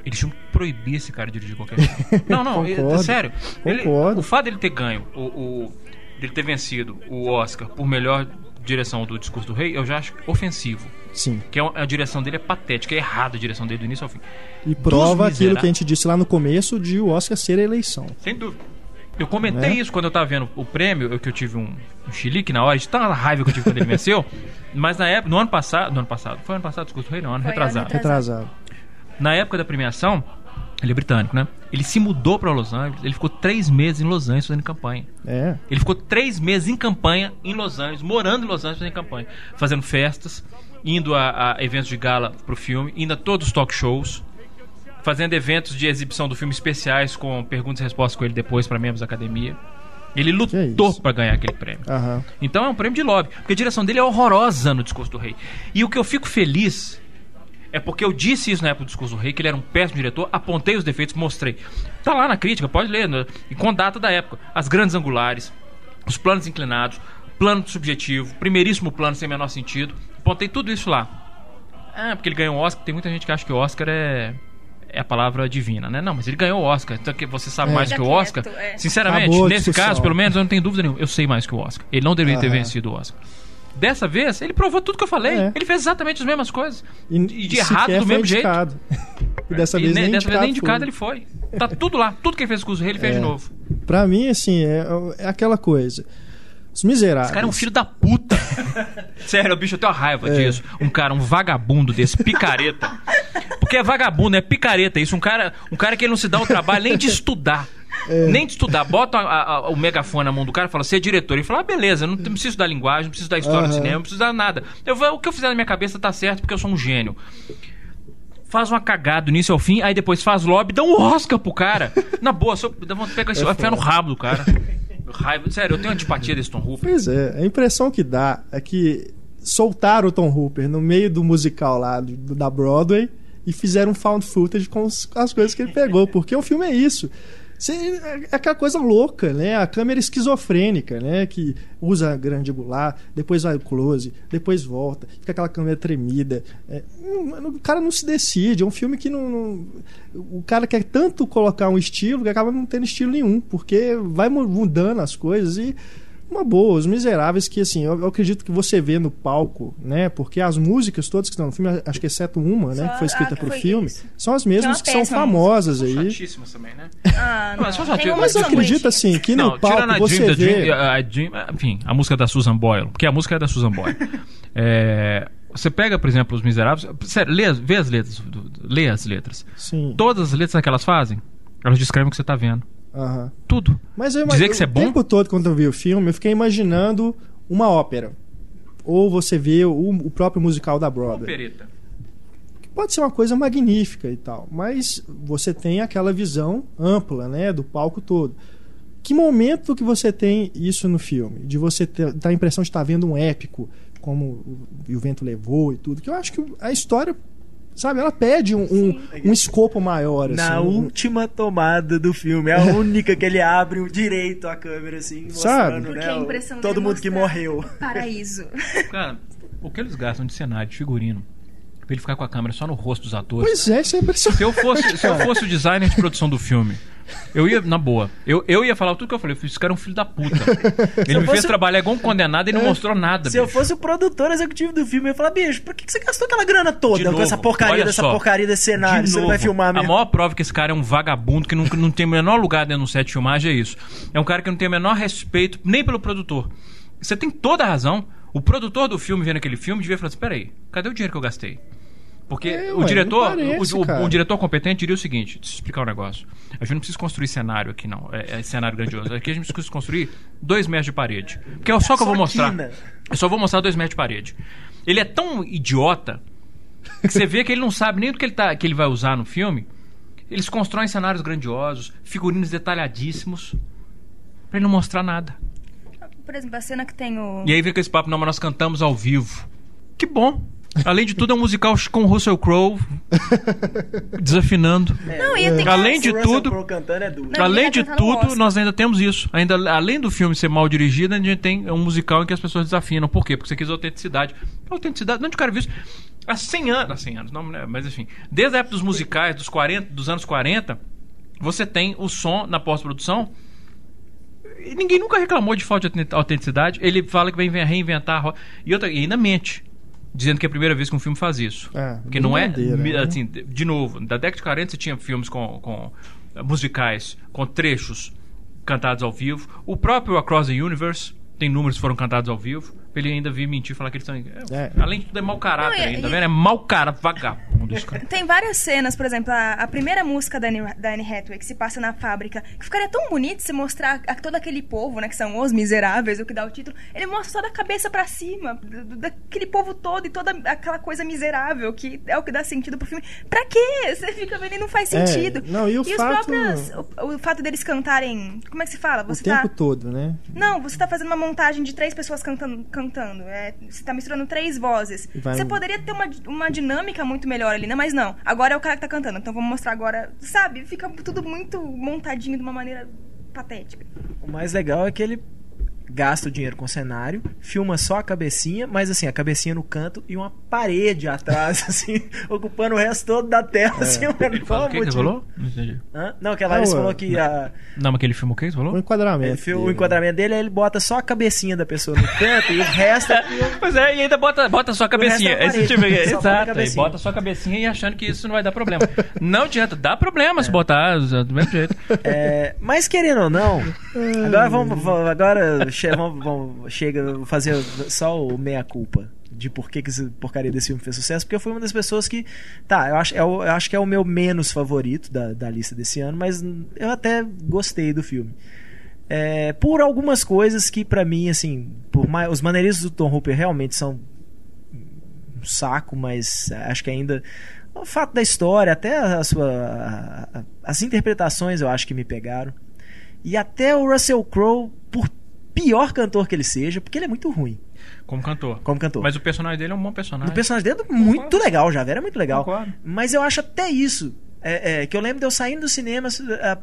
[SPEAKER 2] Eles tinham que proibir esse cara de dirigir qualquer filme. <laughs> Não, não, é- é,
[SPEAKER 1] Concordo.
[SPEAKER 2] sério. Ele-
[SPEAKER 1] Concordo.
[SPEAKER 2] o fato dele ter ganho, o, o- dele ter vencido o Oscar por melhor direção do Discurso do Rei, eu já acho ofensivo.
[SPEAKER 1] Sim.
[SPEAKER 2] Que é uma- a direção dele é patética, é errada a direção dele do início ao fim.
[SPEAKER 1] E prova
[SPEAKER 2] Dos
[SPEAKER 1] aquilo que a gente disse lá no começo de o Oscar ser a eleição.
[SPEAKER 2] Sem dúvida. Eu comentei
[SPEAKER 1] Né?
[SPEAKER 2] isso quando eu tava vendo o prêmio, eu, que eu tive um, um chilique na hora, de tanta raiva que eu tive quando ele venceu. <laughs> Mas na época, no ano passado, no ano passado, foi ano passado, discurso do rei, não, ano
[SPEAKER 4] Foi
[SPEAKER 2] retrasado.
[SPEAKER 4] ano
[SPEAKER 1] Retrasado.
[SPEAKER 2] Na época da premiação, ele é britânico, né? Ele se mudou pra Los Angeles, ele ficou três meses em Los Angeles fazendo campanha.
[SPEAKER 1] É.
[SPEAKER 2] Ele ficou três meses em campanha em Los Angeles, morando em Los Angeles fazendo campanha, fazendo festas, indo a, a eventos de gala pro filme, indo a todos os talk shows, fazendo eventos de exibição do filme especiais com perguntas e respostas com ele depois para membros da academia. Ele lutou para ganhar aquele prêmio.
[SPEAKER 1] Aham.
[SPEAKER 2] Então é um prêmio de lobby, porque a direção dele é horrorosa no discurso do rei. E o que eu fico feliz é porque eu disse isso na época do discurso do rei, que ele era um péssimo diretor, apontei os defeitos, mostrei. Tá lá na crítica, pode ler, né? e com data da época. As grandes angulares, os planos inclinados, plano subjetivo, primeiríssimo plano sem menor sentido. Apontei tudo isso lá. Ah, porque ele ganhou o Oscar, tem muita gente que acha que o Oscar é. É a palavra divina, né? Não, mas ele ganhou o Oscar. Então que você sabe
[SPEAKER 1] É.
[SPEAKER 2] mais do que o Oscar.
[SPEAKER 4] é.
[SPEAKER 2] Sinceramente,
[SPEAKER 1] Acabou
[SPEAKER 2] nesse caso, pelo menos, eu não tenho dúvida nenhuma. Eu sei mais que o Oscar. Ele não deveria ter vencido o Oscar. Dessa vez, ele provou tudo que eu falei.
[SPEAKER 1] É.
[SPEAKER 2] Ele fez exatamente as mesmas coisas.
[SPEAKER 1] E,
[SPEAKER 2] E de errado do mesmo jeito.
[SPEAKER 1] indicado. <laughs> E dessa
[SPEAKER 2] E
[SPEAKER 1] vez
[SPEAKER 2] ne-
[SPEAKER 1] nem
[SPEAKER 2] dessa vez nem indicado ele foi. Tá tudo lá. Tudo que ele fez com o rei, ele fez
[SPEAKER 1] É.
[SPEAKER 2] de novo.
[SPEAKER 1] Pra mim, assim, é, é aquela coisa. Os miseráveis.
[SPEAKER 2] Esse cara é um filho da puta. <laughs> Sério, bicho, eu tenho uma raiva
[SPEAKER 1] É.
[SPEAKER 2] disso. Um cara, um vagabundo desse, picareta. Porque é vagabundo, é picareta isso. Um cara, um cara que ele não se dá o trabalho nem de estudar. Nem de estudar. Bota a- a- o megafone na mão do cara e fala, você é diretor. Ele fala, ah, beleza, não não preciso da linguagem, não preciso da história do
[SPEAKER 1] Aham.
[SPEAKER 2] cinema, não preciso dar nada. Eu, o que eu fizer na minha cabeça tá certo porque eu sou um gênio. Faz uma cagada do início ao fim, aí depois faz lobby, dá um Oscar pro cara. <laughs> Na boa, só, dá vontade de pegar esse
[SPEAKER 1] É
[SPEAKER 2] pé no rabo do cara. <laughs> Raiva. Sério, eu tenho antipatia desse Tom Hooper.
[SPEAKER 1] Pois é, a impressão que dá é que soltaram o Tom Hooper no meio do musical lá do- do- da Broadway e fizeram um found footage com as coisas que ele pegou, porque o filme é isso. Você- é aquela coisa louca, né? A câmera esquizofrênica, né? Que usa grande angular, depois vai close, depois volta, fica aquela câmera tremida. É, o cara não se decide, é um filme que não, não- O cara quer tanto colocar um estilo que acaba não tendo estilo nenhum, porque vai mu- mudando as coisas e. Uma boa, Os Miseráveis, que assim, eu, eu acredito que você vê no palco, né? Porque as músicas todas que estão no filme, acho que exceto uma, né?
[SPEAKER 4] Só
[SPEAKER 1] Que foi escrita
[SPEAKER 4] a que
[SPEAKER 1] pro
[SPEAKER 4] foi
[SPEAKER 1] filme,
[SPEAKER 4] isso.
[SPEAKER 1] são as mesmas
[SPEAKER 4] uma
[SPEAKER 1] que são famosas
[SPEAKER 2] São
[SPEAKER 1] aí.
[SPEAKER 2] chatíssimas também, né?
[SPEAKER 4] Ah, não.
[SPEAKER 2] Mas
[SPEAKER 1] Mas acredito
[SPEAKER 4] bonitinhas.
[SPEAKER 1] assim que no
[SPEAKER 2] não,
[SPEAKER 1] palco
[SPEAKER 2] a
[SPEAKER 1] você
[SPEAKER 2] Dream,
[SPEAKER 1] vê.
[SPEAKER 2] Dream, a, Dream, enfim, a música da Susan Boyle, porque a música é da Susan Boyle. É, você pega, por exemplo, os Miseráveis, sério, lê, as- vê as letras, lê as letras.
[SPEAKER 1] Sim.
[SPEAKER 2] Todas as letras que elas fazem, elas descrevem o que você tá vendo.
[SPEAKER 1] Aham.
[SPEAKER 2] Tudo.
[SPEAKER 1] Mas eu
[SPEAKER 2] Dizer que isso é
[SPEAKER 1] o
[SPEAKER 2] bom?
[SPEAKER 1] tempo todo, quando eu vi o filme, eu fiquei imaginando uma ópera. Ou você vê o, o próprio musical da Broadway.
[SPEAKER 2] Opereta.
[SPEAKER 1] que pode ser uma coisa magnífica e tal, mas você tem aquela visão ampla, né, do palco todo. Que momento que você tem isso no filme? De você ter, ter a impressão de estar vendo um épico, como o, o vento levou e tudo. Que eu acho que a história, sabe, ela pede um, um, um escopo maior.
[SPEAKER 3] Na
[SPEAKER 1] assim, um-
[SPEAKER 3] última tomada do filme, é a única que ele abre o direito a câmera, assim,
[SPEAKER 1] Sabe?
[SPEAKER 3] né,
[SPEAKER 4] a
[SPEAKER 3] o-
[SPEAKER 4] impressão
[SPEAKER 3] todo mundo que morreu.
[SPEAKER 4] Paraíso. <laughs>
[SPEAKER 2] Cara, o que eles gastam de cenário, de figurino, pra ele ficar com a câmera só no rosto dos atores.
[SPEAKER 1] Pois é, isso é impressionante.
[SPEAKER 2] Se eu fosse, se eu fosse o designer de produção do filme, eu ia, na boa, eu, eu ia falar tudo que eu falei. Eu esse cara é um filho da puta. <laughs> Ele
[SPEAKER 3] eu
[SPEAKER 2] me fez
[SPEAKER 3] fosse-
[SPEAKER 2] trabalhar igual um condenado e não
[SPEAKER 3] É.
[SPEAKER 2] mostrou nada,
[SPEAKER 3] Se eu
[SPEAKER 2] bicho.
[SPEAKER 3] fosse o produtor executivo do filme, eu ia falar, bicho, por que que você gastou aquela grana toda
[SPEAKER 2] De
[SPEAKER 3] com
[SPEAKER 2] novo,
[SPEAKER 3] essa porcaria dessa
[SPEAKER 2] só,
[SPEAKER 3] porcaria desse cenário?
[SPEAKER 2] De
[SPEAKER 3] Você
[SPEAKER 2] novo,
[SPEAKER 3] vai filmar
[SPEAKER 2] A
[SPEAKER 3] mesmo.
[SPEAKER 2] maior prova que esse cara é um vagabundo, que não, não tem o menor lugar dentro do set de filmagem é isso. É um cara que não tem o menor respeito nem pelo produtor. Você tem toda a razão. O produtor do filme vendo aquele filme devia falar assim: peraí, cadê o dinheiro que eu gastei? Porque
[SPEAKER 1] É,
[SPEAKER 2] o
[SPEAKER 1] ué,
[SPEAKER 2] diretor,
[SPEAKER 1] parece,
[SPEAKER 2] o, o- um diretor competente diria o seguinte: deixa eu explicar um negócio. A gente não precisa construir cenário aqui, não. É, é cenário grandioso. Aqui a gente precisa construir dois metros de parede. Porque é só que eu vou mostrar. Eu só vou mostrar dois metros de parede. Ele é tão idiota que você vê que ele não sabe nem do que ele, tá, que ele vai usar no filme. Eles constroem cenários grandiosos, figurinos detalhadíssimos, pra ele não mostrar nada.
[SPEAKER 4] Por exemplo, a cena que tem o.
[SPEAKER 2] E aí vem com esse papo, não, mas nós cantamos ao vivo. Que bom! Além de tudo, é um musical com o Russell Crowe <laughs> desafinando.
[SPEAKER 4] Não, e tem
[SPEAKER 2] Além de
[SPEAKER 3] O Russell
[SPEAKER 2] tudo-
[SPEAKER 3] Crowe cantando é
[SPEAKER 2] Além de
[SPEAKER 4] no
[SPEAKER 2] tudo, nós ainda temos isso. Ainda, além do filme ser mal dirigido, a gente tem um musical em que as pessoas desafinam. Por quê? Porque você quis autenticidade. Autenticidade, não de cara visto. Há 100 anos, há 100 anos, não, né, mas enfim. Desde a época dos musicais, dos, 40, dos anos 40, você tem o som na pós-produção. E ninguém nunca reclamou de falta de autenticidade. Ele fala que vai reinventar a roda. E, outra, e ainda mente. Dizendo que é a primeira vez que um filme faz isso.
[SPEAKER 1] É,
[SPEAKER 2] Porque não é.
[SPEAKER 1] né?
[SPEAKER 2] Assim, de novo, da década de 40 você tinha filmes com, com eh, musicais, com trechos cantados ao vivo. O próprio Across the Universe tem números que foram cantados ao vivo. Pra ele ainda vir mentir e falar que eles estão.
[SPEAKER 1] É.
[SPEAKER 2] Além de tudo, é mau caráter
[SPEAKER 4] Não, e-
[SPEAKER 2] ainda, tá
[SPEAKER 4] e-
[SPEAKER 2] vendo? É mau cara, vagabundo esse cara.
[SPEAKER 4] Tem várias cenas, por exemplo, a, a primeira música da Anne, da Anne Hathaway, que se passa na fábrica, que ficaria tão bonito se mostrar a- todo aquele povo, né, que são os miseráveis, o que dá o título. Ele mostra só da cabeça pra cima, do- daquele povo todo e toda aquela coisa miserável, que é o que dá sentido pro filme. Pra quê? <laughs> Você fica vendo e não faz
[SPEAKER 1] É,
[SPEAKER 4] sentido.
[SPEAKER 1] não, e o
[SPEAKER 4] os
[SPEAKER 1] fato-
[SPEAKER 4] próprios. O, o fato deles cantarem. Como é que se fala?
[SPEAKER 1] O
[SPEAKER 4] Você
[SPEAKER 1] tempo
[SPEAKER 4] tá.
[SPEAKER 1] todo, né?
[SPEAKER 4] Não, você tá fazendo uma montagem de três pessoas cantando. cantando é, você tá misturando três vozes.
[SPEAKER 1] Vai
[SPEAKER 4] Você poderia ter uma, uma dinâmica muito melhor ali, né? Mas não. Agora é o cara que tá cantando, então vamos mostrar agora. Sabe? Fica tudo muito montadinho de uma maneira patética.
[SPEAKER 3] O mais legal é que ele gasta o dinheiro com cenário, filma só a cabecinha, mas assim, a cabecinha no canto e uma parede atrás, <laughs> assim, ocupando o resto todo da tela, assim, mano,
[SPEAKER 2] Ele
[SPEAKER 3] qual
[SPEAKER 2] fala o que, que você falou? Não entendi.
[SPEAKER 3] Hã? Não, que a Larissa
[SPEAKER 1] Não,
[SPEAKER 3] falou
[SPEAKER 1] é-
[SPEAKER 3] que a,
[SPEAKER 2] Não, mas aquele filme o que você
[SPEAKER 1] O
[SPEAKER 2] falou?
[SPEAKER 1] enquadramento.
[SPEAKER 3] ele fil- o enquadramento dele, aí ele bota só a cabecinha da pessoa no canto e o resto é <laughs>
[SPEAKER 2] Pois é, e ainda bota, bota só a cabecinha.
[SPEAKER 3] resto é
[SPEAKER 2] Esse
[SPEAKER 3] parede,
[SPEAKER 2] tipo exato, aí
[SPEAKER 3] cabecinha.
[SPEAKER 2] bota só a cabecinha e achando que isso não vai dar problema. Não adianta, dá problema se botar do mesmo jeito.
[SPEAKER 3] É, mas querendo ou não, <laughs> agora vamos, vamos- agora vamos, vamos- chega fazer só o meia culpa de por que, que essa porcaria desse filme fez sucesso, porque eu fui uma das pessoas que. Tá, eu acho, é o- eu acho que é o meu menos favorito da, da lista desse ano, mas eu até gostei do filme. É, por algumas coisas que, pra mim, assim, por mais, os maneirismos do Tom Hooper realmente são um saco, mas acho que ainda. O fato da história, até a sua. a- a- as interpretações eu acho que me pegaram. E até o Russell Crowe, por pior cantor que ele seja, porque ele é muito ruim
[SPEAKER 2] Como cantor.
[SPEAKER 3] como cantor.
[SPEAKER 2] Mas o personagem dele é um bom personagem.
[SPEAKER 3] O personagem dele é muito legal, já era muito legal.
[SPEAKER 2] Concordo.
[SPEAKER 3] Mas eu acho até isso. é, é, que eu lembro de eu saindo do cinema. ah,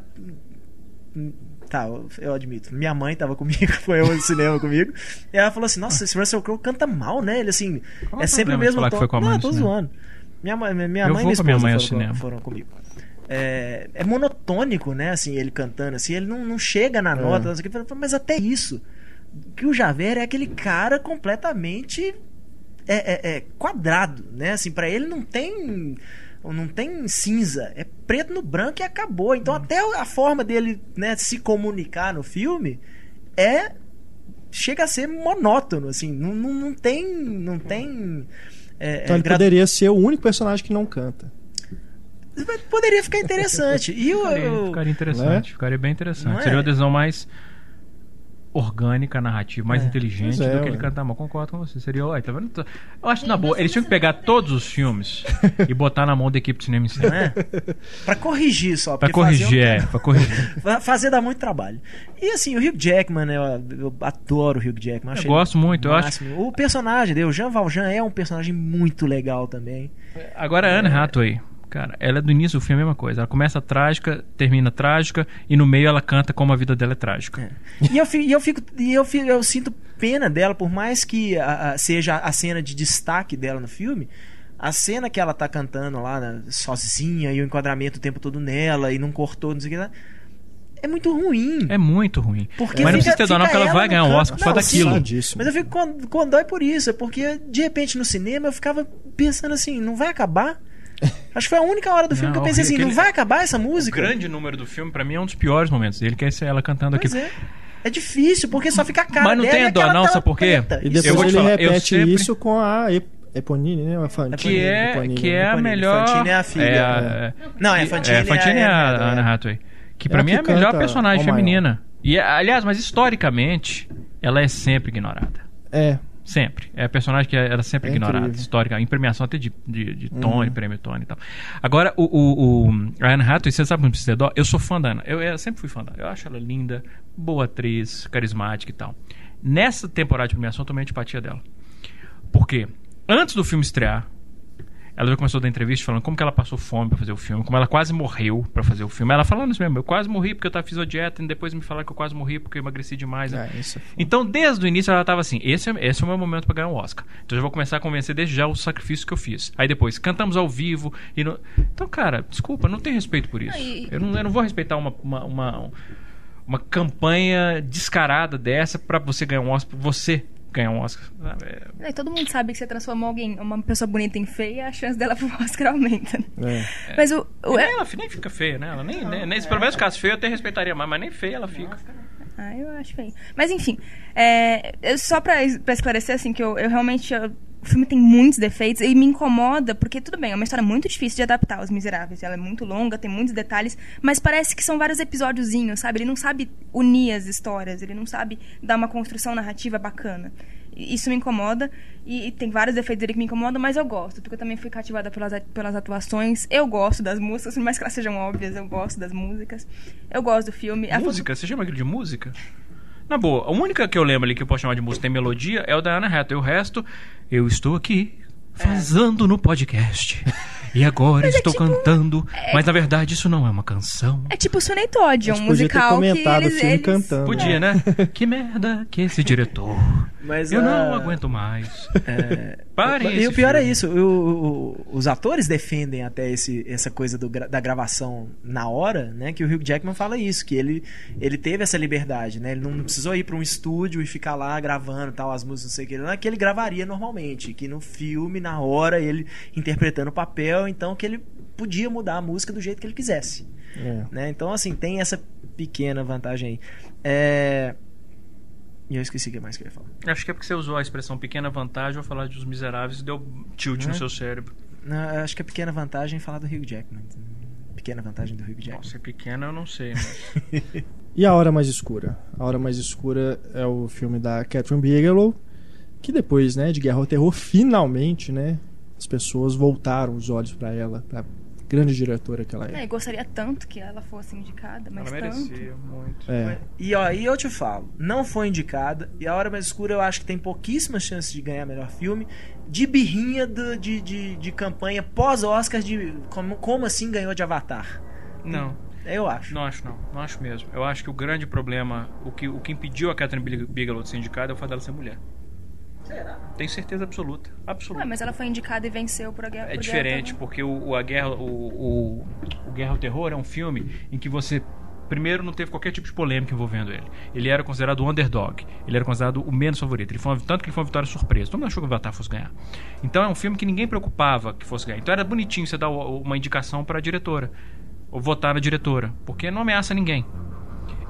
[SPEAKER 3] tá, eu, admito. Minha mãe tava comigo, <laughs> foi eu no cinema comigo. E ela falou assim: Nossa, esse Russell Crowe canta mal, né? Ele assim.
[SPEAKER 2] Qual
[SPEAKER 3] é
[SPEAKER 2] o
[SPEAKER 3] sempre o mesmo
[SPEAKER 2] falar que
[SPEAKER 3] tom.
[SPEAKER 2] foi com a mãe
[SPEAKER 3] Não, tô zoando. Minha mãe, minha
[SPEAKER 2] Eu
[SPEAKER 3] mãe e minha
[SPEAKER 2] com a minha
[SPEAKER 3] esposa
[SPEAKER 2] mãe ao
[SPEAKER 3] foram, foram comigo. É, é monotônico, né? Assim, ele cantando, assim, ele não, não chega na nota, sei o que, mas até isso. Que o Javert é aquele cara completamente é, é- é quadrado, né? Assim, para ele não tem não tem cinza, é preto no branco e acabou. Então até a forma dele, né, se comunicar no filme é chega a ser monótono, assim, não, não, não tem não tem é,
[SPEAKER 1] Então
[SPEAKER 3] é,
[SPEAKER 1] ele poderia ser o único personagem que não canta.
[SPEAKER 3] Poderia ficar interessante. E o,
[SPEAKER 2] Ficaria, ficaria interessante,
[SPEAKER 1] Né?
[SPEAKER 2] ficaria bem
[SPEAKER 3] Não
[SPEAKER 2] interessante.
[SPEAKER 3] é?
[SPEAKER 2] Seria uma decisão mais orgânica, narrativa, mais
[SPEAKER 3] É.
[SPEAKER 2] inteligente
[SPEAKER 1] é,
[SPEAKER 2] do que
[SPEAKER 1] ué.
[SPEAKER 2] ele cantar mal. Concordo com você. Seria, olha, tá vendo? Eu acho que na boa, eles tinham que pegar todos os filmes <laughs> e botar na mão da equipe de cinema em
[SPEAKER 3] não
[SPEAKER 2] cima.
[SPEAKER 3] é? Pra corrigir só,
[SPEAKER 2] Pra corrigir,
[SPEAKER 3] um-
[SPEAKER 2] é, pra corrigir. <laughs>
[SPEAKER 3] Fa- Fazer dá muito trabalho. E assim, o Hugh Jackman, eu, eu adoro o Hugh Jackman.
[SPEAKER 2] Eu gosto muito, eu acho-
[SPEAKER 3] máximo. O personagem dele, o Jean Valjean, é um personagem muito legal também.
[SPEAKER 2] Agora a Anne Hathaway, cara, ela é do início do filme a mesma coisa. Ela começa trágica, termina trágica e no meio ela canta como a vida dela é trágica.
[SPEAKER 3] E eu fico, e eu, fico, e eu, fico- eu sinto pena dela, por mais que a- a- seja a cena de destaque dela no filme. A cena que ela tá cantando lá né, sozinha e o enquadramento o tempo todo nela e não cortou, não sei o que lá. É muito ruim.
[SPEAKER 2] É muito ruim.
[SPEAKER 3] Porque
[SPEAKER 2] Mas não
[SPEAKER 3] fica-
[SPEAKER 2] precisa ter dó não, porque ela vai ganhar um. Oscar por causa
[SPEAKER 3] Não,
[SPEAKER 2] daquilo.
[SPEAKER 3] Mas eu fico com, com dó por isso, é porque de repente no cinema eu ficava pensando assim, não vai acabar? Acho que foi a única hora do filme
[SPEAKER 2] Não,
[SPEAKER 3] que eu pensei assim,
[SPEAKER 2] aquele-
[SPEAKER 3] não vai acabar essa
[SPEAKER 2] O
[SPEAKER 3] música?
[SPEAKER 2] grande número do filme, pra mim, é um dos piores momentos dele, que é ela cantando
[SPEAKER 3] Pois
[SPEAKER 2] aquilo.
[SPEAKER 3] é. É difícil, porque só fica a cara
[SPEAKER 2] Mas não
[SPEAKER 3] e
[SPEAKER 2] dó, não, sabe por quê?
[SPEAKER 1] E depois
[SPEAKER 2] Eu vou te
[SPEAKER 1] ele
[SPEAKER 2] falar, eu
[SPEAKER 1] repete
[SPEAKER 2] sempre-
[SPEAKER 1] isso com a Ep- Eponine, né? A Fantine,
[SPEAKER 2] Que é,
[SPEAKER 1] Eponine,
[SPEAKER 2] que
[SPEAKER 1] né?
[SPEAKER 2] é a
[SPEAKER 3] Fantine.
[SPEAKER 2] melhor.
[SPEAKER 3] Fantine é a filha,
[SPEAKER 2] É a-
[SPEAKER 3] Não, é Fantine
[SPEAKER 2] é, a Fantine
[SPEAKER 3] é
[SPEAKER 2] é
[SPEAKER 3] a-
[SPEAKER 2] a
[SPEAKER 3] é.
[SPEAKER 2] Anna Hathaway. Que
[SPEAKER 1] É
[SPEAKER 2] pra
[SPEAKER 1] a
[SPEAKER 2] mim
[SPEAKER 1] que
[SPEAKER 2] é a melhor personagem feminina. E, aliás, mas historicamente, ela é sempre ignorada.
[SPEAKER 1] É,
[SPEAKER 2] Sempre. É personagem que era sempre
[SPEAKER 1] É. Uhum.
[SPEAKER 2] Histórica. Em premiação até de, de, de Tony, prêmio Tony e tal. Agora, o, o, o a Anne Hathaway, você sabe precisa ter dó? Eu sou fã da Anna. Eu, eu sempre fui fã dela. Eu acho ela linda, boa atriz, carismática e tal. Nessa temporada de premiação, eu tomei antipatia dela. Por quê? Antes do filme estrear, ela já começou a dar entrevista falando como que ela passou fome pra fazer o filme, como ela quase morreu pra fazer o filme. Ela falando isso mesmo, eu quase morri porque eu tava, fiz a dieta e depois me falaram que eu quase morri porque eu emagreci demais.
[SPEAKER 1] isso é foda.
[SPEAKER 2] Então, desde o início, ela tava assim: esse é, esse é o meu momento pra ganhar um Oscar. Então, eu já vou começar a convencer desde já o sacrifício que eu fiz. Aí depois, cantamos ao vivo. E no... Então, cara, desculpa, não tem respeito por isso. Eu, não, eu não vou respeitar uma, uma, uma, uma campanha descarada dessa pra você ganhar um Oscar, pra você ganhar um Oscar. É-
[SPEAKER 4] É, todo mundo sabe que você transformou alguém, uma pessoa bonita em feia, a chance dela pro Oscar aumenta. né?
[SPEAKER 1] É.
[SPEAKER 4] Mas o. o-
[SPEAKER 2] nem ela nem fica feia, né? Ela nem, nem, nem- pelo menos caso feio eu até respeitaria mais, mas nem feia ela fica.
[SPEAKER 4] Ah, eu acho feio. Mas enfim, é, eu- só pra, pra esclarecer, assim, que eu, eu realmente. eu- o filme tem muitos defeitos e me incomoda, porque tudo bem, é uma história muito difícil de adaptar, Os Miseráveis. Ela é muito longa, tem muitos detalhes, mas parece que são vários episódiozinhos, sabe? Ele não sabe unir as histórias, ele não sabe dar uma construção narrativa bacana. Isso me incomoda, e, e tem vários defeitos dele que me incomodam, mas eu gosto, porque eu também fui cativada pelas, pelas atuações. Eu gosto das músicas, por mais que elas sejam óbvias, eu gosto das músicas. Eu gosto do filme. A foto-
[SPEAKER 2] Música? Você chama aquilo de música? Na boa, a única que eu lembro ali que eu posso chamar de música tem melodia é o da Ana Hathaway. O resto, eu estou aqui fazendo no podcast. <laughs> E agora
[SPEAKER 4] Mas é
[SPEAKER 2] estou
[SPEAKER 4] tipo-
[SPEAKER 2] cantando. Mas na verdade isso não é uma canção.
[SPEAKER 4] É tipo Sunny Todd, é
[SPEAKER 1] A
[SPEAKER 4] um
[SPEAKER 1] gente podia ter
[SPEAKER 4] musical que
[SPEAKER 1] comentado
[SPEAKER 4] eles,
[SPEAKER 1] o filme
[SPEAKER 4] eles-
[SPEAKER 1] cantando.
[SPEAKER 2] Podia, né? que merda que esse diretor.
[SPEAKER 3] Mas,
[SPEAKER 2] eu não
[SPEAKER 3] ah,
[SPEAKER 2] aguento mais.
[SPEAKER 3] É,
[SPEAKER 2] Parem
[SPEAKER 3] e o pior é
[SPEAKER 2] filme.
[SPEAKER 3] isso, o- o- os atores defendem até esse, essa coisa do da gravação na hora, né? Que o Hugh Jackman fala isso, que ele, ele teve essa liberdade, né? Ele não precisou ir para um estúdio e ficar lá gravando tal, as músicas, não sei o que, não é que ele gravaria normalmente, que no filme, na hora, ele interpretando o papel, então que ele podia mudar a música do jeito que ele quisesse
[SPEAKER 1] É.
[SPEAKER 3] né? Então, assim, tem essa pequena vantagem aí. É, E eu esqueci o que mais que eu ia falar.
[SPEAKER 2] Acho que é porque você usou a expressão pequena vantagem ao falar dos miseráveis e deu tilt no
[SPEAKER 3] Uhum.
[SPEAKER 2] seu cérebro.
[SPEAKER 3] Não, acho que a pequena vantagem é falar do Hugh Jackman. Pequena vantagem do Hugh Jackman.
[SPEAKER 2] Nossa, é pequena eu não sei, mas. <laughs>
[SPEAKER 1] E A Hora Mais Escura? A Hora Mais Escura é o filme da Catherine Bigelow, que depois, né, de Guerra ao Terror, finalmente, né, as pessoas voltaram os olhos pra ela, pra grande diretora que ela
[SPEAKER 4] É,
[SPEAKER 1] é.
[SPEAKER 4] eu gostaria tanto que ela fosse indicada, mas
[SPEAKER 2] Ela
[SPEAKER 4] tanto.
[SPEAKER 2] merecia muito.
[SPEAKER 1] É.
[SPEAKER 3] E ó, e eu te falo, não foi indicada. E A Hora Mais Escura eu acho que tem pouquíssimas chances de ganhar melhor filme. De birrinha do- de, de, de campanha pós-Oscar de como, como assim ganhou de Avatar.
[SPEAKER 2] Não,
[SPEAKER 3] Eu acho.
[SPEAKER 2] não acho não. Não acho mesmo. Eu acho que o grande problema, o que, o que impediu a Catherine Big- Bigelow de ser indicada é o fato dela ser mulher.
[SPEAKER 3] Será?
[SPEAKER 2] Tenho certeza absoluta. Absoluta.
[SPEAKER 4] Ah, mas ela foi indicada e venceu por a guerra.
[SPEAKER 2] É
[SPEAKER 4] por Guerra
[SPEAKER 2] diferente,
[SPEAKER 4] também.
[SPEAKER 2] porque o, o- a guerra, o, o, o Guerra ao Terror é um filme em que você primeiro não teve qualquer tipo de polêmica envolvendo ele. Ele era considerado o underdog, ele era considerado o menos favorito. Ele foi uma- tanto que ele foi uma vitória surpresa. Todo mundo achou que o Avatar fosse ganhar. Então é um filme que ninguém preocupava que fosse ganhar. Então era bonitinho você dar o- uma indicação para a diretora ou votar na diretora, porque não ameaça ninguém.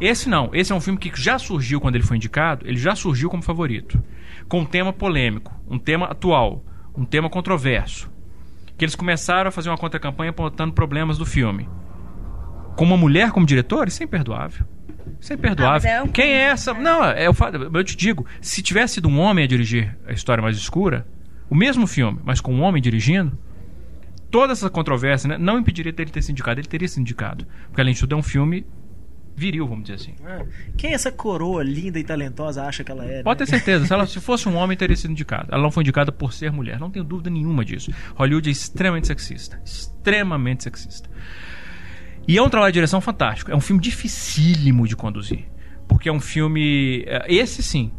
[SPEAKER 2] Esse não, esse é um filme que já surgiu quando ele foi indicado, ele já surgiu como favorito. Com um tema polêmico, um tema atual, um tema controverso. Que eles começaram a fazer uma contra-campanha apontando problemas do filme. Com uma mulher como diretora, isso é imperdoável. Isso é imperdoável.
[SPEAKER 4] Ah, é um-
[SPEAKER 2] Quem é essa? Não, é o fato. Eu te digo, se tivesse sido um homem a dirigir a história mais escura, o mesmo filme, mas com um homem dirigindo, toda essa controvérsia né, não impediria dele ter sido indicado. Ele teria sido indicado. Porque além de tudo é um filme viril, vamos dizer assim.
[SPEAKER 3] Ah, Quem essa coroa linda e talentosa acha que ela é?
[SPEAKER 2] Pode
[SPEAKER 3] né?
[SPEAKER 2] ter certeza, se, ela, <laughs> se fosse um homem, teria sido indicada. Ela não foi indicada por ser mulher, não tenho dúvida nenhuma disso. Hollywood é extremamente sexista. Extremamente sexista. E é um trabalho de direção fantástico. É um filme dificílimo de conduzir. Porque é um filme. é, Esse sim,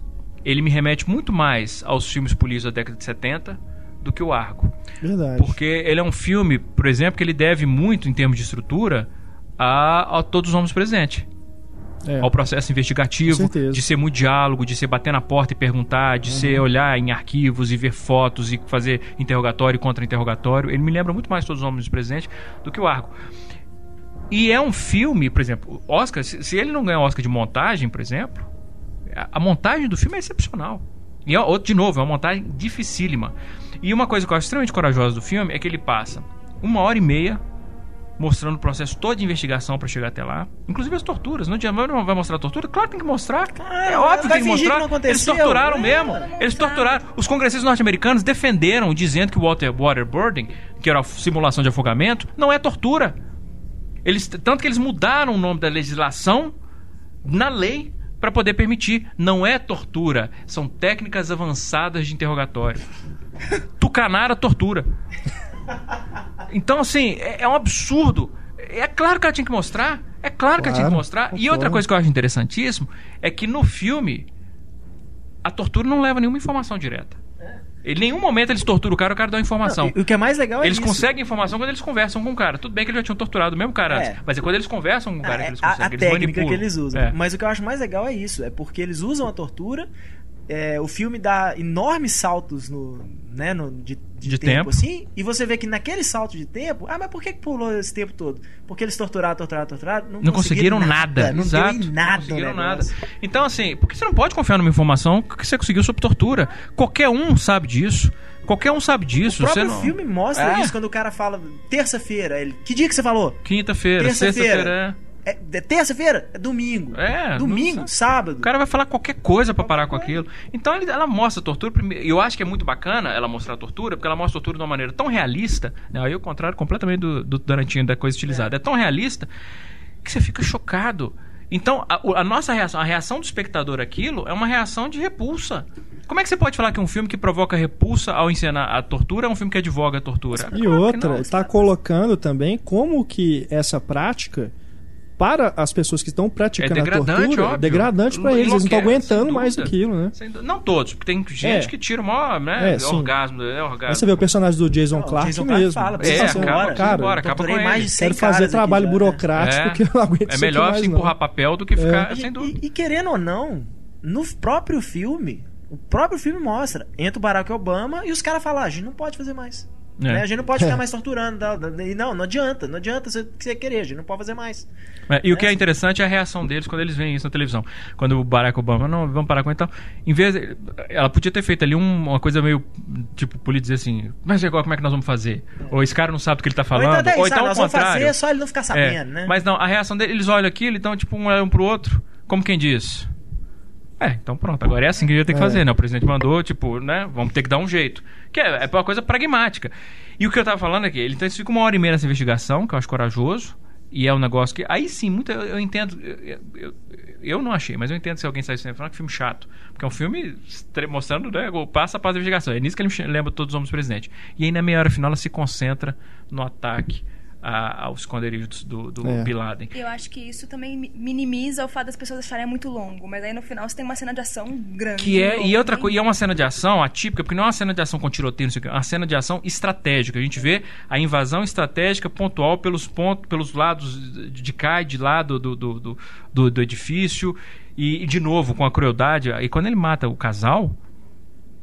[SPEAKER 2] ele me remete muito mais aos filmes políticos da década de 70 do que o Argo.
[SPEAKER 1] Verdade.
[SPEAKER 2] Porque ele é um filme, por exemplo, que ele deve muito, em termos de estrutura, a, a todos os homens presentes
[SPEAKER 1] É.
[SPEAKER 2] ao processo investigativo, de ser muito diálogo, de ser bater na porta e perguntar, de ser olhar em arquivos e ver fotos e fazer interrogatório e contra-interrogatório. Ele me lembra muito mais todos os homens presentes do que o Argo. E é um filme, por exemplo, Oscar, se, ele não ganhar o Oscar de montagem, por exemplo, a, montagem do filme é excepcional. E, ó, de novo, é uma montagem dificílima. E uma coisa que eu acho extremamente corajosa do filme é que ele passa uma hora e meia mostrando o processo todo de investigação para chegar até lá. Inclusive as torturas. Não, adianta- não vai mostrar a tortura? Claro que tem que mostrar.
[SPEAKER 3] Claro,
[SPEAKER 2] é óbvio que tem que mostrar.
[SPEAKER 3] que não aconteceu.
[SPEAKER 2] Eles torturaram
[SPEAKER 3] É,
[SPEAKER 2] mesmo. Eles torturaram. Os congressistas norte-americanos defenderam, dizendo que o water, waterboarding, que era a simulação de afogamento, não é tortura. Eles, tanto que eles mudaram o nome da legislação na lei para poder permitir. Não é tortura, são técnicas avançadas de interrogatório. <laughs> Tucanar a tortura. Então, assim, é, é um absurdo. É claro que ela tinha que mostrar. É claro, que ela tinha que
[SPEAKER 1] Claro,
[SPEAKER 2] mostrar. E
[SPEAKER 1] concordo.
[SPEAKER 2] outra coisa que eu acho interessantíssimo é que no filme a tortura não leva nenhuma informação direta. Em nenhum momento eles torturam o cara, o cara dá uma informação.
[SPEAKER 3] Não, e o que é mais legal é
[SPEAKER 2] Eles
[SPEAKER 3] isso.
[SPEAKER 2] conseguem informação quando eles conversam com o cara. Tudo bem que eles já tinham torturado o mesmo cara
[SPEAKER 3] É.
[SPEAKER 2] antes. Mas é quando eles conversam com o cara
[SPEAKER 3] Ah,
[SPEAKER 2] que eles
[SPEAKER 3] é a-
[SPEAKER 2] conseguem.
[SPEAKER 3] a,
[SPEAKER 2] eles
[SPEAKER 3] técnica
[SPEAKER 2] manipulam.
[SPEAKER 3] que eles usam.
[SPEAKER 2] É.
[SPEAKER 3] Mas o que eu acho mais legal é isso, é porque eles usam a tortura. É, o filme dá enormes saltos no, né, no, de, de
[SPEAKER 2] De
[SPEAKER 3] tempo,
[SPEAKER 2] tempo.
[SPEAKER 3] assim, e você vê que naquele salto de tempo, ah, mas por que pulou esse tempo todo? Porque eles torturaram, torturaram, torturaram, não,
[SPEAKER 2] Não conseguiram nada.
[SPEAKER 3] não
[SPEAKER 2] Exato.
[SPEAKER 3] deu em nada.
[SPEAKER 2] Não conseguiram nada. Então, assim, porque você não pode confiar numa informação que você conseguiu sob tortura. Qualquer um sabe disso. Qualquer um sabe disso.
[SPEAKER 3] O próprio
[SPEAKER 2] você não...
[SPEAKER 3] filme mostra
[SPEAKER 2] É.
[SPEAKER 3] isso quando o cara fala terça-feira. Ele, que dia que você falou?
[SPEAKER 2] Quinta-feira,
[SPEAKER 3] Terça-feira.
[SPEAKER 2] sexta-feira.
[SPEAKER 3] É, é terça-feira? É domingo.
[SPEAKER 2] É,
[SPEAKER 3] domingo,
[SPEAKER 2] não
[SPEAKER 3] sábado.
[SPEAKER 2] O cara vai falar qualquer coisa pra parar com aquilo. Então ele- ela mostra a tortura. primeiro- E eu acho que é muito bacana ela mostrar a tortura, porque ela mostra a tortura de uma maneira tão realista. Né? Aí o contrário completamente do, do Tarantino, da coisa estilizada. É. tão realista que você fica chocado. Então a, a nossa reação, a reação do espectador àquilo é uma reação de repulsa. Como é que você pode falar que um filme que provoca repulsa ao encenar a tortura é um filme que advoga a tortura?
[SPEAKER 1] E
[SPEAKER 2] Claro
[SPEAKER 1] outra, está colocando também como que essa prática para as pessoas que estão praticando
[SPEAKER 2] É
[SPEAKER 1] a
[SPEAKER 2] degradante,
[SPEAKER 1] tortura
[SPEAKER 2] óbvio.
[SPEAKER 1] é degradante para eles, eles não estão aguentando mais aquilo, né?
[SPEAKER 2] Sem Não todos, porque tem gente
[SPEAKER 1] É.
[SPEAKER 2] que tira o maior né,
[SPEAKER 1] É, sim.
[SPEAKER 2] orgasmo. É orgasmo.
[SPEAKER 1] Aí você vê o personagem do Jason
[SPEAKER 3] Não, o
[SPEAKER 1] Clark
[SPEAKER 3] Jason
[SPEAKER 1] mesmo.
[SPEAKER 3] fala,
[SPEAKER 2] É, acaba,
[SPEAKER 3] embora,
[SPEAKER 2] cara,
[SPEAKER 1] cara,
[SPEAKER 2] embora, acaba com
[SPEAKER 3] mais
[SPEAKER 2] ele.
[SPEAKER 3] de 100
[SPEAKER 1] quero fazer trabalho
[SPEAKER 3] aqui né?
[SPEAKER 1] burocrático
[SPEAKER 2] É.
[SPEAKER 1] que eu não aguento
[SPEAKER 2] É melhor
[SPEAKER 1] mais,
[SPEAKER 2] se
[SPEAKER 1] não.
[SPEAKER 2] empurrar papel do que ficar
[SPEAKER 3] E-
[SPEAKER 2] sem dúvida.
[SPEAKER 3] E, e querendo ou não, no próprio filme, o próprio filme mostra. Entra o Barack Obama e os caras falam, ah, a gente não pode fazer mais.
[SPEAKER 2] É.
[SPEAKER 3] Né? A gente não pode ficar mais torturando. E não, não adianta, não adianta você, você querer, a gente não pode fazer mais.
[SPEAKER 2] É, E o que é interessante é a reação deles quando eles veem isso na televisão. Quando o Barack Obama, não, vamos parar com isso e tal. Em vez. de- ela podia ter feito ali um- uma coisa meio. Tipo, por dizer assim, mas agora como é que nós vamos fazer? Ou esse cara não sabe do que ele tá falando.
[SPEAKER 3] ou então, é
[SPEAKER 2] ou
[SPEAKER 3] isso,
[SPEAKER 2] então
[SPEAKER 3] ah, nós vamos
[SPEAKER 2] contrário.
[SPEAKER 3] fazer, só ele não ficar
[SPEAKER 2] É,
[SPEAKER 3] sabendo, né?
[SPEAKER 2] Mas não, a reação dele, eles olham aquilo, então, tipo, um um pro outro, como quem diz. É, então pronto, agora é assim que a gente tem que
[SPEAKER 1] É.
[SPEAKER 2] fazer, né? O presidente mandou, tipo, né? Vamos ter que dar um jeito. Que é, é uma coisa pragmática. E o que eu tava falando aqui, ele então ficam uma hora e meia nessa investigação, que eu acho corajoso, e é um negócio que. Aí sim, muita, eu, eu entendo. Eu, eu, eu não achei, mas eu entendo se alguém sair sem falar que filme chato. Porque é um filme mostrando, né? O passo a passo da investigação. É nisso que ele me lembra todos os homens presidentes. E aí na meia hora final ela se concentra no ataque a- aos esconderijos do, do
[SPEAKER 1] É.
[SPEAKER 2] Bin Laden.
[SPEAKER 4] Eu acho que isso também mi- minimiza o fato das pessoas acharem muito longo. Mas aí no final você tem uma cena de ação grande.
[SPEAKER 2] Que é, e
[SPEAKER 4] longa,
[SPEAKER 2] outra coisa, e é uma cena de ação atípica, porque não é uma cena de ação com tiroteio, não sei o quê, é uma cena de ação estratégica. A gente vê a invasão estratégica pontual pelos pontos, pelos lados de cá e de lá do, do, do, do- do- do edifício. E, e, de novo, com a crueldade. E quando ele mata o casal,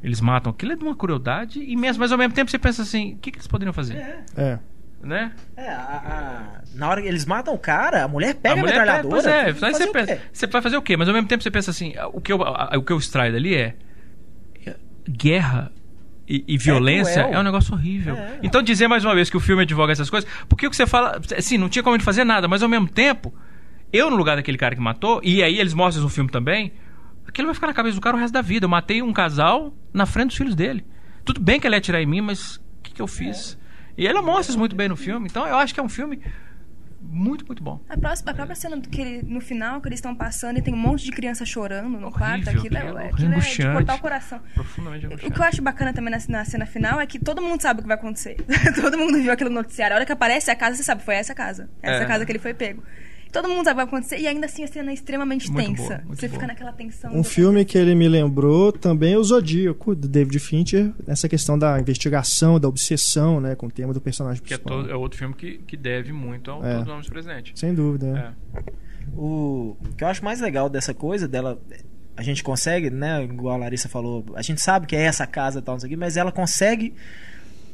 [SPEAKER 2] eles matam aquilo é de uma crueldade imensa, mas ao mesmo tempo você pensa assim, o que, que eles poderiam fazer?
[SPEAKER 1] É.
[SPEAKER 2] Né?
[SPEAKER 3] É, a- a- na hora que eles matam o cara, a mulher pega a,
[SPEAKER 2] mulher
[SPEAKER 3] metralhadora.
[SPEAKER 2] Pois é, aí você, pensa, você vai fazer o quê? Mas ao mesmo tempo você pensa assim, o que eu, a- o que eu extraio dali é é, guerra e, e violência
[SPEAKER 3] cruel.
[SPEAKER 2] é, um negócio horrível.
[SPEAKER 3] É.
[SPEAKER 2] Então dizer mais uma vez que o filme advoga essas coisas, porque o que você fala, assim, não tinha como ele fazer nada, mas ao mesmo tempo, eu no lugar daquele cara que matou, e aí eles mostram no filme também, aquilo vai ficar na cabeça do cara o resto da vida. Eu matei um casal na frente dos filhos dele. Tudo bem que ele ia atirar em mim, mas o que, que eu fiz? E ela mostra isso muito bem no filme, então eu acho que é um filme muito, muito bom.
[SPEAKER 4] A, próxima, a própria cena do que ele- no final, que eles estão passando e tem um monte de criança chorando no quarto,
[SPEAKER 2] Horrível,
[SPEAKER 4] aquilo, é,
[SPEAKER 2] aquilo,
[SPEAKER 4] aquilo é de cortar o coração.
[SPEAKER 2] Profundamente
[SPEAKER 4] O que eu acho bacana também na, na cena final é que todo mundo sabe o que vai acontecer. <laughs> todo mundo viu aquilo no noticiário. A hora que aparece a casa, você sabe, foi essa casa. Essa
[SPEAKER 2] É.
[SPEAKER 4] casa que ele foi pego. Todo mundo sabe o que vai acontecer e ainda assim a cena é extremamente
[SPEAKER 2] Muito
[SPEAKER 4] tensa.
[SPEAKER 2] boa,
[SPEAKER 4] você
[SPEAKER 2] boa.
[SPEAKER 4] fica naquela tensão.
[SPEAKER 1] Um filme que ele me lembrou também é o Zodíaco, do David Fincher, nessa questão da investigação, da obsessão, né, com o tema do personagem
[SPEAKER 2] Que é,
[SPEAKER 1] principal.
[SPEAKER 2] todo- é outro filme que, que deve muito ao
[SPEAKER 1] É.
[SPEAKER 2] Todos Homens Presentes.
[SPEAKER 1] Sem dúvida. é.
[SPEAKER 2] É.
[SPEAKER 3] O que eu acho mais legal dessa coisa dela. A gente consegue, né? Igual a Larissa falou, a gente sabe que é essa casa e tal, não sei o quê, mas ela consegue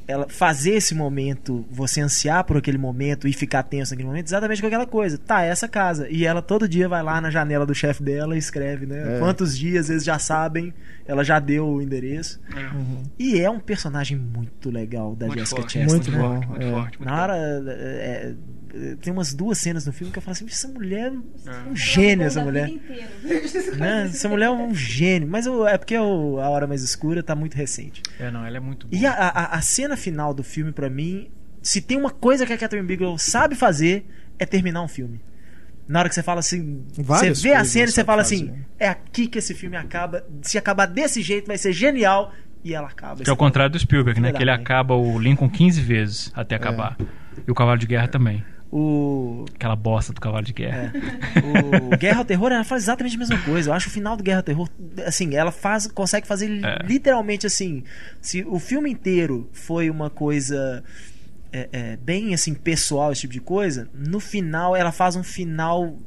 [SPEAKER 3] ela fazer esse momento, você ansiar por aquele momento e ficar tenso naquele momento, exatamente com aquela coisa. Tá, é essa casa. E ela todo dia vai lá na janela do chefe dela e escreve, né?
[SPEAKER 1] É.
[SPEAKER 3] Quantos dias eles já sabem, ela já deu o endereço.
[SPEAKER 1] Uhum.
[SPEAKER 3] E é um personagem muito legal da
[SPEAKER 2] Muito
[SPEAKER 3] Jessica
[SPEAKER 2] forte,
[SPEAKER 3] Chastain.
[SPEAKER 1] Muito
[SPEAKER 2] muito
[SPEAKER 1] bom,
[SPEAKER 2] forte, muito
[SPEAKER 1] é.
[SPEAKER 2] forte. muito
[SPEAKER 3] Na hora. É, é, tem umas duas cenas no filme que eu falo assim: essa mulher é
[SPEAKER 2] É.
[SPEAKER 3] um gênio, essa mulher. <laughs> Né? Essa mulher é um gênio. Mas eu- é porque o- a Hora Mais Escura tá muito recente.
[SPEAKER 2] É, não, ela é muito boa.
[SPEAKER 3] E a, a, a cena final do filme, pra mim, se tem uma coisa que a Catherine Bigelow sabe fazer, é terminar um filme. Na hora que você fala assim,
[SPEAKER 1] Várias
[SPEAKER 3] você vê a cena e você fala
[SPEAKER 1] fazer.
[SPEAKER 3] assim: é aqui que esse filme acaba. Se acabar desse jeito, vai ser genial. E ela acaba.
[SPEAKER 2] Que é o contrário do Spielberg, né?
[SPEAKER 3] Filha
[SPEAKER 2] Que ele acaba o Lincoln 15 vezes até acabar. E o Cavalo de Guerra também.
[SPEAKER 3] O,
[SPEAKER 2] Aquela bosta do Cavalo de Guerra.
[SPEAKER 3] o Guerra ao Terror, ela faz exatamente a mesma coisa. Eu acho o final do Guerra ao Terror, assim, ela faz, consegue fazer
[SPEAKER 2] É.
[SPEAKER 3] literalmente assim. Se o filme inteiro foi uma coisa é, é, bem assim pessoal, esse tipo de coisa, no final ela faz um final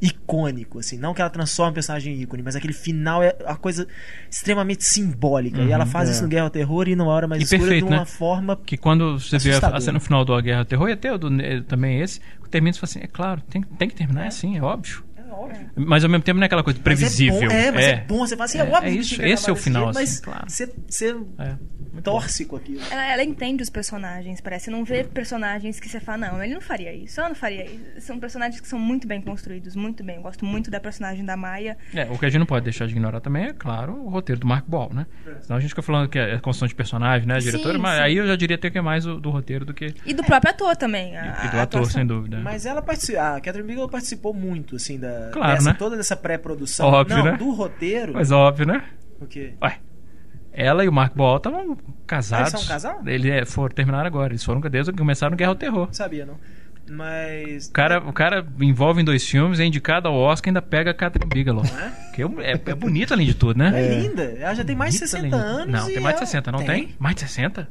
[SPEAKER 3] icônico, assim, não que ela transforme o personagem em ícone, mas aquele final é uma coisa extremamente simbólica. e ela faz
[SPEAKER 1] é.
[SPEAKER 3] isso no Guerra ao Terror e numa hora mais
[SPEAKER 2] E
[SPEAKER 3] escura
[SPEAKER 2] perfeito,
[SPEAKER 3] de uma
[SPEAKER 2] né?
[SPEAKER 3] forma
[SPEAKER 2] Que quando você vê a, a cena no final do Guerra ao Terror, e até o do, eh, também esse, termina e fala assim: é claro, tem, tem que terminar, é assim, é óbvio.
[SPEAKER 3] É óbvio.
[SPEAKER 2] Mas ao mesmo tempo não é aquela coisa previsível.
[SPEAKER 3] Mas é bom, é, mas é, bom. Você fala assim, é,
[SPEAKER 2] É,
[SPEAKER 3] óbvio
[SPEAKER 2] é isso, esse é o final,
[SPEAKER 3] jeito,
[SPEAKER 2] assim,
[SPEAKER 3] mas
[SPEAKER 2] claro.
[SPEAKER 3] você, você
[SPEAKER 2] É.
[SPEAKER 3] torce com aquilo.
[SPEAKER 4] Ela, ela entende os personagens, parece. Você não vê personagens que você fala, não, ele não faria isso, ela não faria isso. São personagens que são muito bem construídos, muito bem. Eu gosto muito da personagem da Maia.
[SPEAKER 2] É, o que a gente não pode deixar de ignorar também é, claro, o roteiro do Mark Ball, né? Senão a gente fica falando que é construção de personagem, né,
[SPEAKER 4] Sim,
[SPEAKER 2] diretora, mas
[SPEAKER 4] sim.
[SPEAKER 2] aí eu já diria até que é mais o, do roteiro do que.
[SPEAKER 4] E do próprio ator também. A,
[SPEAKER 2] E, do ator,
[SPEAKER 4] atuação.
[SPEAKER 2] sem dúvida.
[SPEAKER 3] Mas ela participou, a Catherine Bigelow participou muito, assim, da,
[SPEAKER 2] Claro,
[SPEAKER 3] dessa,
[SPEAKER 2] né?
[SPEAKER 3] toda dessa pré-produção.
[SPEAKER 2] Óbvio,
[SPEAKER 3] Não,
[SPEAKER 2] né?
[SPEAKER 3] do roteiro.
[SPEAKER 2] Mas óbvio, né?
[SPEAKER 3] O quê?
[SPEAKER 2] Ué. Ela e o Mark Ball estavam casados.
[SPEAKER 3] Eles são um casal?
[SPEAKER 2] Eles é, foram, terminaram agora. Eles foram desde que começaram Guerra ao Terror.
[SPEAKER 3] Não sabia, não. Mas.
[SPEAKER 2] O cara, o cara envolve em dois filmes, é indicado ao Oscar ainda pega a Catherine Bigelow.
[SPEAKER 3] é?
[SPEAKER 2] Que é, é, é bonito além de tudo, né?
[SPEAKER 3] É linda. Ela já tem mais de
[SPEAKER 2] Bonito
[SPEAKER 3] 60
[SPEAKER 2] além de-
[SPEAKER 3] anos.
[SPEAKER 2] Não, tem mais de
[SPEAKER 3] ela-
[SPEAKER 2] 60, não tem? Mais de 60?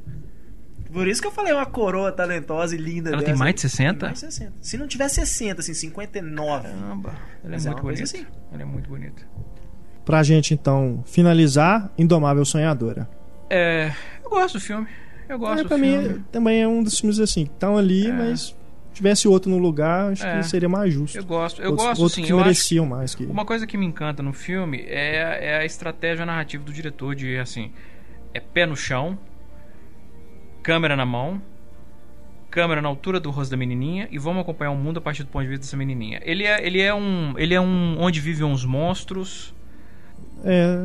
[SPEAKER 3] Por isso que eu falei uma coroa talentosa e linda
[SPEAKER 2] Ela
[SPEAKER 3] dessa.
[SPEAKER 2] tem mais de 60?
[SPEAKER 3] Tem mais de 60. Se não tiver 60, assim, 59.
[SPEAKER 2] Caramba, ela é
[SPEAKER 3] Mas é
[SPEAKER 2] muito
[SPEAKER 3] uma coisa
[SPEAKER 2] bonita.
[SPEAKER 3] assim.
[SPEAKER 2] Ela é muito bonita.
[SPEAKER 1] Pra gente, então, finalizar, Indomável Sonhadora.
[SPEAKER 2] É, eu gosto do filme. Eu gosto
[SPEAKER 1] É,
[SPEAKER 2] do
[SPEAKER 1] pra
[SPEAKER 2] filme.
[SPEAKER 1] mim também é um dos filmes assim, que estão ali,
[SPEAKER 2] É.
[SPEAKER 1] mas se tivesse outro no lugar, acho
[SPEAKER 2] É.
[SPEAKER 1] que seria mais justo.
[SPEAKER 2] Eu gosto, eu
[SPEAKER 1] outros,
[SPEAKER 2] gosto
[SPEAKER 1] outros
[SPEAKER 2] sim.
[SPEAKER 1] que
[SPEAKER 2] Eu acho
[SPEAKER 1] mereciam mais que.
[SPEAKER 2] Uma coisa que me encanta no filme é, é a estratégia narrativa do diretor de assim, é pé no chão, câmera na mão, câmera na altura do rosto da menininha e vamos acompanhar o mundo a partir do ponto de vista dessa menininha. Ele é, ele é um, ele é um onde vivem uns monstros
[SPEAKER 1] É,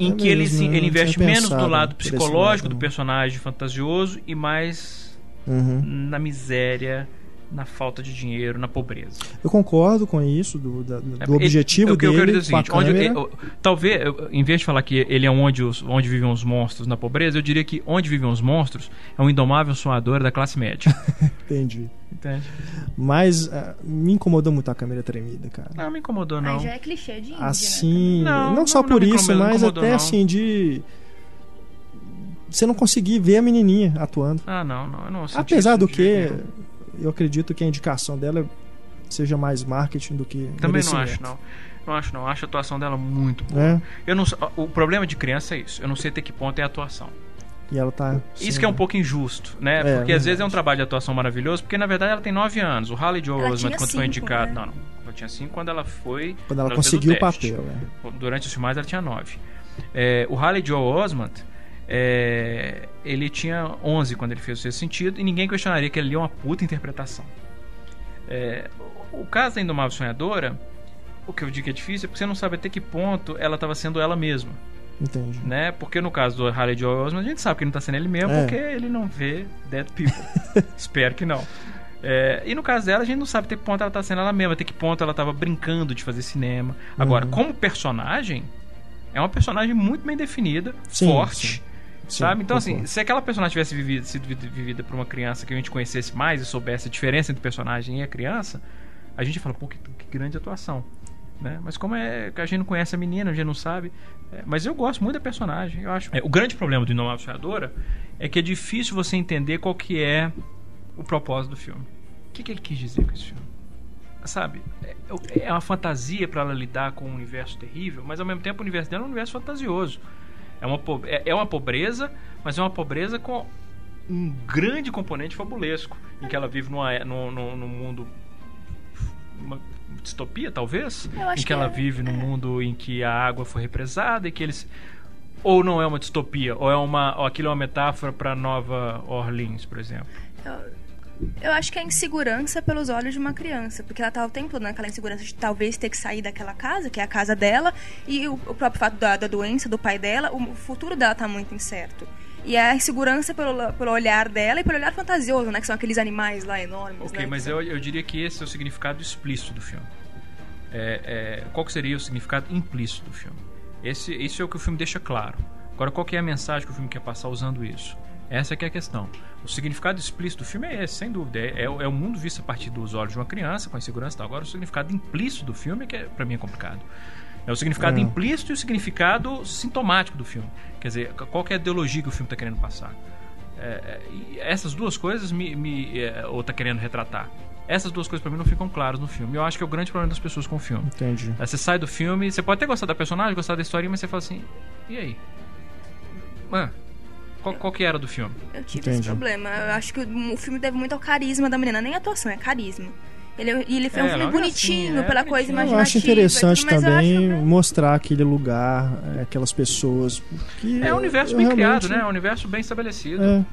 [SPEAKER 2] em
[SPEAKER 1] é
[SPEAKER 2] que ele,
[SPEAKER 1] mesmo,
[SPEAKER 2] ele
[SPEAKER 1] não
[SPEAKER 2] investe menos no
[SPEAKER 1] pensado
[SPEAKER 2] lado psicológico do personagem fantasioso e mais
[SPEAKER 1] Uhum.
[SPEAKER 2] na miséria, na falta de dinheiro, na pobreza.
[SPEAKER 1] Eu concordo com isso, do, da- do
[SPEAKER 2] É,
[SPEAKER 1] objetivo
[SPEAKER 2] ele- o que eu
[SPEAKER 1] dele
[SPEAKER 2] quero dizer é o seguinte, onde, eu- eu- talvez, eu- em vez de falar que ele é onde, os, onde vivem os monstros na pobreza, eu diria que onde vivem os monstros é um indomável sonhador da classe média. <laughs>
[SPEAKER 1] Entendi.
[SPEAKER 2] Entende?
[SPEAKER 1] Mas ah, me incomodou muito a câmera tremida, cara.
[SPEAKER 2] Não, me incomodou, não.
[SPEAKER 4] Aí já é clichê de índia, né?
[SPEAKER 1] assim,
[SPEAKER 2] Não,
[SPEAKER 1] não,
[SPEAKER 2] não,
[SPEAKER 1] só
[SPEAKER 2] não
[SPEAKER 1] por
[SPEAKER 2] me
[SPEAKER 1] isso,
[SPEAKER 2] incomodou,
[SPEAKER 1] mas
[SPEAKER 2] incomodou,
[SPEAKER 1] até
[SPEAKER 2] não.
[SPEAKER 1] assim de você não conseguir ver a menininha atuando.
[SPEAKER 2] Ah, não, não. Eu não senti
[SPEAKER 1] Apesar
[SPEAKER 2] isso
[SPEAKER 1] do que. Eu acredito que a indicação dela seja mais marketing do que
[SPEAKER 2] Também não acho, não. Não acho, não. Acho a atuação dela muito boa.
[SPEAKER 1] É,
[SPEAKER 2] Eu não, sei- o problema de criança é isso. Eu não sei até que ponto é a atuação.
[SPEAKER 1] e ela tá
[SPEAKER 2] Isso que é um pouco injusto, né?
[SPEAKER 1] É,
[SPEAKER 2] porque às vezes é um trabalho de atuação maravilhoso, porque na verdade ela tem 9 anos. O Halle Joel
[SPEAKER 4] Ela
[SPEAKER 2] Osment, quando foi indicado.
[SPEAKER 4] né?
[SPEAKER 2] Não, não. Ela tinha 5 quando ela foi.
[SPEAKER 1] quando ela
[SPEAKER 2] fez
[SPEAKER 1] conseguiu o
[SPEAKER 2] teste.
[SPEAKER 1] papel, né?
[SPEAKER 2] Durante os filmagens ela tinha 9. É, o Halle Joel Osment, é, ele tinha 11 quando ele fez o sexto sentido, e ninguém questionaria que ele é uma puta interpretação. É, o caso da Indomável Sonhadora, o que eu digo que é difícil é porque você não sabe até que ponto ela estava sendo ela mesma
[SPEAKER 1] Entendi.
[SPEAKER 2] né? Porque no caso do Harley Joel Osment, a gente sabe que ele não tá sendo ele mesmo
[SPEAKER 1] É.
[SPEAKER 2] porque ele não vê Dead People. <laughs> Espero que não. É, e no caso dela, a gente não sabe até que ponto ela tá sendo ela mesma, até que ponto ela tava brincando de fazer cinema. Agora,
[SPEAKER 1] Uhum.
[SPEAKER 2] como personagem, é uma personagem muito bem definida,
[SPEAKER 1] Sim,
[SPEAKER 2] forte.
[SPEAKER 1] sim. Sim,
[SPEAKER 2] Sabe? Então, assim, se aquela personagem tivesse vivido, sido vi- vivida por uma criança que a gente conhecesse mais e soubesse a diferença entre o personagem e a criança, a gente fala, pô, que, que grande atuação. Né? Mas como é que a gente não conhece a menina, a gente não sabe. é, mas eu gosto muito da personagem, eu acho. É, o grande problema do Indomável Sonhadora é que é difícil você entender qual que é o propósito do filme. O que, que ele quis dizer com esse filme? Sabe? É, é uma fantasia para ela lidar com um universo terrível, mas ao mesmo tempo o universo dela é um universo fantasioso. É uma, po- é é uma pobreza, mas é uma pobreza com um grande componente fabulesco, em que ela vive numa, num, num, mundo. Uma distopia, talvez?
[SPEAKER 4] Eu acho
[SPEAKER 2] Em que,
[SPEAKER 4] que
[SPEAKER 2] ela
[SPEAKER 4] é-
[SPEAKER 2] vive num
[SPEAKER 4] é.
[SPEAKER 2] mundo em que a água foi represada e que eles. Ou não é uma distopia, ou é uma. Ou aquilo é uma metáfora para Nova Orleans, por exemplo.
[SPEAKER 4] Eu, eu acho que é insegurança pelos olhos de uma criança, porque ela tá o tempo todo naquela insegurança de talvez ter que sair daquela casa, que é a casa dela, e o, o próprio fato da, da doença do pai dela, o futuro dela tá muito incerto. E é a insegurança pelo, pelo olhar dela e pelo olhar fantasioso, né? Que são aqueles animais lá enormes,
[SPEAKER 2] Ok,
[SPEAKER 4] né?
[SPEAKER 2] mas eu, eu diria que esse é o significado explícito do filme. É, é, qual seria o significado implícito do filme? Esse, isso é o que o filme deixa claro. Agora, qual que é a mensagem que o filme quer passar usando isso? Essa é que é a questão. O significado explícito do filme é esse, sem dúvida. É, é o- é o mundo visto a partir dos olhos de uma criança, com a insegurança e tal. Agora, o significado implícito do filme é que, é, pra mim, é complicado. É o significado
[SPEAKER 1] É.
[SPEAKER 2] implícito e o significado sintomático do filme. Quer dizer, qual que é a ideologia que o filme está querendo passar? É, é, essas duas coisas me, me é, ou tá querendo retratar. Essas duas coisas pra mim não ficam claras no filme. Eu acho que é o grande problema das pessoas com o filme.
[SPEAKER 1] Entendi.
[SPEAKER 2] Você sai do filme, você pode até gostar da personagem, gostar da história, mas você fala assim, e aí? Mano, qual, qual que era do filme?
[SPEAKER 4] Eu tive
[SPEAKER 1] Entendi.
[SPEAKER 4] esse problema. Eu acho que o, filme deve muito ao carisma da menina. Nem atuação, é carisma. Ele, é- e ele foi
[SPEAKER 2] É,
[SPEAKER 4] um
[SPEAKER 2] ela é
[SPEAKER 4] filme
[SPEAKER 2] uma
[SPEAKER 4] bonitinho,
[SPEAKER 2] gracinha, é
[SPEAKER 4] pela
[SPEAKER 2] bonitinho.
[SPEAKER 4] coisa
[SPEAKER 2] Eu
[SPEAKER 4] imaginativa.
[SPEAKER 1] Eu acho interessante também
[SPEAKER 4] acho
[SPEAKER 1] mostrar aquele lugar, é, aquelas pessoas. Que
[SPEAKER 2] É um universo
[SPEAKER 1] eu
[SPEAKER 2] bem criado, né? É um universo bem estabelecido.
[SPEAKER 1] É,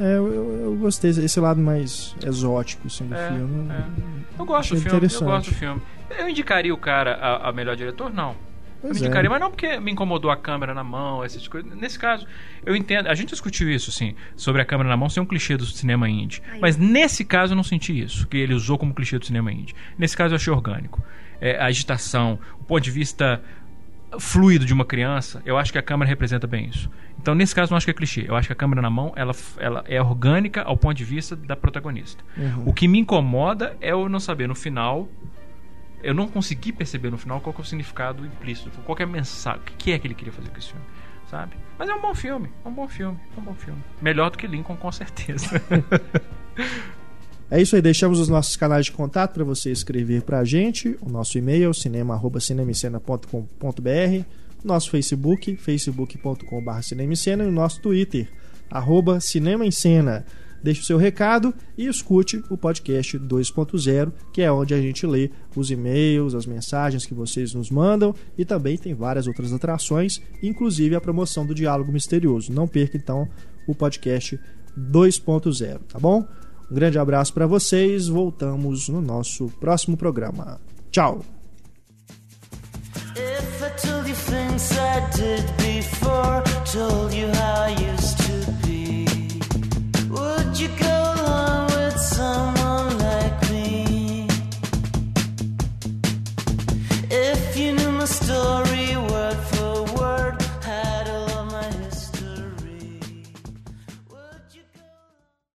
[SPEAKER 1] é eu, eu- eu gostei esse lado mais exótico assim, do
[SPEAKER 2] É,
[SPEAKER 1] filme.
[SPEAKER 2] é. Eu gosto do filme, eu
[SPEAKER 1] interessante.
[SPEAKER 2] gosto do filme. Eu indicaria o cara a, a melhor diretor? Não. Eu
[SPEAKER 1] Pois
[SPEAKER 2] me
[SPEAKER 1] é.
[SPEAKER 2] indicaria, mas não porque me incomodou a câmera na mão, essas coisas. Nesse caso, eu entendo. A gente discutiu isso, assim, sobre a câmera na mão ser um clichê do cinema indie.
[SPEAKER 4] Aí.
[SPEAKER 2] Mas nesse caso eu não senti isso, que ele usou como clichê do cinema indie. Nesse caso eu achei orgânico. É, a agitação, o ponto de vista fluido de uma criança, eu acho que a câmera representa bem isso. Então, nesse caso, eu não acho que é clichê. Eu acho que a câmera na mão, ela, ela é orgânica ao ponto de vista da protagonista.
[SPEAKER 1] Uhum.
[SPEAKER 2] O que me incomoda é eu não saber no final. Eu não consegui perceber no final qual é o significado implícito, qual é a mensagem, o que é que ele queria fazer com esse filme, sabe? Mas é um bom filme, é um bom filme, é um bom filme. Melhor do que Lincoln, com certeza. <laughs>
[SPEAKER 1] É isso aí, deixamos os nossos canais de contato para você escrever para a gente. O nosso e-mail cinema@cinemicena.com.br, nosso Facebook, facebook.com.br cinemicena e o nosso Twitter, arroba Cinema em Cena. Deixe o seu recado e escute o podcast 2.0, que é onde a gente lê os e-mails, as mensagens que vocês nos mandam e também tem várias outras atrações, inclusive a promoção do Diálogo Misterioso. Não perca então o podcast 2.0, tá bom? Um grande abraço para vocês, voltamos no nosso próximo programa. Tchau! Told you told you story.